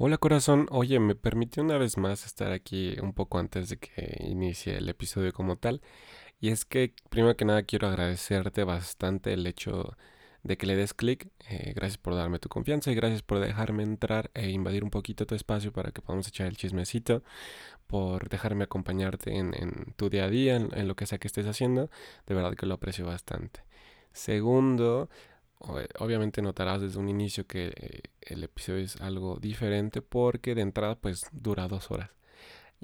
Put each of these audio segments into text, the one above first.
Hola corazón, oye, me permitió una vez más estar aquí un poco antes de que inicie el episodio como tal. Y es que primero que nada quiero agradecerte bastante el hecho de que le des clic. Eh, gracias por darme tu confianza y gracias por dejarme entrar e invadir un poquito tu espacio para que podamos echar el chismecito, por dejarme acompañarte en, tu día a día, en lo que sea que estés haciendo. De verdad que lo aprecio bastante. Segundo, obviamente notarás desde un inicio que eh, el episodio es algo diferente porque de entrada pues dura dos horas.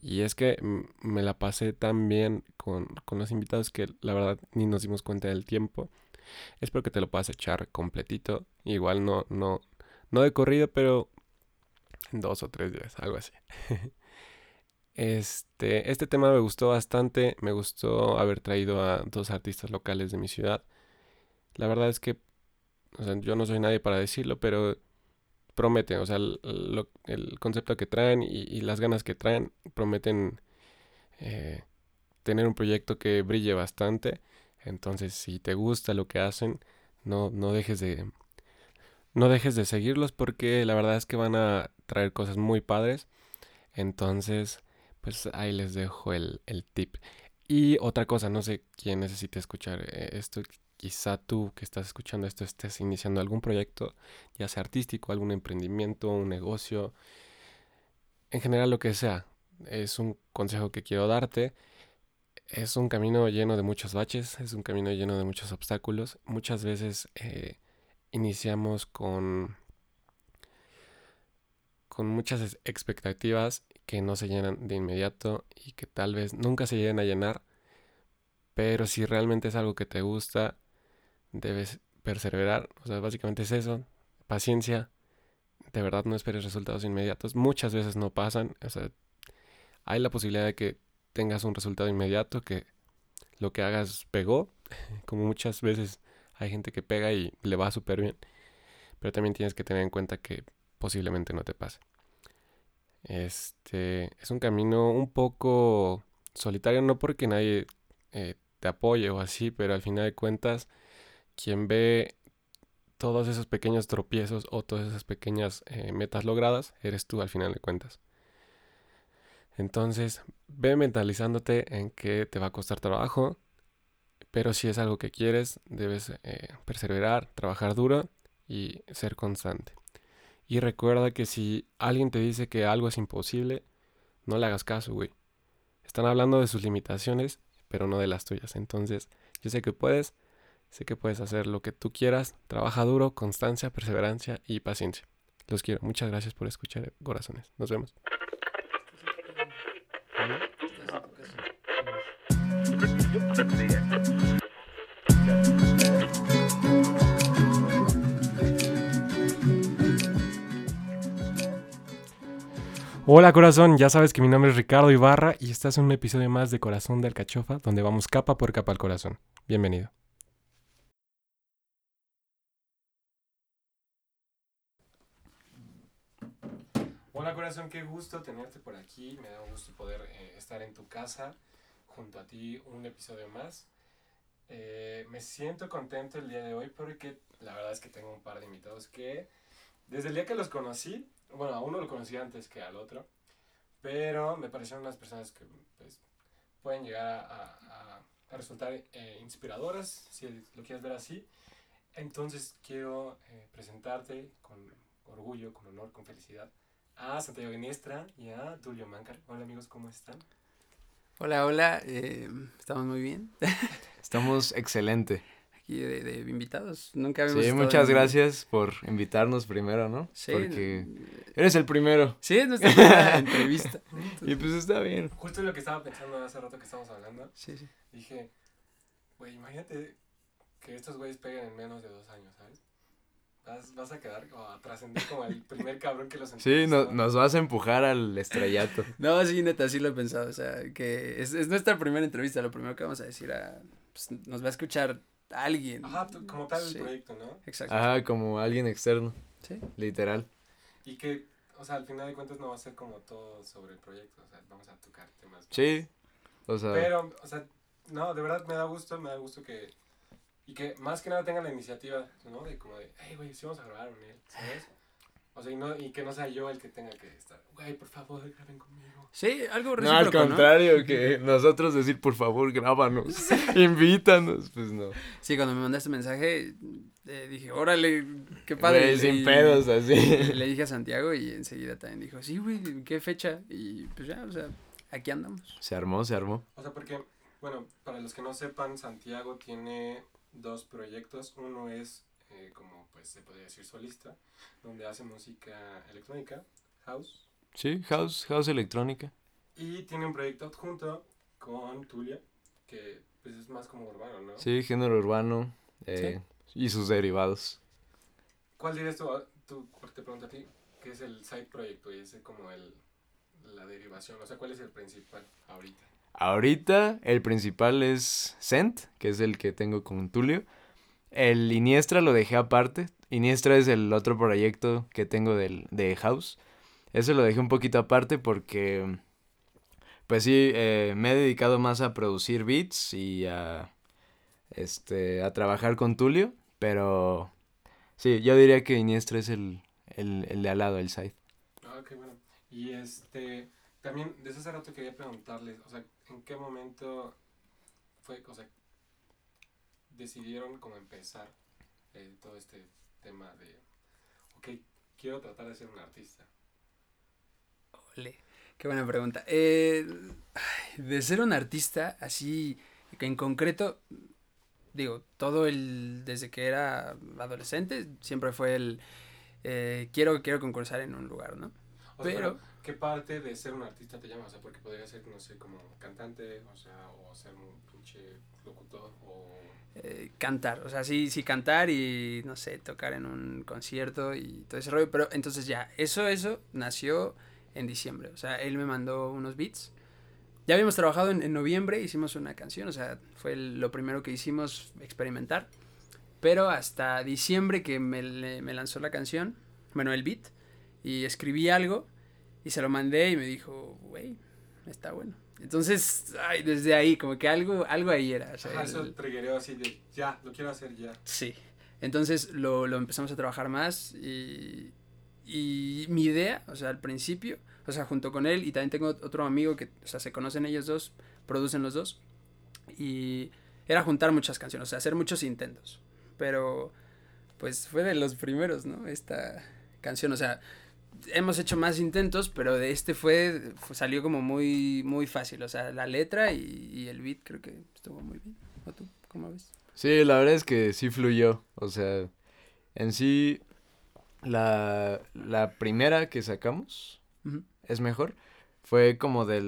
Y es que me la pasé tan bien con, los invitados que la verdad ni nos dimos cuenta del tiempo. Espero que te lo puedas echar completito. Igual no, no, no de corrido, pero en dos o tres días, algo así. Este, este tema me gustó bastante. Me gustó haber traído a dos artistas locales de mi ciudad. La verdad es que o sea, yo no soy nadie para decirlo, pero prometen, o sea, el, concepto que traen y, las ganas que traen prometen eh, tener un proyecto que brille bastante. Entonces, si te gusta lo que hacen, no, no dejes de no dejes de seguirlos porque la verdad es que van a traer cosas muy padres. Entonces, pues ahí les dejo el, el tip. Y otra cosa, no sé quién necesite escuchar eh, esto, quizá tú que estás escuchando esto estés iniciando algún proyecto, ya sea artístico, algún emprendimiento, un negocio, en general lo que sea. Es un consejo que quiero darte. Es un camino lleno de muchos baches, es un camino lleno de muchos obstáculos. Muchas veces eh, iniciamos con, con muchas expectativas que no se llenan de inmediato y que tal vez nunca se lleguen a llenar. Pero si realmente es algo que te gusta, debes perseverar. O sea, básicamente es eso. Paciencia. De verdad no esperes resultados inmediatos. Muchas veces no pasan. O sea, hay la posibilidad de que tengas un resultado inmediato, que lo que hagas pegó. Como muchas veces hay gente que pega y le va súper bien. Pero también tienes que tener en cuenta que posiblemente no te pase. Este es un camino un poco solitario, no porque nadie eh, te apoye o así, pero al final de cuentas quien ve todos esos pequeños tropiezos o todas esas pequeñas eh, metas logradas, eres tú al final de cuentas. Entonces, ve mentalizándote en que te va a costar trabajo, pero si es algo que quieres, debes eh, perseverar, trabajar duro y ser constante. Y recuerda que si alguien te dice que algo es imposible, no le hagas caso, güey. Están hablando de sus limitaciones, pero no de las tuyas. Entonces, yo sé que puedes, Sé que puedes hacer lo que tú quieras. Trabaja duro, constancia, perseverancia y paciencia. Los quiero. Muchas gracias por escuchar, corazones. Nos vemos. Hola corazón, ya sabes que mi nombre es Ricardo Ibarra y estás en un episodio más de Corazón de Alcachofa donde vamos capa por capa al corazón. Bienvenido. Hola corazón, qué gusto tenerte por aquí. Me da gusto poder eh, estar en tu casa junto a ti un episodio más. Eh, me siento contento el día de hoy porque la verdad es que tengo un par de invitados que desde el día que los conocí, bueno, a uno lo conocí antes que al otro, pero me parecieron unas personas que pues, pueden llegar a, a, resultar eh, inspiradoras, si lo quieres ver así. Entonces quiero presentarte con orgullo, con honor, con felicidad a Santiago Iniestra y a Tulio Mancar. Hola amigos, ¿cómo están? Hola, hola, eh, estamos muy bien. Estamos excelente. Aquí de, invitados, nunca habíamos Sí, muchas gracias por invitarnos primero, ¿no? Sí. Porque eres el primero. Sí, es nuestra entrevista. y pues está bien. Justo lo que estaba pensando hace rato que estábamos hablando. Sí, sí. Dije, güey, imagínate que estos güeyes peguen en menos de dos años, ¿sabes? Vas, a quedar como a trascender como el primer cabrón que los Sí, nos vas a empujar al estrellato. no, sí, neta, sí lo he pensado. O sea, que es, es nuestra primera entrevista. Lo primero que vamos a decir a. Pues, nos va a escuchar alguien. Ajá, como tal el proyecto, ¿no? Exacto. Ajá, como alguien externo. Sí. Literal. Y que, o sea, al final de cuentas no va a ser como todo sobre el proyecto. O sea, vamos a tocar temas. Sí. O sea. Pero, o sea, no, de verdad me da gusto, me da gusto que y que más que nada tengan la iniciativa, ¿no? De como de, hey, güey, sí vamos a grabar un él, ¿sabes? O sea, y, no, y que no sea yo el que tenga que estar, güey, por favor, graben conmigo. Sí, algo No, al contrario, que nosotros decir, por favor, grábanos, invítanos, pues no. Sí, cuando me mandaste mensaje, eh, dije, órale, qué padre. Güey, sin pedos, así. Le dije a Santiago y enseguida también dijo, sí, güey, ¿qué fecha? Y pues ya, o sea, aquí andamos. Se armó, se armó. O sea, porque, bueno, para los que no sepan, Santiago tiene dos proyectos. Uno es, eh, como pues se podría decir, solista, donde hace música electrónica, house. Sí, house, house electrónica. Y tiene un proyecto adjunto con Tulia, que pues es más como urbano, ¿no? Sí, género urbano eh, y sus derivados. ¿Cuál dirías tú, tú, te pregunto a ti, qué es el side project y ese como el, la derivación? O sea, ¿cuál es el principal ahorita? Ahorita el principal es Cent, que es el que tengo con Tulio. El Iniestra lo dejé aparte. Iniestra es el otro proyecto que tengo del, de House. Eso lo dejé un poquito aparte porque, pues sí, eh, me he dedicado más a producir beats y a, este, a trabajar con Tulio. Pero sí, yo diría que Iniestra es el, el, el de al lado, el side. Ah, qué bueno. Y este, también, desde hace rato quería preguntarles, ¿en qué momento fue, o sea, decidieron como empezar eh, todo este tema de, ok, quiero tratar de ser un artista? Ole, qué buena pregunta. Eh, de ser un artista, así, en concreto, digo, todo el, desde que era adolescente, siempre fue el, eh, quiero, quiero concursar en un lugar, ¿no? pero, ¿qué parte de ser un artista te llama? O sea, porque podría ser, no sé, como cantante, o sea, o ser un pinche locutor, o... Eh, cantar, o sea, sí, sí cantar y, no sé, tocar en un concierto y todo ese rollo, pero entonces ya, eso, eso nació en diciembre, o sea, él me mandó unos beats, ya habíamos trabajado en, noviembre, hicimos una canción, o sea, fue lo primero que hicimos experimentar, pero hasta diciembre que me, me lanzó la canción, bueno, el beat, y escribí algo y se lo mandé y me dijo, güey, está bueno. Entonces, ay, desde ahí, como que algo, algo ahí era. O sea, eso triggeró así de, ya, lo quiero hacer ya. Sí. Entonces lo, lo empezamos a trabajar más y, y mi idea, o sea, al principio, o sea, junto con él y también tengo otro amigo que, o sea, se conocen ellos dos, producen los dos y era juntar muchas canciones, o sea, hacer muchos intentos. Pero, pues fue de los primeros, ¿no? Esta canción, o sea, hemos hecho más intentos, pero de este fue, salió como muy, muy fácil. O sea, la letra y, y, el beat creo que estuvo muy bien. ¿O tú? ¿Cómo ves? Sí, la verdad es que sí fluyó. O sea, en sí, la, la primera que sacamos uh -huh. es mejor. Fue como de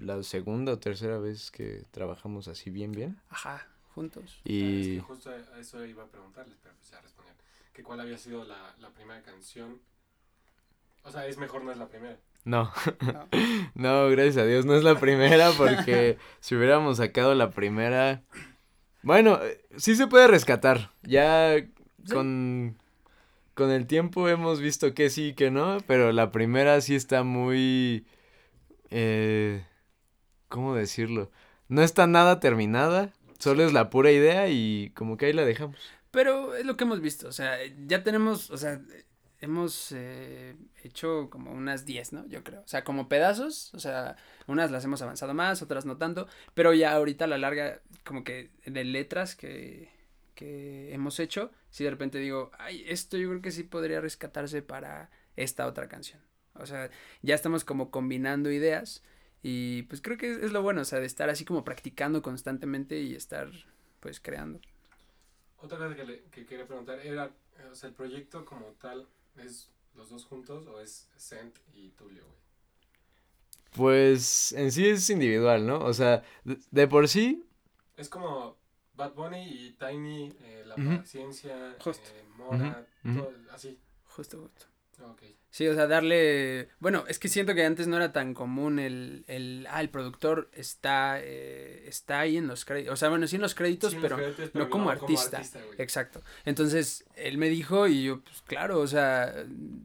la segunda o tercera vez que trabajamos así bien, bien. Ajá, juntos. Y... Ah, es que justo a eso iba a preguntarles, pero pues ya respondían. Que cuál había sido la, la primera canción o sea, es mejor no es la primera. No. no. no, gracias a Dios no es la primera porque si hubiéramos sacado la primera... Bueno, sí se puede rescatar. Ya ¿Sí? con, con el tiempo hemos visto que sí y que no, pero la primera sí está muy... Eh, ¿Cómo decirlo? No está nada terminada, solo es la pura idea y como que ahí la dejamos. Pero es lo que hemos visto, o sea, ya tenemos, o sea, hemos eh, hecho como unas 10, ¿no? Yo creo. O sea, como pedazos, o sea, unas las hemos avanzado más, otras no tanto, pero ya ahorita a la larga, como que de letras que, que hemos hecho, si de repente digo, ay, esto yo creo que sí podría rescatarse para esta otra canción. O sea, ya estamos como combinando ideas y pues creo que es, es lo bueno, o sea, de estar así como practicando constantemente y estar pues creando. Otra cosa que, le, que quería preguntar era, o sea, el proyecto como tal, ¿Es los dos juntos o es Cent y Tulio, güey? Pues en sí es individual, ¿no? O sea, de, de por sí. Es como Bad Bunny y Tiny, eh, La uh -huh. Paciencia, eh, Mora, uh -huh. todo, así. Justo, justo. Okay. Sí, o sea, darle... Bueno, es que siento que antes no era tan común el... el ah, el productor está, eh, está ahí en los créditos. O sea, bueno, sí en los créditos, sí, pero, los créditos, pero, no, como no artista. Como artista Exacto. Entonces, él me dijo y yo, pues claro, o sea,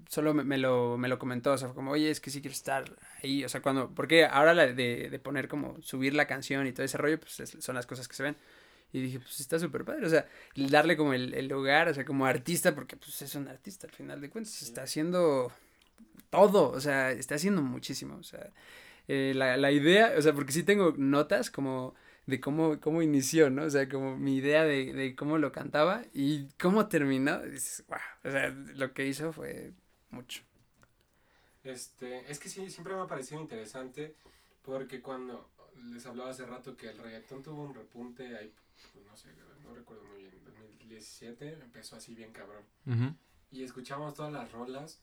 solo me, me, lo, me lo comentó. O sea, como, oye, es que sí quiero estar ahí. O sea, cuando... Porque ahora la de, de poner como subir la canción y todo ese rollo, pues es, son las cosas que se ven. Y dije, pues está súper padre, o sea, darle como el, el lugar, o sea, como artista, porque pues es un artista al final de cuentas, está haciendo todo, o sea, está haciendo muchísimo, o sea, eh, la, la idea, o sea, porque sí tengo notas como de cómo, cómo inició, ¿no? O sea, como mi idea de, de cómo lo cantaba y cómo terminó, dices, wow, o sea, lo que hizo fue mucho. Este, es que sí, siempre me ha parecido interesante porque cuando les hablaba hace rato que el reggaetón tuvo un repunte ahí, pues, no sé, no recuerdo muy bien, 2017 empezó así bien cabrón. Ujú. Y escuchábamos todas las rolas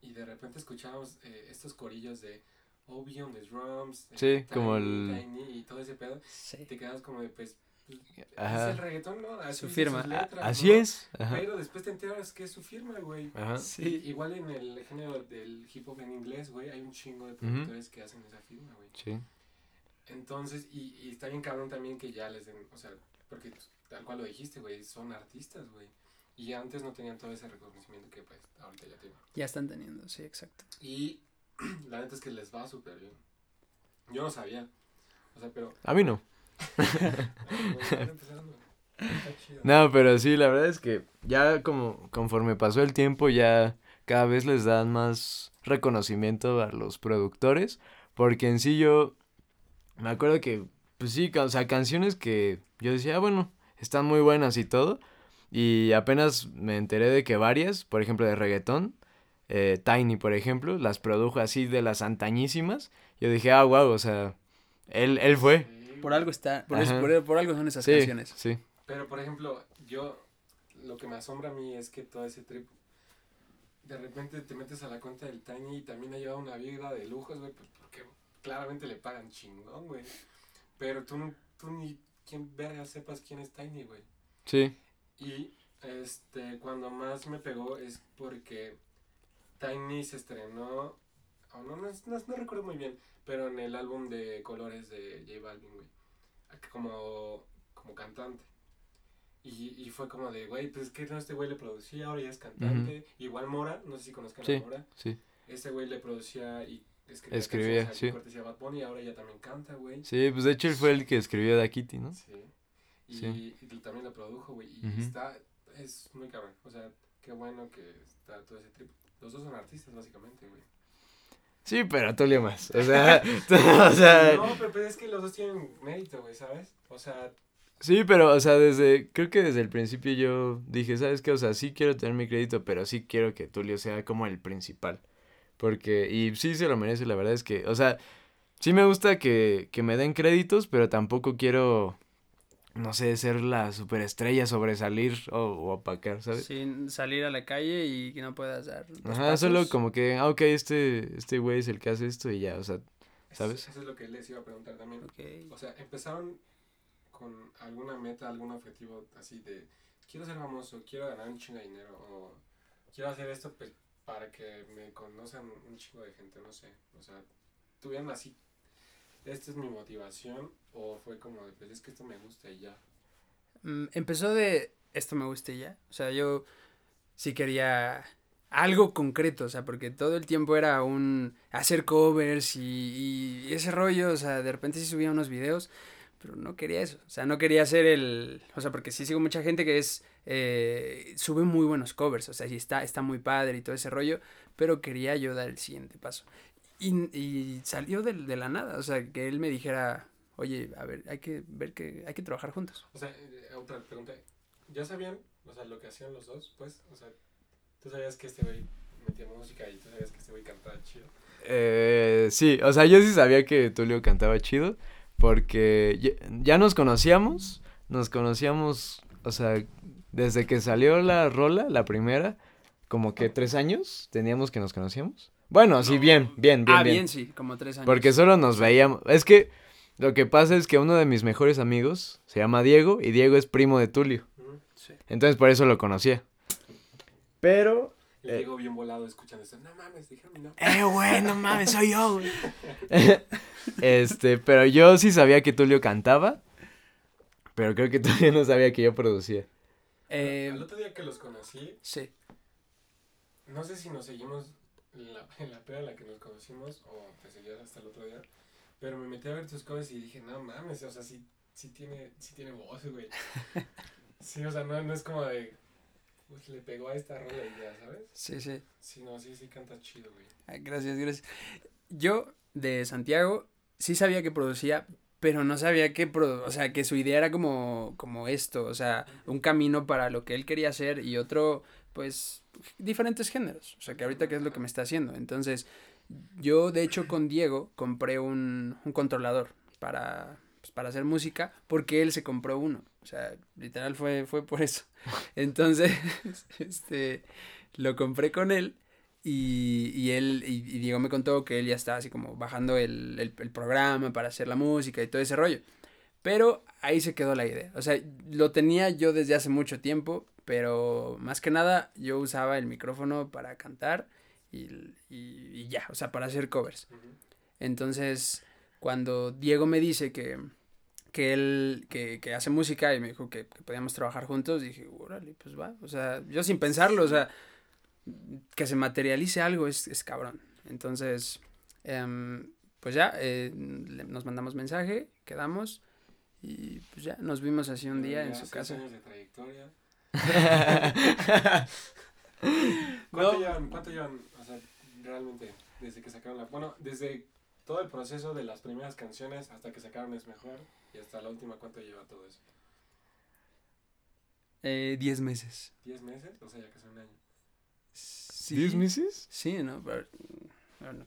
y de repente escuchábamos eh, estos corillos de Obi on the drums, Sí, eh, como Tiny, el- Tiny y todo ese pedo. Sí. Y te quedas como de, pues, pues, Ajá. es el reggaetón, ¿no? Así Su firma. letras, Así ¿no? es. Ajá. Pero después te enteras que es su firma, güey. Ajá. Sí. Igual en el género del hip hop en inglés, güey, hay un chingo de productores que hacen esa firma, güey. Sí. Entonces, y, y está bien cabrón también que ya les den, o sea, porque pues, tal cual lo dijiste, güey, son artistas, güey. Y antes no tenían todo ese reconocimiento que pues ahorita ya tienen. Ya están teniendo, sí, exacto. Y la neta es que les va súper bien. Yo no sabía. O sea, pero... A mí no. No, pero sí, la verdad es que ya como conforme pasó el tiempo ya cada vez les dan más reconocimiento a los productores, porque en sí yo me acuerdo que pues sí, o sea, canciones que yo decía, "Ah, bueno, están muy buenas y todo, y apenas me enteré de que varias, por ejemplo, de reggaetón, eh, Tiny, por ejemplo, las produjo así de las antañísimas, yo dije, ah, wow, o sea, él, él fue. Por algo está, por, eso- por, por algo son esas Sí, canciones. sí. Pero, por ejemplo, yo, lo que me asombra a mí es que todo ese trip, de repente te metes a la cuenta del Tiny y también ha llevado una vida de lujos, güey, pues porque claramente le pagan chingón, güey. Pero tú, tú ni quien verga sepas quién es Tiny, güey. Sí. Y, este, cuando más me pegó es porque Tiny se estrenó, o no, no, no, no recuerdo muy bien, pero en el álbum de colores de J Balvin, güey, como, como cantante. Y, y fue como de, güey, pues es que no, este güey le producía, ahora ya es cantante. Igual Mora, no sé si conozcan Sí. a Mora. Sí. Este güey le producía y escribía. Escribía, canciones, sí. cortesía Bad Bunny, ahora ella también canta, güey. Sí, pues de hecho él fue el que escribió Da Kitty, ¿no? Sí. Y, Sí. y también lo produjo, güey. Y está, es muy cabrón. O sea, qué bueno que está todo ese trip. Los dos son artistas, básicamente, güey. Sí, pero Tulio más. O sea, o sea, No, pero, pero es que los dos tienen mérito, güey, ¿sabes? O sea, sí, pero, o sea, desde, creo que desde el principio yo dije, ¿sabes qué? O sea, sí quiero tener mi crédito, pero sí quiero que Tulio sea como el principal. Porque, y sí se lo merece, la verdad es que, o sea, sí me gusta que, que me den créditos, pero tampoco quiero, no sé, ser la superestrella, sobresalir o, o opacar, ¿sabes? Sin salir a la calle y que no puedas dar. Ajá, solo como que, ah, ok, este, este güey es el que hace esto y ya, o sea, ¿Sabes? Eso, eso es lo que les iba a preguntar también. Ok. O sea, empezaron con alguna meta, algún objetivo así de quiero ser famoso, quiero ganar un chingo de dinero o quiero hacer esto pues, para que me conozcan un chingo de gente, no sé. O sea, tuvieron así, esta es mi motivación o fue como de pues es que esto me gusta y ya. Mm, empezó de esto me gusta y ya. O sea, yo sí quería algo concreto, o sea, porque todo el tiempo era un hacer covers y, y ese rollo, o sea, de repente sí subía unos videos, pero no quería eso, o sea, no quería hacer el, o sea, porque sí sigo mucha gente que es, eh, sube muy buenos covers, o sea, sí está, está muy padre y todo ese rollo, pero quería yo dar el siguiente paso. Y, y salió de, de la nada, o sea, que él me dijera, oye, a ver, hay que ver que hay que trabajar juntos. O sea, eh, otra pregunta, ¿ya sabían, o sea, lo que hacían los dos? Pues, o sea, tú sabías que este güey metía música y tú sabías que este güey cantaba chido. Eh, sí, o sea, yo sí sabía que Tulio cantaba chido porque ya, ya nos conocíamos, nos conocíamos, o sea, desde que salió la rola, la primera, como que tres años teníamos que nos conocíamos. Bueno, sí, bien, bien, bien, ah, bien. bien, sí, como tres años. Porque solo nos veíamos. Es que lo que pasa es que uno de mis mejores amigos se llama Diego y Diego es primo de Tulio. Sí. Entonces por eso lo conocía. Pero Y Eh. digo bien volado escuchando esto. No mames, dijeron mi nombre. Eh, güey, no mames, soy yo, güey. este, pero yo sí sabía que Tulio cantaba. Pero creo que Tulio no sabía que yo producía. Eh, Al otro día que los conocí, sí. no sé si nos seguimos en la, en la peda en la que nos conocimos o te seguías hasta el otro día. Pero me metí a ver tus covers y dije, no mames, o sea, sí, sí tiene, sí tiene voz, güey. Sí, o sea, no, no es como de, pues le pegó a esta rola y ya, ¿sabes? Sí, sí. Sí, no, sí, sí canta chido, güey. Ay, gracias, gracias. Yo, de Santiago, sí sabía que producía, pero no sabía que, o sea, que su idea era como, como esto, o sea, un camino para lo que él quería hacer y otro, pues, diferentes géneros, o sea, que ahorita qué es lo que me está haciendo. Entonces, yo, de hecho, con Diego compré un, un controlador para, pues, para hacer música, porque él se compró uno, o sea, literal fue, fue por eso. Entonces, este, lo compré con él. Y, y él, y, y Diego me contó que él ya estaba así como bajando el, el, el programa para hacer la música y todo ese rollo. Pero ahí se quedó la idea. O sea, lo tenía yo desde hace mucho tiempo, pero más que nada yo usaba el micrófono para cantar y, y, y ya, o sea, para hacer covers. Entonces, cuando Diego me dice que, que él, que, que hace música y me dijo que, que podíamos trabajar juntos, dije, órale, pues va. O sea, yo sin pensarlo, o sea, que se materialice algo es, es cabrón. Entonces, em, pues ya, eh, le- nos mandamos mensaje, quedamos y pues ya, nos vimos así un día en su casa. años de trayectoria. ¿Cuánto, No. llevan, ¿Cuánto llevan, o sea, realmente, desde que sacaron la... Bueno, desde todo el proceso de las primeras canciones hasta que sacaron Es Mejor y hasta la última, ¿cuánto lleva todo eso? Eh, diez meses. ¿10 meses? O sea, ya casi un año. Sí. ¿Diez meses? Sí, ¿no? Pero- pero no.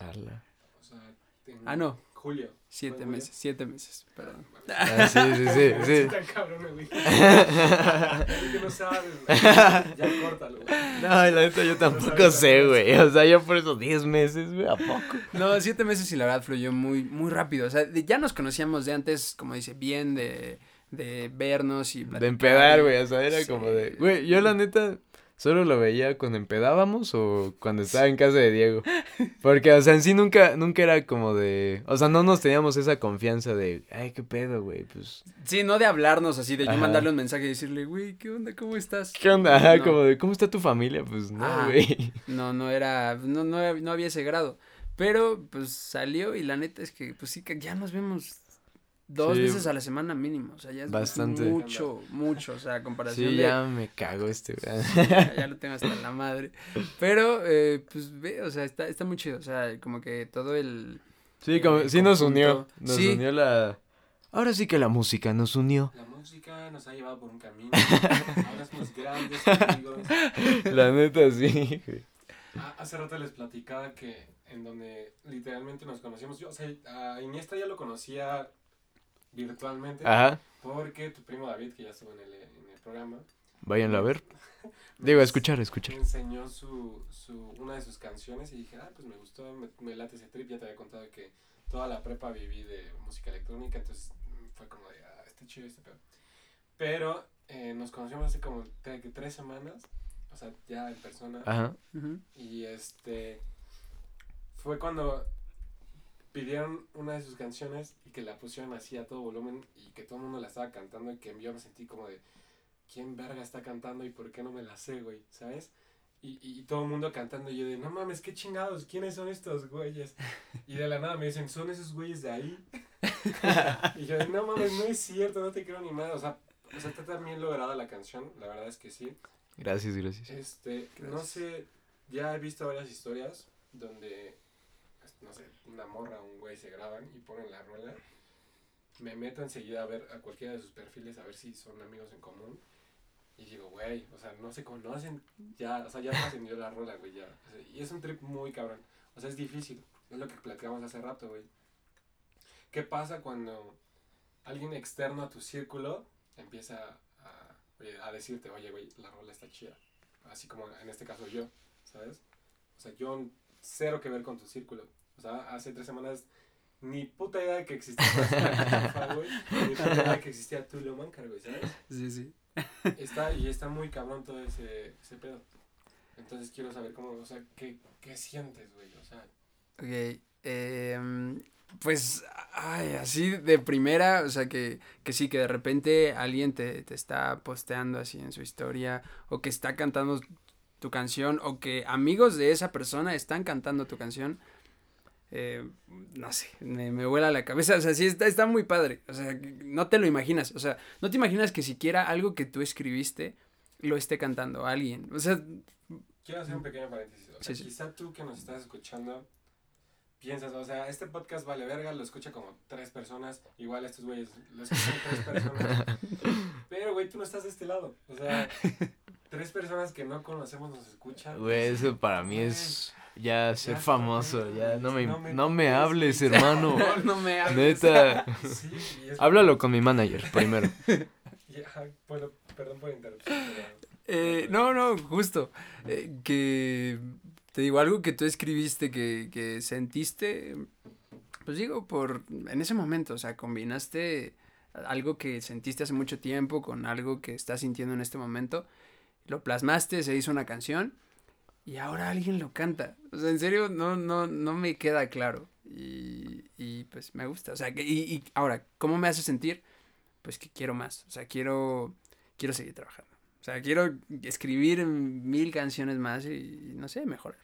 Ala. O sea, en Ah, no, Julio. siete ¿Fue meses, siete meses, perdón. Ah, sí, sí, sí, sí. tan cabrón, güey. Es que no sabes, güey. Ya córtalo, güey. No, la neta yo tampoco sé, güey. O sea, yo por esos 10 meses, güey, ¿a poco? No, siete meses y la verdad fluyó muy, muy rápido. O sea, de- ya nos conocíamos de antes, como dice, bien de, de vernos y De platicar empedar, y- güey, o sea, era Sí. como de... Güey, yo la neta solo lo veía cuando empedábamos o cuando estaba en casa de Diego. Porque, o sea, en sí nunca, nunca era como de... O sea, no nos teníamos esa confianza de... Ay, qué pedo, güey, pues... Sí, no de hablarnos así, de yo mandarle un mensaje y decirle, güey, ¿qué onda? ¿Cómo estás? ¿Qué onda? Ajá, No. como de, ¿cómo está tu familia? Pues no, Ajá. güey. No, no era, no, no, no había ese grado. Pero, pues, salió y la neta es que, pues sí, que ya nos vemos dos Sí. veces a la semana mínimo. O sea, ya es Bastante. mucho, mucho. O sea, comparación Sí, de... ya me cago este, güey. ya, ya lo tengo hasta la madre. Pero, eh, pues, ve, o sea, está, está muy chido. O sea, como que todo el... Sí, como, el sí nos unió. Nos Sí. unió la... Ahora sí que la música nos unió. La música nos ha llevado por un camino. Ahora somos grandes amigos. La neta, sí. Ah, hace rato les platicaba que en donde literalmente nos conocimos. Yo, o sea, a Iniesta ya lo conocía virtualmente. Ajá, Porque tu primo David, que ya estuvo en el, en el programa, váyanlo a ver. me Digo, a escuchar, a me escuchar. enseñó su, su, una de sus canciones y dije, ah, pues me gustó, me, me late ese trip. Ya te había contado que toda la prepa viví de música electrónica, entonces mm, fue como de, ah, está chido este pedo. Pero eh, nos conocimos hace como que tres semanas, o sea, ya en persona. Ajá. Y este fue cuando pidieron una de sus canciones y que la pusieron así a todo volumen y que todo el mundo la estaba cantando y que yo me sentí como de ¿quién verga está cantando y por qué no me la sé, güey? ¿Sabes? Y, y, y todo el mundo cantando y yo de no mames, qué chingados, ¿quiénes son estos güeyes? Y de la nada me dicen, son esos güeyes de ahí. y yo de no mames, no es cierto, no te creo ni madre. O sea, o sea, está también lograda la canción, la verdad es que sí. Gracias, gracias. Este, no Gracias. sé, ya he visto varias historias donde, no sé, una morra o un güey se graban y ponen la rola. Me meto enseguida a ver a cualquiera de sus perfiles a ver si son amigos en común. Y digo, güey, o sea, no se conocen, ya, o sea, ya trascendió la rola, güey, ya. Y es un trip muy cabrón. O sea, es difícil. Es lo que platicamos hace rato, güey. ¿Qué pasa cuando alguien externo a tu círculo empieza a, a decirte, oye, güey, la rola está chida? Así como en este caso yo, ¿sabes? O sea, yo cero que ver con tu círculo. O sea, hace tres semanas ni puta idea de que existía Rafa, güey, ni puta idea de que existía Tulio Mancar, güey, ¿sabes? Sí, sí. Está, y está muy cabrón todo ese, ese pedo. Entonces quiero saber cómo, o sea, qué, qué sientes, güey, o sea, Ok, em, pues, ay, así de primera, o sea, que, que sí, que de repente alguien te, te está posteando así en su historia, o que está cantando tu canción, o que amigos de esa persona están cantando tu canción, eh, no sé, me, me vuela la cabeza, o sea, sí, está, está muy padre, o sea, no te lo imaginas, o sea, no te imaginas que siquiera algo que tú escribiste lo esté cantando alguien, o sea... Quiero hacer un pequeño paréntesis, o sea, quizá tú que nos estás escuchando piensas, o sea, este podcast vale verga, lo escucha como tres personas, igual estos güeyes lo escuchan tres personas, pero güey, tú no estás de este lado, o sea, tres personas que no conocemos nos escuchan. Güey, eso para mí es ya ser famoso, ya no me, no me, hables, hermano. no, me hables. Neta. Háblalo con mi manager primero. bueno, perdón por interrumpir. Eh, no, no, justo. Eh, que te digo, algo que tú escribiste que, que sentiste, pues digo, por en ese momento, o sea, combinaste algo que sentiste hace mucho tiempo con algo que estás sintiendo en este momento, lo plasmaste, se hizo una canción y ahora alguien lo canta. O sea, en serio, no, no, no me queda claro. Y, y pues me gusta. O sea, que, y, y, ahora, ¿cómo me hace sentir? Pues que quiero más. O sea, quiero, quiero seguir trabajando. O sea, quiero escribir mil canciones más y, no sé, mejorar.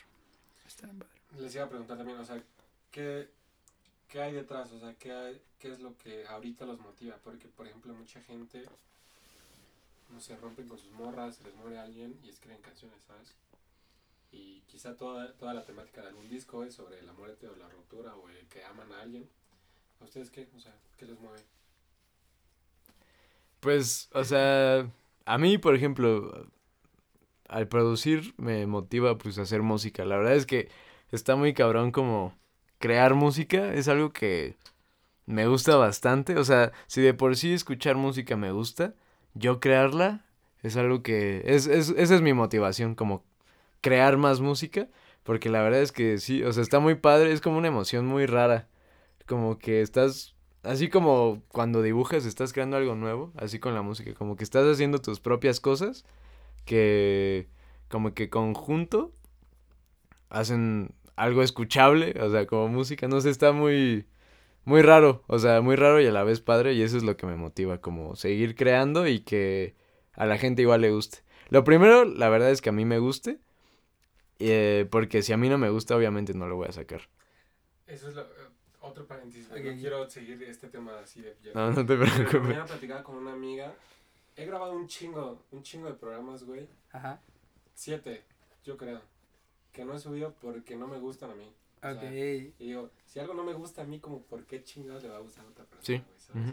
Les iba a preguntar también, o sea, ¿qué, qué hay detrás? O sea, ¿qué, hay, ¿qué es lo que ahorita los motiva? Porque, por ejemplo, mucha gente, no se rompen con sus morras, se les muere alguien y escriben canciones, ¿sabes? y quizá toda, toda la temática de algún disco es sobre la muerte o la ruptura o el que aman a alguien. ¿A ustedes qué? O sea, ¿qué les mueve? Pues, o sea, a mí, por ejemplo, al producir me motiva pues a hacer música. La verdad es que está muy cabrón como crear música, es algo que me gusta bastante. O sea, si de por sí escuchar música me gusta, yo crearla es algo que... Es, es, esa es mi motivación, como crear más música, porque la verdad es que sí, o sea, está muy padre, es como una emoción muy rara, como que estás, así como cuando dibujas estás creando algo nuevo, así con la música, como que estás haciendo tus propias cosas, que como que conjunto hacen algo escuchable, o sea, como música, no sé, está muy muy raro, o sea, muy raro y a la vez padre y eso es lo que me motiva, como seguir creando y que a la gente igual le guste. Lo primero, la verdad es que a mí me guste eh, porque si a mí no me gusta, obviamente no lo voy a sacar. Eso es lo, eh, otro paréntesis. No quiero seguir este tema así de... No, no te preocupes. Me a platicar con una amiga. He grabado un chingo, un chingo de programas, güey. Ajá. Siete, yo creo. Que no he subido porque no me gustan a mí. Ok. y digo, si algo no me gusta a mí, como, ¿por qué chingados le va a gustar a otra persona? Sí.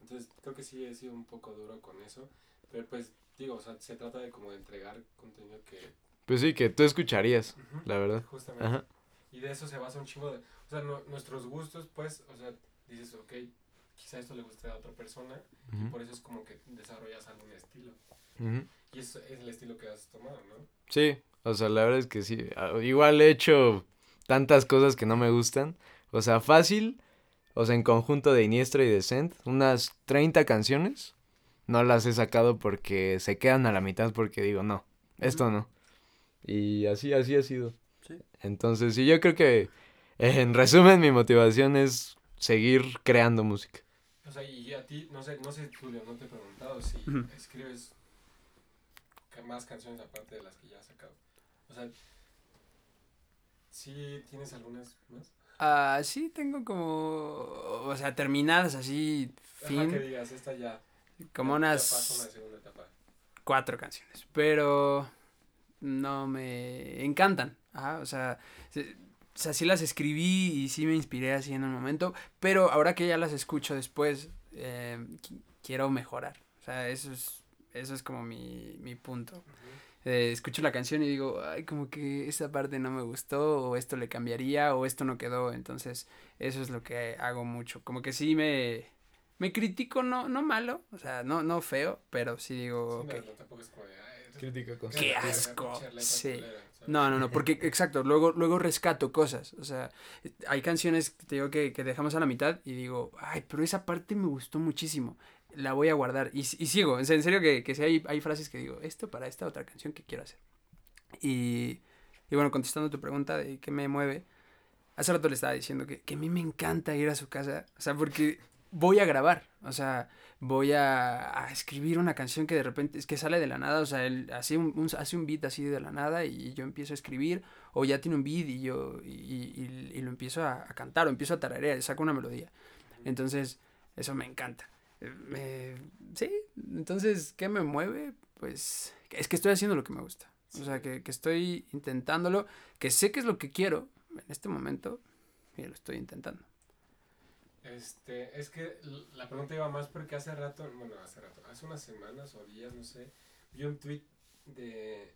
Entonces, creo que sí he sido un poco duro con eso. Pero pues, digo, o sea, se trata de como de entregar contenido que pues sí, que tú escucharías, la verdad. Justamente. Y de eso se basa un chingo de... O sea, nuestros gustos, pues, o sea, dices, ok, quizá esto le guste a otra persona y por eso es como que desarrollas algún estilo. Y eso es el estilo que has tomado, ¿no? Sí, o sea, la verdad es que sí. Ah, igual he hecho tantas cosas que no me gustan. O sea, fácil, o sea, en conjunto de Iniestra y de Cent, unas 30 canciones. No las he sacado porque se quedan a la mitad porque digo, no, esto no. Y así, así ha sido. Sí. Entonces, sí, yo creo que, en resumen, mi motivación es seguir creando música. O sea, y a ti, no sé, no sé, Julio, no te he preguntado si escribes más canciones aparte de las que ya has sacado. O sea, ¿sí tienes algunas más? Ah, sí, tengo como, o sea, terminadas así, fin. que digas, esta ya. Como unas... Cuatro canciones, pero no me encantan. o sea, o sea, sí las escribí y sí me inspiré así en un momento, pero ahora que ya las escucho después, eh, quiero mejorar. O sea, eso es, eso es como mi, mi punto. Eh, escucho la canción y digo, ay, como que esta parte no me gustó, o esto le cambiaría, o esto no quedó. Entonces, eso es lo que hago mucho. Como que sí me, me critico, no, no malo, o sea, no, no feo, pero sí digo, Crítica ¡Qué asco! Sí. No, no, no, porque exacto, luego, luego rescato cosas. O sea, hay canciones que te digo que, que dejamos a la mitad y digo, ay, pero esa parte me gustó muchísimo. La voy a guardar. Y, sigo. En serio que, que sí hay, hay frases que digo, esto para esta otra canción que quiero hacer. Y, y bueno, contestando tu pregunta de qué me mueve, hace rato le estaba diciendo que, que a mí me encanta ir a su casa. O sea, porque voy a grabar, o sea, voy a, escribir una canción que de repente es que sale de la nada, o sea, él hace un, hace un beat así de la nada y yo empiezo a escribir, o ya tiene un beat y yo y, y, lo empiezo a, a, cantar o empiezo a tararear, saco una melodía. Entonces, eso me encanta. Me, sí, entonces, ¿qué me mueve? Pues es que estoy haciendo lo que me gusta. O sea, que, que estoy intentándolo, que sé que es lo que quiero en este momento y lo estoy intentando. Este, es que la pregunta iba más porque hace rato, bueno, hace rato, hace unas semanas o días, no sé, vi un tweet de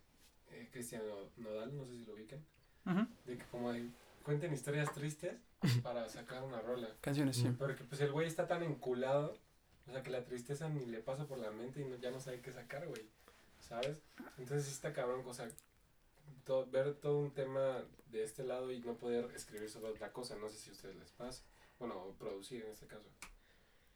eh, Cristiano Nodal, no sé si lo ubican, uh -huh. de que como de, cuenten historias tristes para sacar una rola. Canciones, sí. Porque pues el güey está tan enculado, o sea, que la tristeza ni le pasa por la mente y no, ya no sabe qué sacar, güey, ¿sabes? Entonces está cabrón, o sea, todo, ver todo un tema de este lado y no poder escribir sobre otra cosa, no sé si a ustedes les pasa. Bueno, producir en este caso.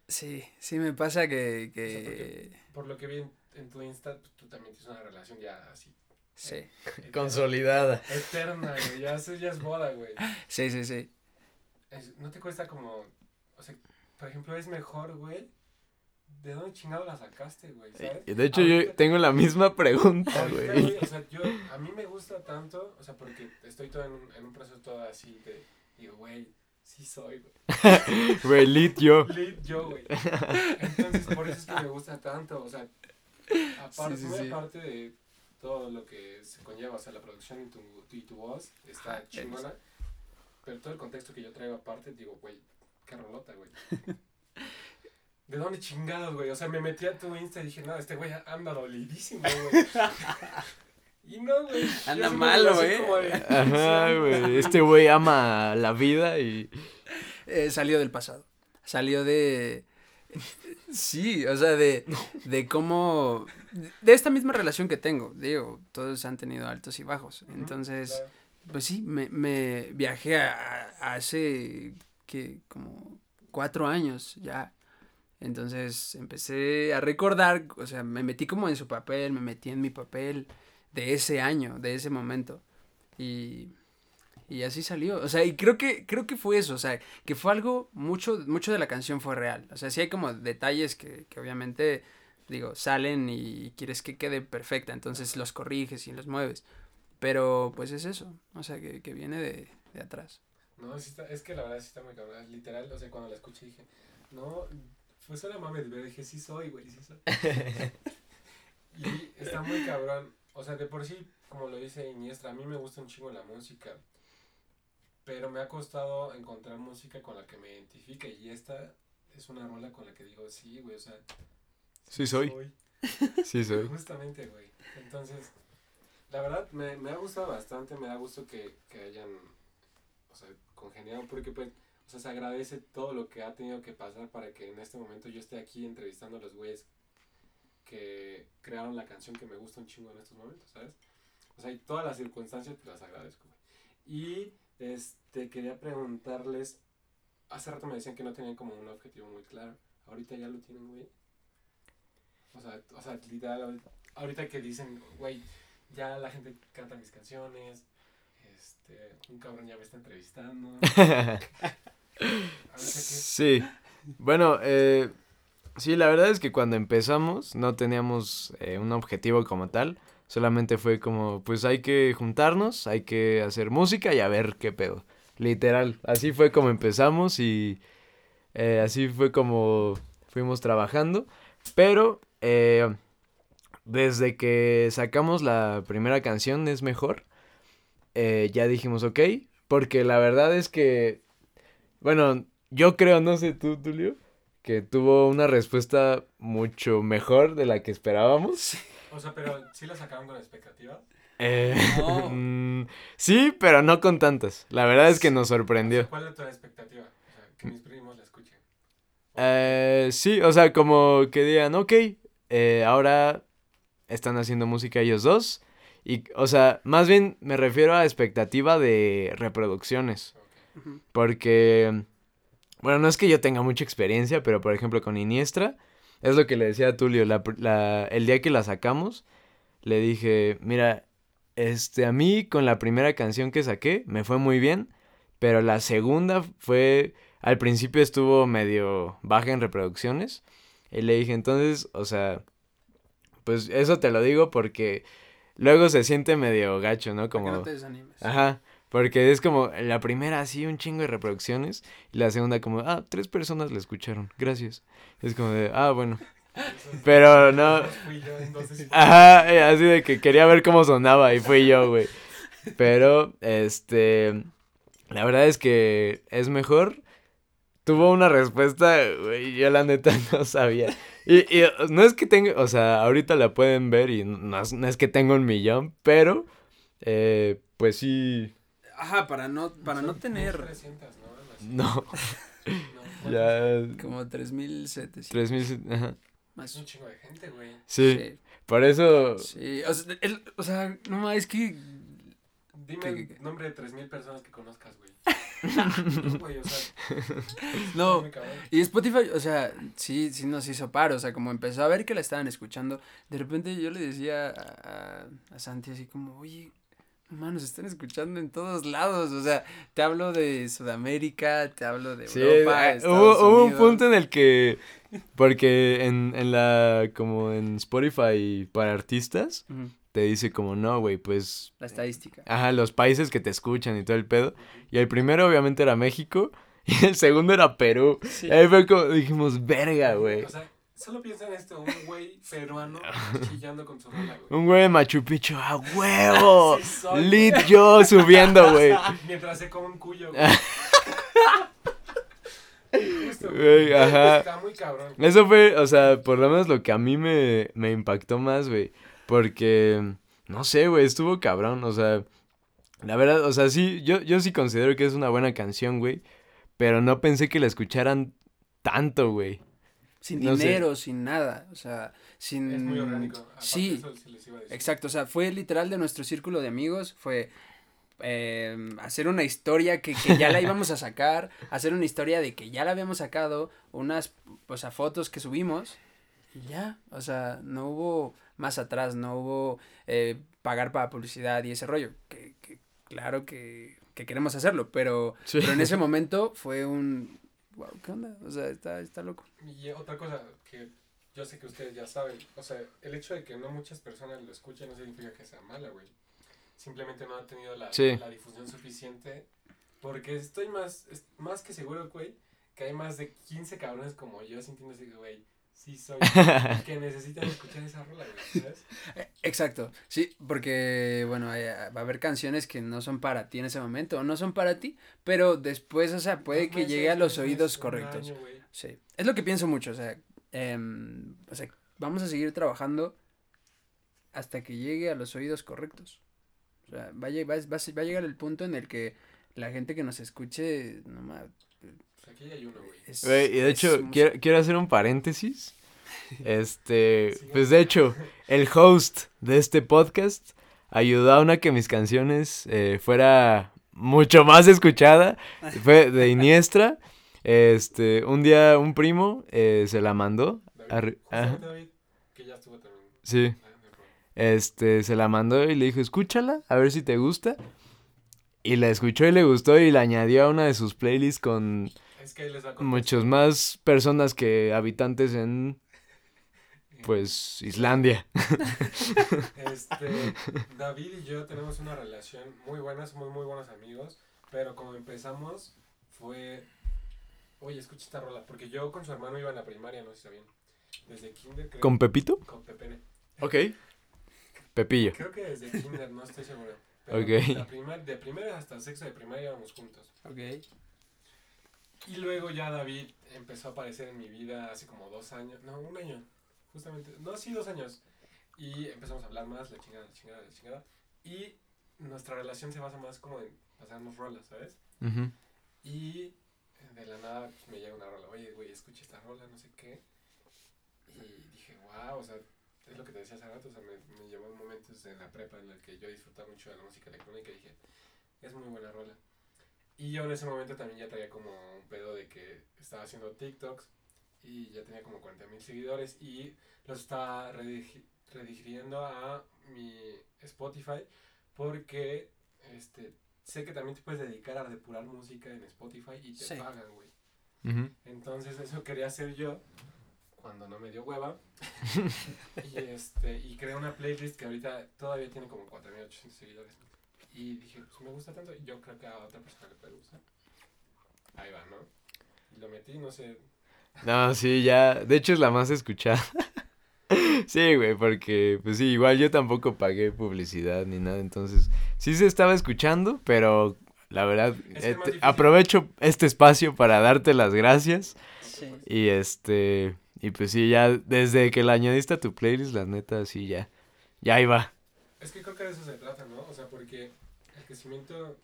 Sí, sí me pasa que... que... O sea, porque, por lo que vi en, en, tu Insta, tú también tienes una relación ya así. Sí. Eh, Consolidada. Eterna, güey. Ya, eso ya es boda, güey. Sí, sí, sí. Es, no te cuesta como... O sea, por ejemplo, es mejor, güey. ¿De dónde chingado la sacaste, güey? ¿Sabes? De hecho, ahorita, yo tengo la misma pregunta, güey. O sea, yo, a mí me gusta tanto, o sea, porque estoy todo en un, en un proceso todo así de... Digo, güey Sí soy, güey. Güey, lit yo. Lit yo, güey. Entonces, por eso es que me gusta tanto, o sea, aparte, sí, sí, sí. aparte de todo lo que se conlleva, o sea, la producción y tu, tu, y tu voz está ah, chingona, pero todo el contexto que yo traigo aparte, digo, güey, qué rolota, güey. ¿De dónde chingados, güey? O sea, me metí a tu Insta y dije, no, este güey anda dolidísimo, güey. Y no, güey. Anda malo, güey. Ajá, güey. Este güey ama la vida y. Eh, salió del pasado. Salió de. Sí, o sea, de, de cómo. De esta misma relación que tengo. Digo, todos han tenido altos y bajos. Entonces, claro. pues sí, me, me viajé a, a hace. que como cuatro años ya. Entonces empecé a recordar, o sea, me metí como en su papel, me metí en mi papel de ese año, de ese momento. Y, y así salió. O sea, y creo que, creo que fue eso. O sea, que fue algo, mucho, mucho de la canción fue real. O sea, sí hay como detalles que, que obviamente, digo, salen y quieres que quede perfecta. Entonces los corriges y los mueves. Pero pues es eso. O sea, que, que viene de, de atrás. No, es que la verdad sí está muy cabrón. Literal, o sea, cuando la escuché dije, no, fue solo mames, pero dije, sí soy, güey, sí soy. y está muy cabrón. O sea, de por sí, como lo dice Iniestra, a mí me gusta un chingo la música. Pero me ha costado encontrar música con la que me identifique. Y esta es una rola con la que digo, sí, güey, o sea. Sí, soy. soy. sí, soy. Justamente, güey. Entonces, la verdad, me, me ha gustado bastante. Me da gusto que, que hayan, o sea, congeniado. Porque, pues, sea, se agradece todo lo que ha tenido que pasar para que en este momento yo esté aquí entrevistando a los güeyes que crearon la canción que me gusta un chingo en estos momentos, ¿sabes? O sea, y todas las circunstancias te las agradezco. Y este, quería preguntarles, hace rato me decían que no tenían como un objetivo muy claro, ahorita ya lo tienen, güey. O sea, o sea, literal, ahorita que dicen, güey, ya la gente canta mis canciones, este, un cabrón ya me está entrevistando. sí. Bueno, eh, Sí, la verdad es que cuando empezamos no teníamos eh, un objetivo como tal. Solamente fue como, pues hay que juntarnos, hay que hacer música y a ver qué pedo. Literal, así fue como empezamos y eh, así fue como fuimos trabajando. Pero desde que sacamos la primera canción es mejor, ya dijimos ok, porque la verdad es que, bueno, yo creo, no sé tú, Tulio que tuvo una respuesta mucho mejor de la que esperábamos. O sea, pero ¿sí la sacaron con expectativas? Eh, no. mm, sí, pero no con tantas. La verdad es que nos sorprendió. ¿Cuál es tu expectativa? O sea, que mis primos la escuchen. Eh, sí, o sea, como que digan, ok, eh, ahora están haciendo música ellos dos. Y, o sea, más bien me refiero a expectativa de reproducciones. Porque bueno, no es que yo tenga mucha experiencia, pero por ejemplo con Iniestra, es lo que le decía a Tulio, la, la, el día que la sacamos, le dije, mira, este, a mí con la primera canción que saqué me fue muy bien, pero la segunda fue al principio estuvo medio baja en reproducciones. Y le dije, entonces, o sea, pues eso te lo digo porque luego se siente medio gacho, ¿no? Como... Como... no te desanimes. Ajá. Porque es como la primera así un chingo de reproducciones y la segunda como, ah, tres personas la escucharon, gracias. Es como de, ah, bueno. Pero no. Ajá, eh, así de que quería ver cómo sonaba y fui yo, güey. Pero, este, la verdad es que es mejor. Tuvo una respuesta, güey, yo la neta no sabía. Y, y no es que tenga, o sea, ahorita la pueden ver y no, no es que tenga un millón, pero, eh, pues sí, Ajá, para no, para no tener. 300, ¿no? No. ya. Como 3700. 3000, ajá. Más. Es un chingo de gente, güey. Sí. sí. Por eso. Sí. O sea, el, o sea no más, es que. Dime el nombre de 3000 personas que conozcas, güey. no, güey, o sea. No. Y Spotify, o sea, sí, sí nos hizo paro. O sea, como empezó a ver que la estaban escuchando, de repente yo le decía a, a, a Santi así como, oye Manos, están escuchando en todos lados. O sea, te hablo de Sudamérica, te hablo de Europa. Ah, hubo, hubo un punto en el que. Porque en, en la. Como en Spotify para artistas. Te dice como, no, güey, pues... La estadística. Ajá, los países que te escuchan y todo el pedo. Y el primero obviamente era México. Y el segundo era Perú. Y ahí fue como, dijimos, verga, güey. O sea, Solo piensa en esto, un güey peruano chillando con su rola, güey. Un güey de Machu Picchu, ¡a huevo! Lit yo subiendo, güey. Mientras se come un cuyo, güey. güey, ajá. Está muy cabrón. Eso fue, o sea, por lo menos lo que a mí me, me impactó más, güey. Porque, no sé, güey, estuvo cabrón, o sea... La verdad, o sea, sí, yo, yo sí considero que es una buena canción, güey. Pero no pensé que la escucharan tanto, güey. Sin dinero, sin nada, o sea, sin... Es muy orgánico. sí, exacto, o sea, fue literal de nuestro círculo de amigos, fue eh, hacer una historia que, que, ya la íbamos a sacar, hacer una historia de que ya la habíamos sacado, unas, o sea, fotos que subimos, y ya, o sea, no hubo más atrás, no hubo eh, pagar para publicidad y ese rollo, que, que claro que, que queremos hacerlo, pero, pero en ese momento fue un, wow, ¿qué onda? O sea, está, está loco. Y otra cosa que yo sé que ustedes ya saben, o sea, el hecho de que no muchas personas lo escuchen no significa que sea mala, güey. Simplemente no ha tenido la, la difusión suficiente. Porque estoy más, más que seguro, güey, que hay más de 15 cabrones como yo sintiéndose, güey, sí soy que necesitan escuchar esa rola, ¿sabes? Eh, exacto, sí, porque, bueno, va a haber canciones que no son para ti en ese momento, o no son para ti, pero después, o sea, puede que llegue a los oídos correctos. sí, es lo que pienso mucho, o sea, em, o sea, vamos a seguir trabajando hasta que llegue a los oídos correctos. O sea, va a, va, va, va a llegar el punto en el que la gente que nos escuche, no más Aquí hay uno, güey. y de hecho, quiero, quiero hacer un paréntesis. Este, pues de hecho, el host de este podcast ayudó a una que mis canciones eh, fuera mucho más escuchada. Fue de Iniestra. Este, un día un primo eh, se la mandó. David, David, que ya estuvo también. Sí. Este, se la mandó y le dijo, escúchala, a ver si te gusta. Y la escuchó y le gustó y la añadió a una de sus playlists con es que les va muchos más personas que habitantes en pues Islandia. Este, David y yo tenemos una relación muy buena, somos muy buenos amigos, pero como empezamos fue, oye, escucha esta rola, porque yo con su hermano iba en la primaria, no sé si sabían, desde kinder creo. ¿Con Pepito? Con Pepene. Ok. Pepillo. Creo que desde kinder, no estoy seguro. Pero ok. de primera hasta sexto de primaria íbamos juntos. Ok. Y luego ya David empezó a aparecer en mi vida hace como dos años, no, un año, justamente, no, sí, dos años. Y empezamos a hablar más, la chingada, la chingada, la chingada. Y nuestra relación se basa más como en pasarnos rolas, ¿sabes? Y de la nada pues, me llega una rola, oye, güey, escucha esta rola, no sé qué. Y dije, wow, o sea, es lo que te decía hace rato, o sea, me, me llevó momentos en la prepa en el que yo disfrutaba mucho de la música electrónica y dije, es muy buena rola. Y yo en ese momento también ya traía como un pedo de que estaba haciendo TikToks y ya tenía como 40 mil seguidores y los estaba redigiriendo a mi Spotify porque este sé que también te puedes dedicar a depurar música en Spotify y te pagan, güey. Entonces eso quería hacer yo cuando no me dio hueva. y este y creé una playlist que ahorita todavía tiene como 4800 seguidores. Y dije, pues me gusta tanto, yo creo que a otra persona le puede gustar. Ahí va, ¿no? Y lo metí, no sé. No, sí, ya. De hecho, es la más escuchada. sí, güey, porque, pues sí, igual yo tampoco pagué publicidad ni nada. Entonces, sí se estaba escuchando, pero la verdad, Es que eh, aprovecho este espacio para darte las gracias. Sí. Y este, y pues sí, ya desde que la añadiste a tu playlist, la neta, sí, ya. Ya ahí va. Es que creo que de eso se trata, ¿no? O sea, porque crecimiento,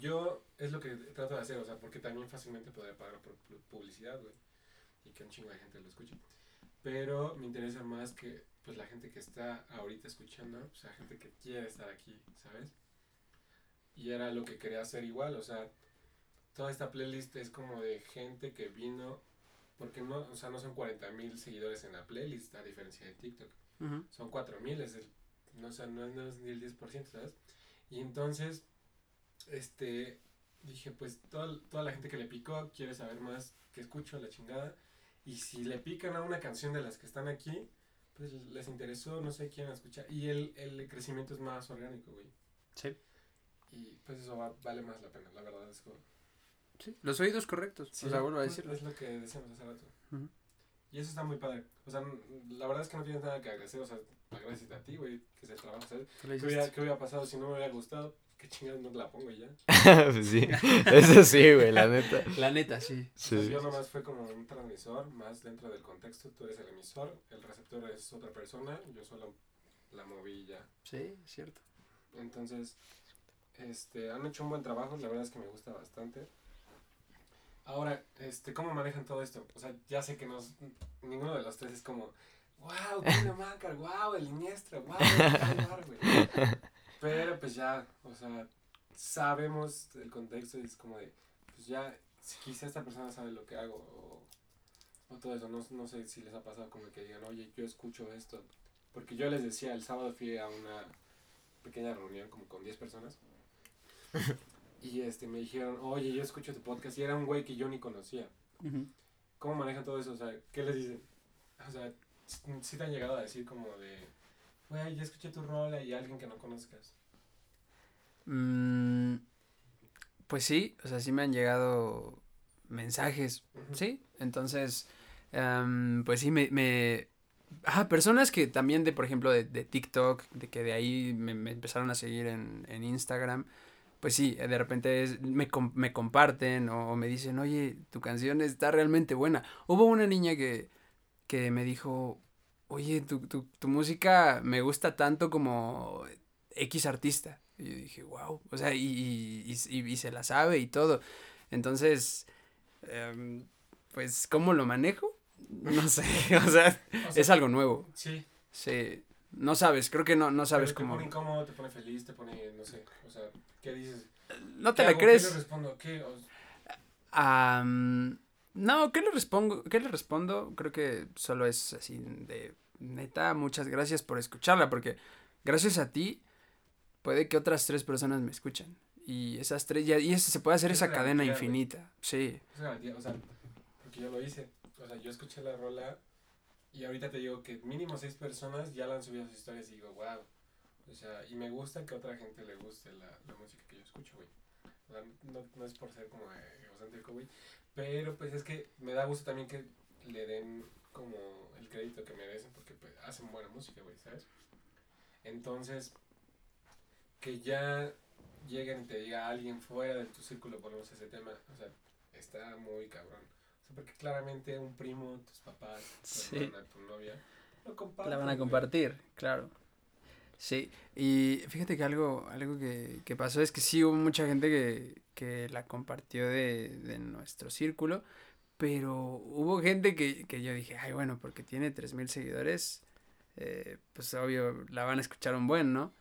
yo es lo que trato de hacer, o sea, porque también fácilmente podría pagar por pu- publicidad, güey, y que un chingo de gente lo escuche. Pero me interesa más que, pues, la gente que está ahorita escuchando, o sea, gente que quiere estar aquí, ¿sabes? Y era lo que quería hacer igual, o sea, toda esta playlist es como de gente que vino, porque no, o sea, no son 40 mil seguidores en la playlist, a diferencia de TikTok Ujú. son 4000, es el, no, o sea, no, es- no es ni el 10%, ¿sabes? Y entonces, este, dije, pues toda, toda la gente que le picó quiere saber más que escucho la chingada. Y si le pican a una canción de las que están aquí, pues les interesó, no sé, quieren escuchar. Y el, el crecimiento es más orgánico, güey. Sí. Y pues eso va- vale más la pena, la verdad es como... Sí. Los oídos correctos. o sea, vuelvo a decirlo. Es lo que decíamos hace rato. Ujú. Y eso está muy padre. O sea, n- la verdad es que no tienes nada que agradecer. O sea, agradecerte a ti, güey, que es el trabajo, ¿Qué hubiera, qué hubiera pasado si no me hubiera gustado? Qué chingados no la pongo y ya. pues sí, eso sí, güey, la neta. La neta, sí. Sí. yo nomás fue como un transmisor, más dentro del contexto. Tú eres el emisor, el receptor es otra persona, yo solo la moví y ya. Sí, cierto. Entonces, este, han hecho un buen trabajo, la verdad es que me gusta bastante. Ahora, este, ¿cómo manejan todo esto? O sea, ya sé que nos, ninguno de los tres es como, wow, Tino Macar, wow, el Iniestra, wow, güey. Pero pues ya, o sea, sabemos el contexto y es como de, pues ya, si quizá esta persona sabe lo que hago o, o todo eso, no, no sé si les ha pasado como que digan, oye, yo escucho esto. Porque yo les decía, el sábado fui a una pequeña reunión como con 10 personas. y este me dijeron, oye, yo escucho tu podcast y era un güey que yo ni conocía. Ujú. ¿Cómo manejan todo eso? O sea, ¿qué les dicen? O sea, si te han llegado a decir como de, güey, ya escuché tu rola y alguien que no conozcas. Mm, pues sí, o sea, sí me han llegado mensajes, Ujú. ¿sí? Entonces, em, pues sí, me, me... Ajá, personas que también de, por ejemplo, de, de TikTok, de que de ahí me, me empezaron a seguir en, en Instagram, pues sí, de repente es- me, me comparten o, me dicen, oye, tu canción está realmente buena. Hubo una niña que, que me dijo, oye, tu, tu, tu música me gusta tanto como X artista. Y yo dije, wow, o sea, y, y, y- y se la sabe y todo. Entonces, em, pues, ¿cómo lo manejo? No sé, o sea, O sea, es algo nuevo. Sí. Sí, no sabes, creo que no, no sabes pero cómo. Te pone incómodo, te pone feliz, te pone, no sé, o sea, ¿qué dices? No ¿Qué te la hago? ¿Qué crees. le respondo? ¿Qué? Am, no, ¿qué le respondo? ¿Qué le respondo? Creo que solo es así de neta, muchas gracias por escucharla, porque gracias a ti puede que otras tres personas me escuchen. Y esas tres, ya, y ese- se puede hacer Es esa cadena garantía, infinita. Sí. Es garantía, o sea, porque yo lo hice. O sea, yo escuché la rola y ahorita te digo que mínimo seis personas ya la han subido a sus historias y digo, wow. O sea, y me gusta que a otra gente le guste la, la música que yo escucho, güey. O sea, no, no es por ser como egocéntrico, güey. Pero pues es que me da gusto también que le den como el crédito que merecen porque pues, hacen buena música, güey, ¿sabes? Entonces, que ya lleguen y te diga alguien fuera de tu círculo, ponemos ese tema, o sea, está muy cabrón. O sea, porque claramente un primo, tus papás, tu Sí. hermana, tu novia, lo comparten. La van a güey. compartir, claro. Sí, y fíjate que algo, algo que, que pasó es que sí hubo mucha gente que, que la compartió de, de nuestro círculo, pero hubo gente que, que yo dije, ay, bueno, porque tiene 3000 seguidores, eh, pues obvio la van a escuchar un buen, ¿no?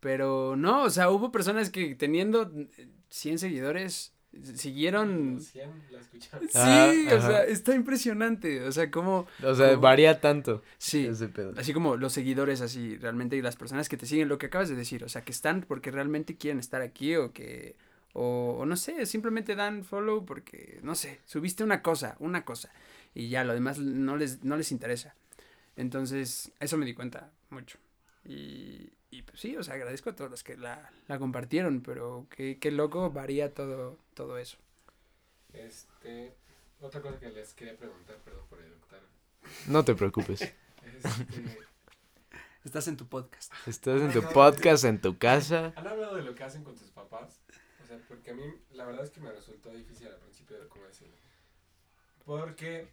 Pero no, o sea, hubo personas que teniendo eh, 100 seguidores siguieron... Los 100 la escucharon. Sí, Ah, o ajá. sea, está impresionante, o sea, como... O sea, Como- varía tanto Sí, ese pedo. Así como los seguidores, así, realmente, y las personas que te siguen, lo que acabas de decir, o sea, que están porque realmente quieren estar aquí o que, O, o no sé, simplemente dan follow porque, no sé, subiste una cosa, una cosa. Y ya, lo demás no les, no les interesa. Entonces, eso me di cuenta mucho. Y, y pues sí, o sea, agradezco a todos los que la, la compartieron, pero qué, qué loco varía todo, todo eso. Este, otra cosa que les quería preguntar, perdón por eructar. No te preocupes. Este, Estás en tu podcast. Estás en tu podcast, en tu casa. ¿Han hablado de lo que hacen con tus papás? O sea, porque a mí la verdad es que me resultó difícil al principio de cómo decirlo. Porque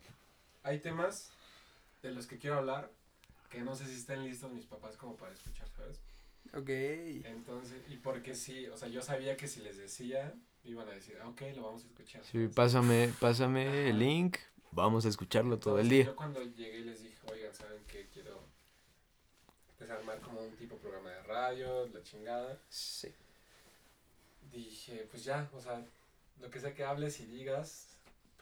hay temas de los que quiero hablar que no sé si estén listos mis papás como para escuchar, ¿sabes? Ok. Entonces, y porque sí, o sea, yo sabía que si les decía, iban a decir, ah, ok, lo vamos a escuchar. Sí, pásame, pásame el link. Vamos a escucharlo todo el día. Yo cuando llegué les dije, oigan, ¿saben qué? Quiero pues, armar como un tipo programa de radio, la chingada. Sí. Dije, pues ya, o sea, lo que sea que hables y digas,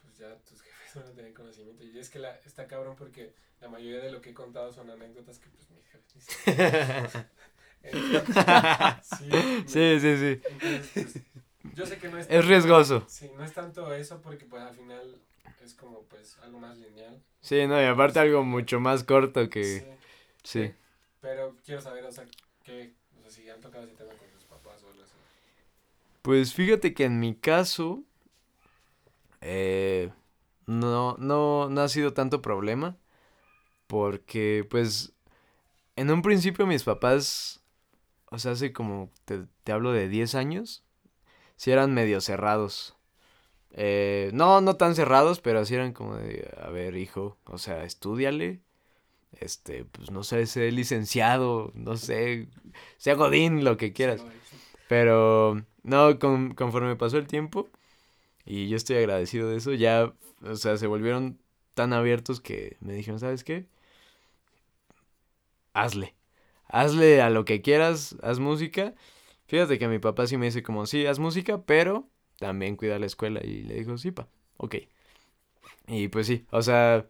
pues ya tus jefes van a tener conocimiento. Y es que la, está cabrón porque la mayoría de lo que he contado son anécdotas que pues mis jefes sí, Sí, sí, sí. entonces, pues, yo sé que no es... Es riesgoso. Sí, no es tanto eso porque pues al final es como pues algo más lineal. Sí, no, y aparte algo mucho más corto que... Sí. Sí. Pero quiero saber, o sea, qué, o sea, si han tocado ese tema con sus papás o algo así. Pues fíjate que en mi caso... eh, no, no, no ha sido tanto problema. Porque, pues, en un principio mis papás, o sea, hace como, te, te hablo de 10 años, sí eran medio cerrados. Eh, no, no tan cerrados, pero sí eran como de, a ver, hijo, o sea, estudiale. Este, pues no sé, sé licenciado, no sé, sea godín, lo que quieras. Pero no, con- conforme pasó el tiempo, y yo estoy agradecido de eso, ya, o sea, se volvieron tan abiertos que me dijeron, ¿sabes qué? Hazle. Hazle a lo que quieras, haz música. Fíjate que mi papá sí me dice como, sí, haz música, pero también cuida la escuela. Y le dijo, sí, pa, ok. Y pues sí, o sea,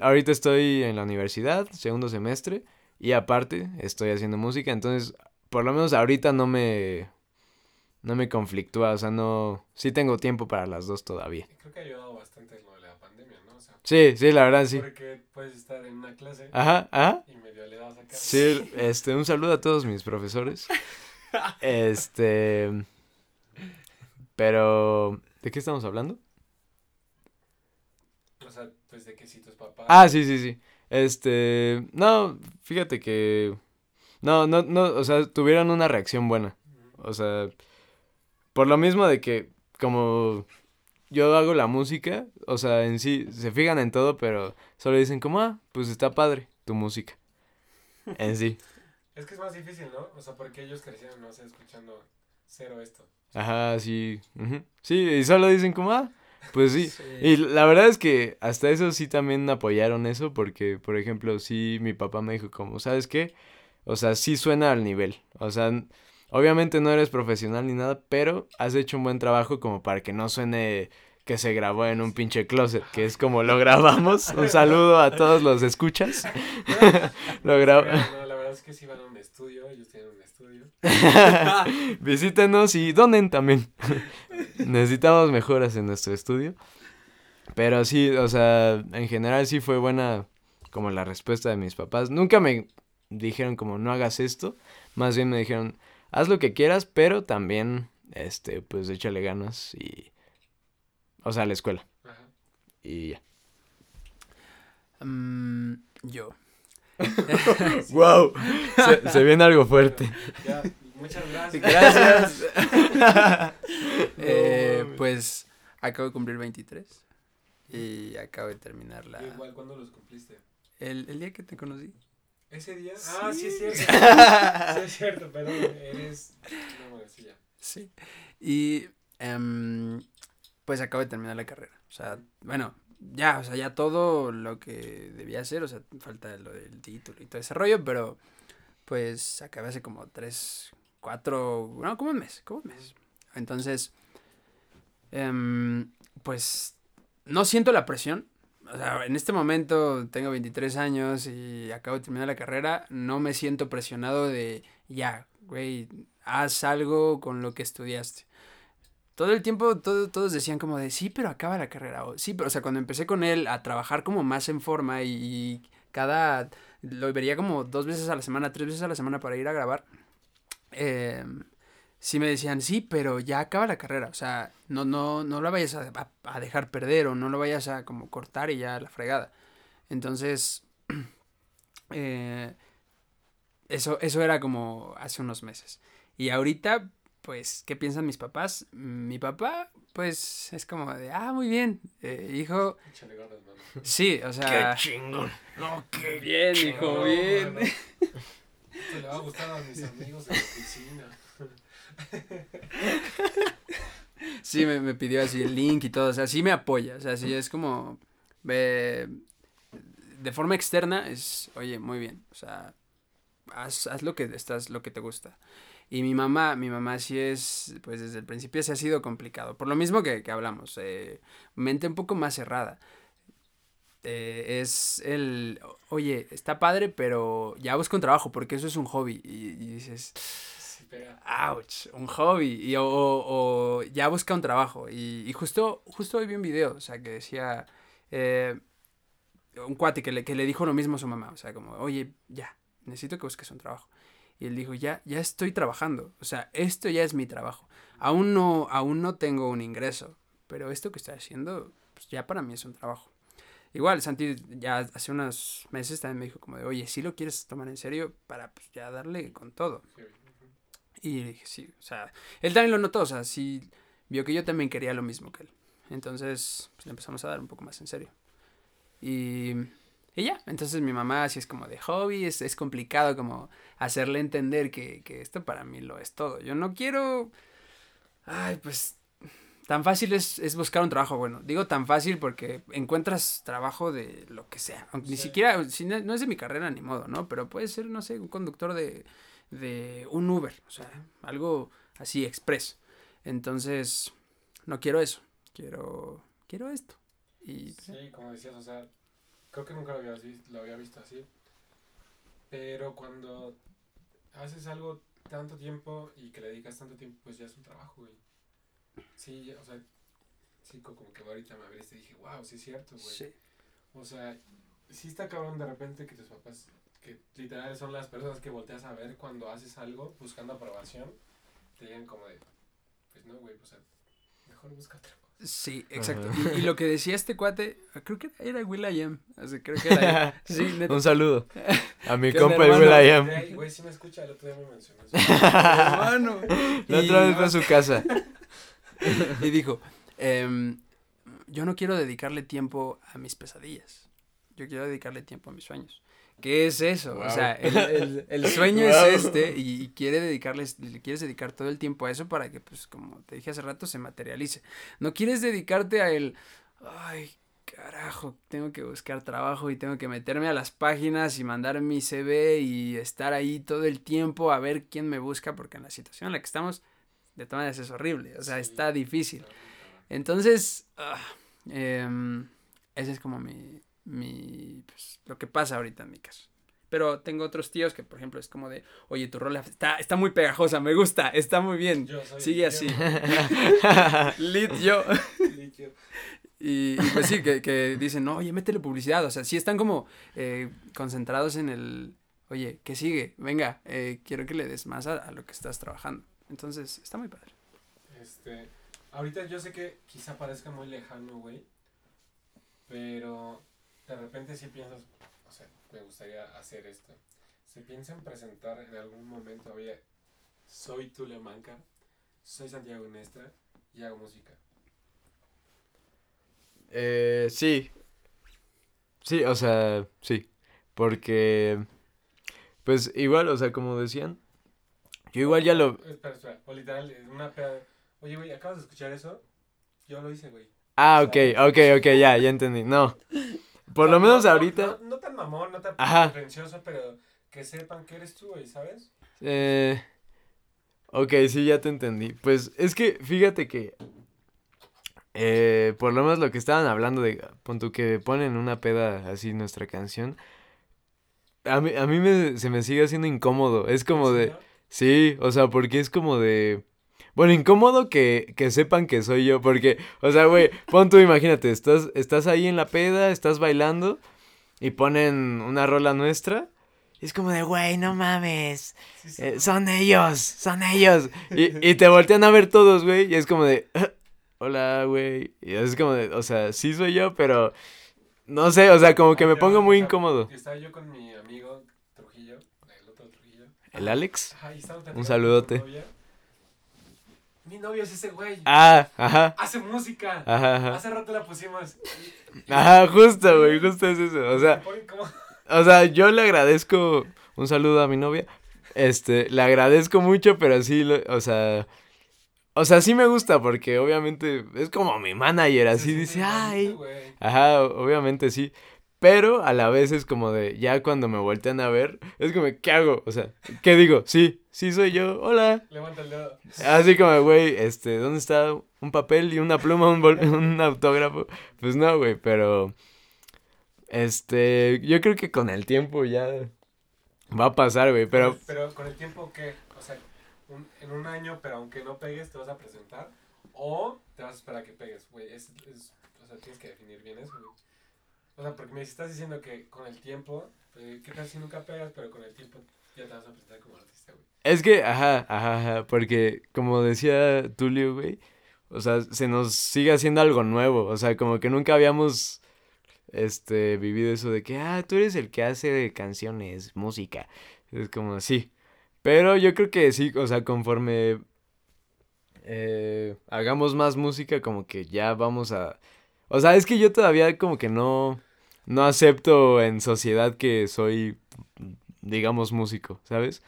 ahorita estoy en la universidad, segundo semestre, y aparte estoy haciendo música, entonces por lo menos ahorita no me no me conflictúa, o sea, no sí tengo tiempo para las dos todavía. Creo que ha ayudado bastante lo de la pandemia, ¿no? O sea, Sí, sí, la verdad sí. porque puedes estar en una clase Ajá, ajá. y medio le das acá. Sí, este, un saludo a todos mis profesores. Este, pero ¿de qué estamos hablando? O sea, pues de que si tus papás... Ah, sí, sí, sí. Este, no, fíjate que no, no, no, o sea, tuvieron una reacción buena. O sea, por lo mismo de que como yo hago la música, o sea, en sí se fijan en todo, pero solo dicen como, ah, pues está padre tu música. En sí. Es que es más difícil, ¿no? O sea, porque ellos crecieron, no sé, escuchando cero esto. Ajá, sí. Sí, y solo dicen como, ah, pues sí. Sí. Y la verdad es que hasta eso sí también apoyaron eso, porque, por ejemplo, sí, mi papá me dijo como, ¿sabes qué? O sea, sí suena al nivel. O sea, obviamente no eres profesional ni nada, pero has hecho un buen trabajo como para que no suene que se grabó en un pinche closet, que es como lo grabamos. Un saludo a todos los escuchas. lo grabo. No, la verdad es que sí van a un estudio, ellos tienen un estudio. Visítenos y donen también. Necesitamos mejoras en nuestro estudio. Pero sí, o sea, en general sí fue buena como la respuesta de mis papás. Nunca me dijeron como no hagas esto. Más bien me dijeron, haz lo que quieras, pero también, este, pues échale ganas y... O sea, a la escuela. Ajá. Y ya. Mm, yo. ¡Wow! Se, se viene algo fuerte. Ya, muchas gracias. Gracias. Eh, pues acabo de cumplir 23 y acabo de terminar la... Igual, ¿cuándo los cumpliste? El, el día que te conocí. ¿Ese día? Ah, sí es cierto. sí es cierto, perdón, eres... No, bueno, sí, ya. Sí. Y em, pues acabo de terminar la carrera. O sea, bueno, ya, o sea, ya todo lo que debía hacer, o sea, falta lo del título y todo ese rollo, pero pues acabé hace como tres, cuatro, no, como un mes, como un mes. Entonces, em, pues no siento la presión. O sea, en este momento tengo 23 años y acabo de terminar la carrera, no me siento presionado de, ya, güey, haz algo con lo que estudiaste. todo el tiempo todo- todos decían como de, sí, pero acaba la carrera. O, sí, pero, o sea, cuando empecé con él a trabajar como más en forma y, y cada, lo vería como dos veces a la semana, tres veces a la semana para ir a grabar, eh, sí me decían, sí, pero ya acaba la carrera. O sea, no, no, no la vayas a, a- a dejar perder o no lo vayas a como cortar y ya la fregada. Entonces, eh, eso, eso era como hace unos meses. Y ahorita, pues, ¿qué piensan mis papás? Mi papá, pues, es como de, ah, muy bien, eh, hijo. Sí, o sea. chingón! No, qué bien, hijo, bien. le va a gustar a mis amigos de la oficina. Sí, me, me pidió así el link y todo, o sea, sí me apoya, o sea, sí es como, de forma externa es, oye, muy bien, o sea, haz, haz lo que estás, lo que te gusta. Y mi mamá, mi mamá sí es, pues desde el principio sí ha sido complicado, por lo mismo que, que hablamos, eh, mente un poco más cerrada. Eh, es el, oye, está padre, pero ya busca un trabajo, porque eso es un hobby, y, dices, pega. ouch, un hobby, y, o, o- ya busca un trabajo. Y, y justo, justo hoy vi un video, o sea, que decía, eh, un cuate que le, que le dijo lo mismo a su mamá, o sea, como, oye, ya, necesito que busques un trabajo. Y él dijo, ya, ya estoy trabajando, o sea, esto ya es mi trabajo. Aún no, aún no tengo un ingreso, pero esto que estoy haciendo, pues ya para mí es un trabajo. Igual, Santi ya hace unos meses también me dijo como de, oye, si lo quieres tomar en serio para pues ya darle con todo. Y dije, sí, o sea, él también lo notó, o sea, sí vio que yo también quería lo mismo que él. Entonces, pues le empezamos a dar un poco más en serio. Y, y ya, entonces mi mamá así es como de hobby, es, es complicado como hacerle entender que, que esto para mí lo es todo. Yo no quiero, ay, pues tan fácil es, es buscar un trabajo. Bueno, digo tan fácil porque encuentras trabajo de lo que sea. Aunque Ni Sí. siquiera, si no, no es de mi carrera ni modo, ¿no? Pero puede ser, no sé, un conductor de, de un Uber, o sea, algo así, express. Entonces, no quiero eso, quiero, quiero esto. Y pues, Sí, como decías, o sea, creo que nunca lo había, lo había visto así. Pero cuando haces algo tanto tiempo y que le dedicas tanto tiempo, pues ya es un trabajo, güey. Sí, o sea, sí, co- como que ahorita me abriste y dije, wow, sí es cierto, güey. sí. O sea, sí está cabrón de repente que tus papás, que literal son las personas que volteas a ver cuando haces algo buscando aprobación, te digan como de, pues no, güey, sea, mejor busca otra cosa. Sí, exacto. Y, y lo que decía este cuate, creo que era Will I Am. o sea, creo que era. Sí, neta. Un saludo a mi ¿Qué compa? Will.i.am. Güey, sí me escucha, el otro día me mencionó eso. Hermano. La Y- otra vez fue a su casa. y dijo, em, yo no quiero dedicarle tiempo a mis pesadillas. Yo quiero dedicarle tiempo a mis sueños. ¿Qué es eso? O sea, el, el- el sueño Wow. es este y, y quiere dedicarles, le quieres dedicar todo el tiempo a eso para que, pues, como te dije hace rato, se materialice. No quieres dedicarte a el, ay, carajo, tengo que buscar trabajo y tengo que meterme a las páginas y mandar mi CV y estar ahí todo el tiempo a ver quién me busca, porque en la situación en la que estamos, de todas maneras es horrible, o sea, está difícil. Entonces, ah, em, ese es como mi, mi, pues, lo que pasa ahorita en mi caso. Pero tengo otros tíos que, por ejemplo, es como de, oye, tu rola está, está muy pegajosa, me gusta, está muy bien, Yo soy sigue así. Lit yo. Líquido. Y, y pues sí, que, que dicen, no, oye, métele publicidad. O sea, sí están como eh, concentrados en el, oye, ¿qué sigue? Venga, eh, quiero que le des más a, a lo que estás trabajando. Entonces, está muy padre. Este, ahorita yo sé que quizá parezca muy lejano, güey, pero de repente sí piensas, o sea, me gustaría hacer esto. ¿Se piensan presentar en algún momento, oye, soy Tule Manca, soy Santiago Nestra y hago música? Eh, sí. Sí, o sea, sí. Porque, pues igual, o sea, como decían, yo igual ya lo... Espera, espera, o literal, una peda, oye, güey, ¿acabas de escuchar eso? Yo lo hice, güey. Ah, ok, ok, ok, ya, ya entendí. No. Por lo No, menos no, ahorita... No, no tan mamón, no tan Ajá. pretencioso, pero que sepan que eres tú, güey, ¿sabes? Eh, ok, sí, ya te entendí. Pues es que fíjate que... eh, por lo menos lo que estaban hablando de... Pon que ponen una peda así nuestra canción. A mí, a mí me, se me sigue haciendo incómodo. Es como de... Sí, o sea, porque es como de... Bueno, incómodo que, que sepan que soy yo, porque, o sea, güey, pon tú, imagínate, estás, estás ahí en la peda, estás bailando y ponen una rola nuestra. Y es como de, güey, no mames, eh, son ellos, son ellos. Y, y te voltean a ver todos, güey, y es como de, hola, güey. Y es como de, o sea, sí soy yo, pero no sé, o sea, como que me pongo muy incómodo. Estaba yo con mi amigo Trujillo, el otro Trujillo. ¿El Alex? Ajá, y Un saludote. Mi novio es ese güey. Ah, ajá, Hace música. ajá, ajá. Hace rato la pusimos. Ajá, justo, güey, justo es eso. O sea, O sea, yo le agradezco un saludo a mi novia. Este, le agradezco mucho, pero sí, lo- o sea, o sea, sí me gusta porque obviamente es como mi manager, así dice, ay, güey. ajá, obviamente sí. Pero a la vez es como de, ya cuando me voltean a ver, es como, ¿qué hago? O sea, ¿qué digo? Sí, sí soy yo, hola. Levanta el dedo. Así como, güey, este, ¿dónde está un papel y una pluma, un, bol- un autógrafo? Pues no, güey, pero, este, yo creo que con el tiempo ya va a pasar, güey, pero, Pero con el tiempo que, o sea, un- en un año, pero aunque no pegues, te vas a presentar. O te vas a esperar a que pegues, güey. Es, es- o sea, tienes que definir bien eso, güey. O sea, porque me estás diciendo que con el tiempo, eh, ¿qué tal si nunca pegas, pero con el tiempo ya te vas a presentar como artista, güey? Es que, ajá, ajá, ajá, porque como decía Tulio, güey, o sea, se nos sigue haciendo algo nuevo, o sea, como que nunca habíamos, este, vivido eso de que, ah, tú eres el que hace canciones, música, es como, sí, pero yo creo que sí, o sea, conforme eh, hagamos más música, como que ya vamos a, o sea, es que yo todavía como que no, no acepto en sociedad que soy, digamos, músico, ¿sabes?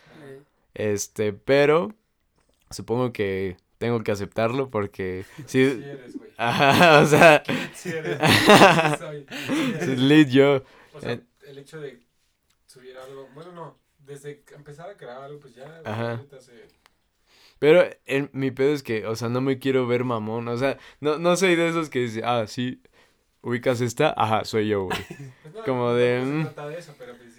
Este, pero supongo que tengo que aceptarlo porque sí, eres, güey. ajá, o sea, Sí eres. Soy. Sí lead yo. O sea, Eh. el hecho de subir algo, bueno, no, desde empezar a crear algo, pues ya, Ajá. se- Pero el- mi pedo es que, o sea, no me quiero ver mamón, o sea, no, no soy de esos que dice, ah, sí, ubicas esta, ajá, soy yo, güey. Pues no, Como no, de, No, mm. se trata de eso, pero pues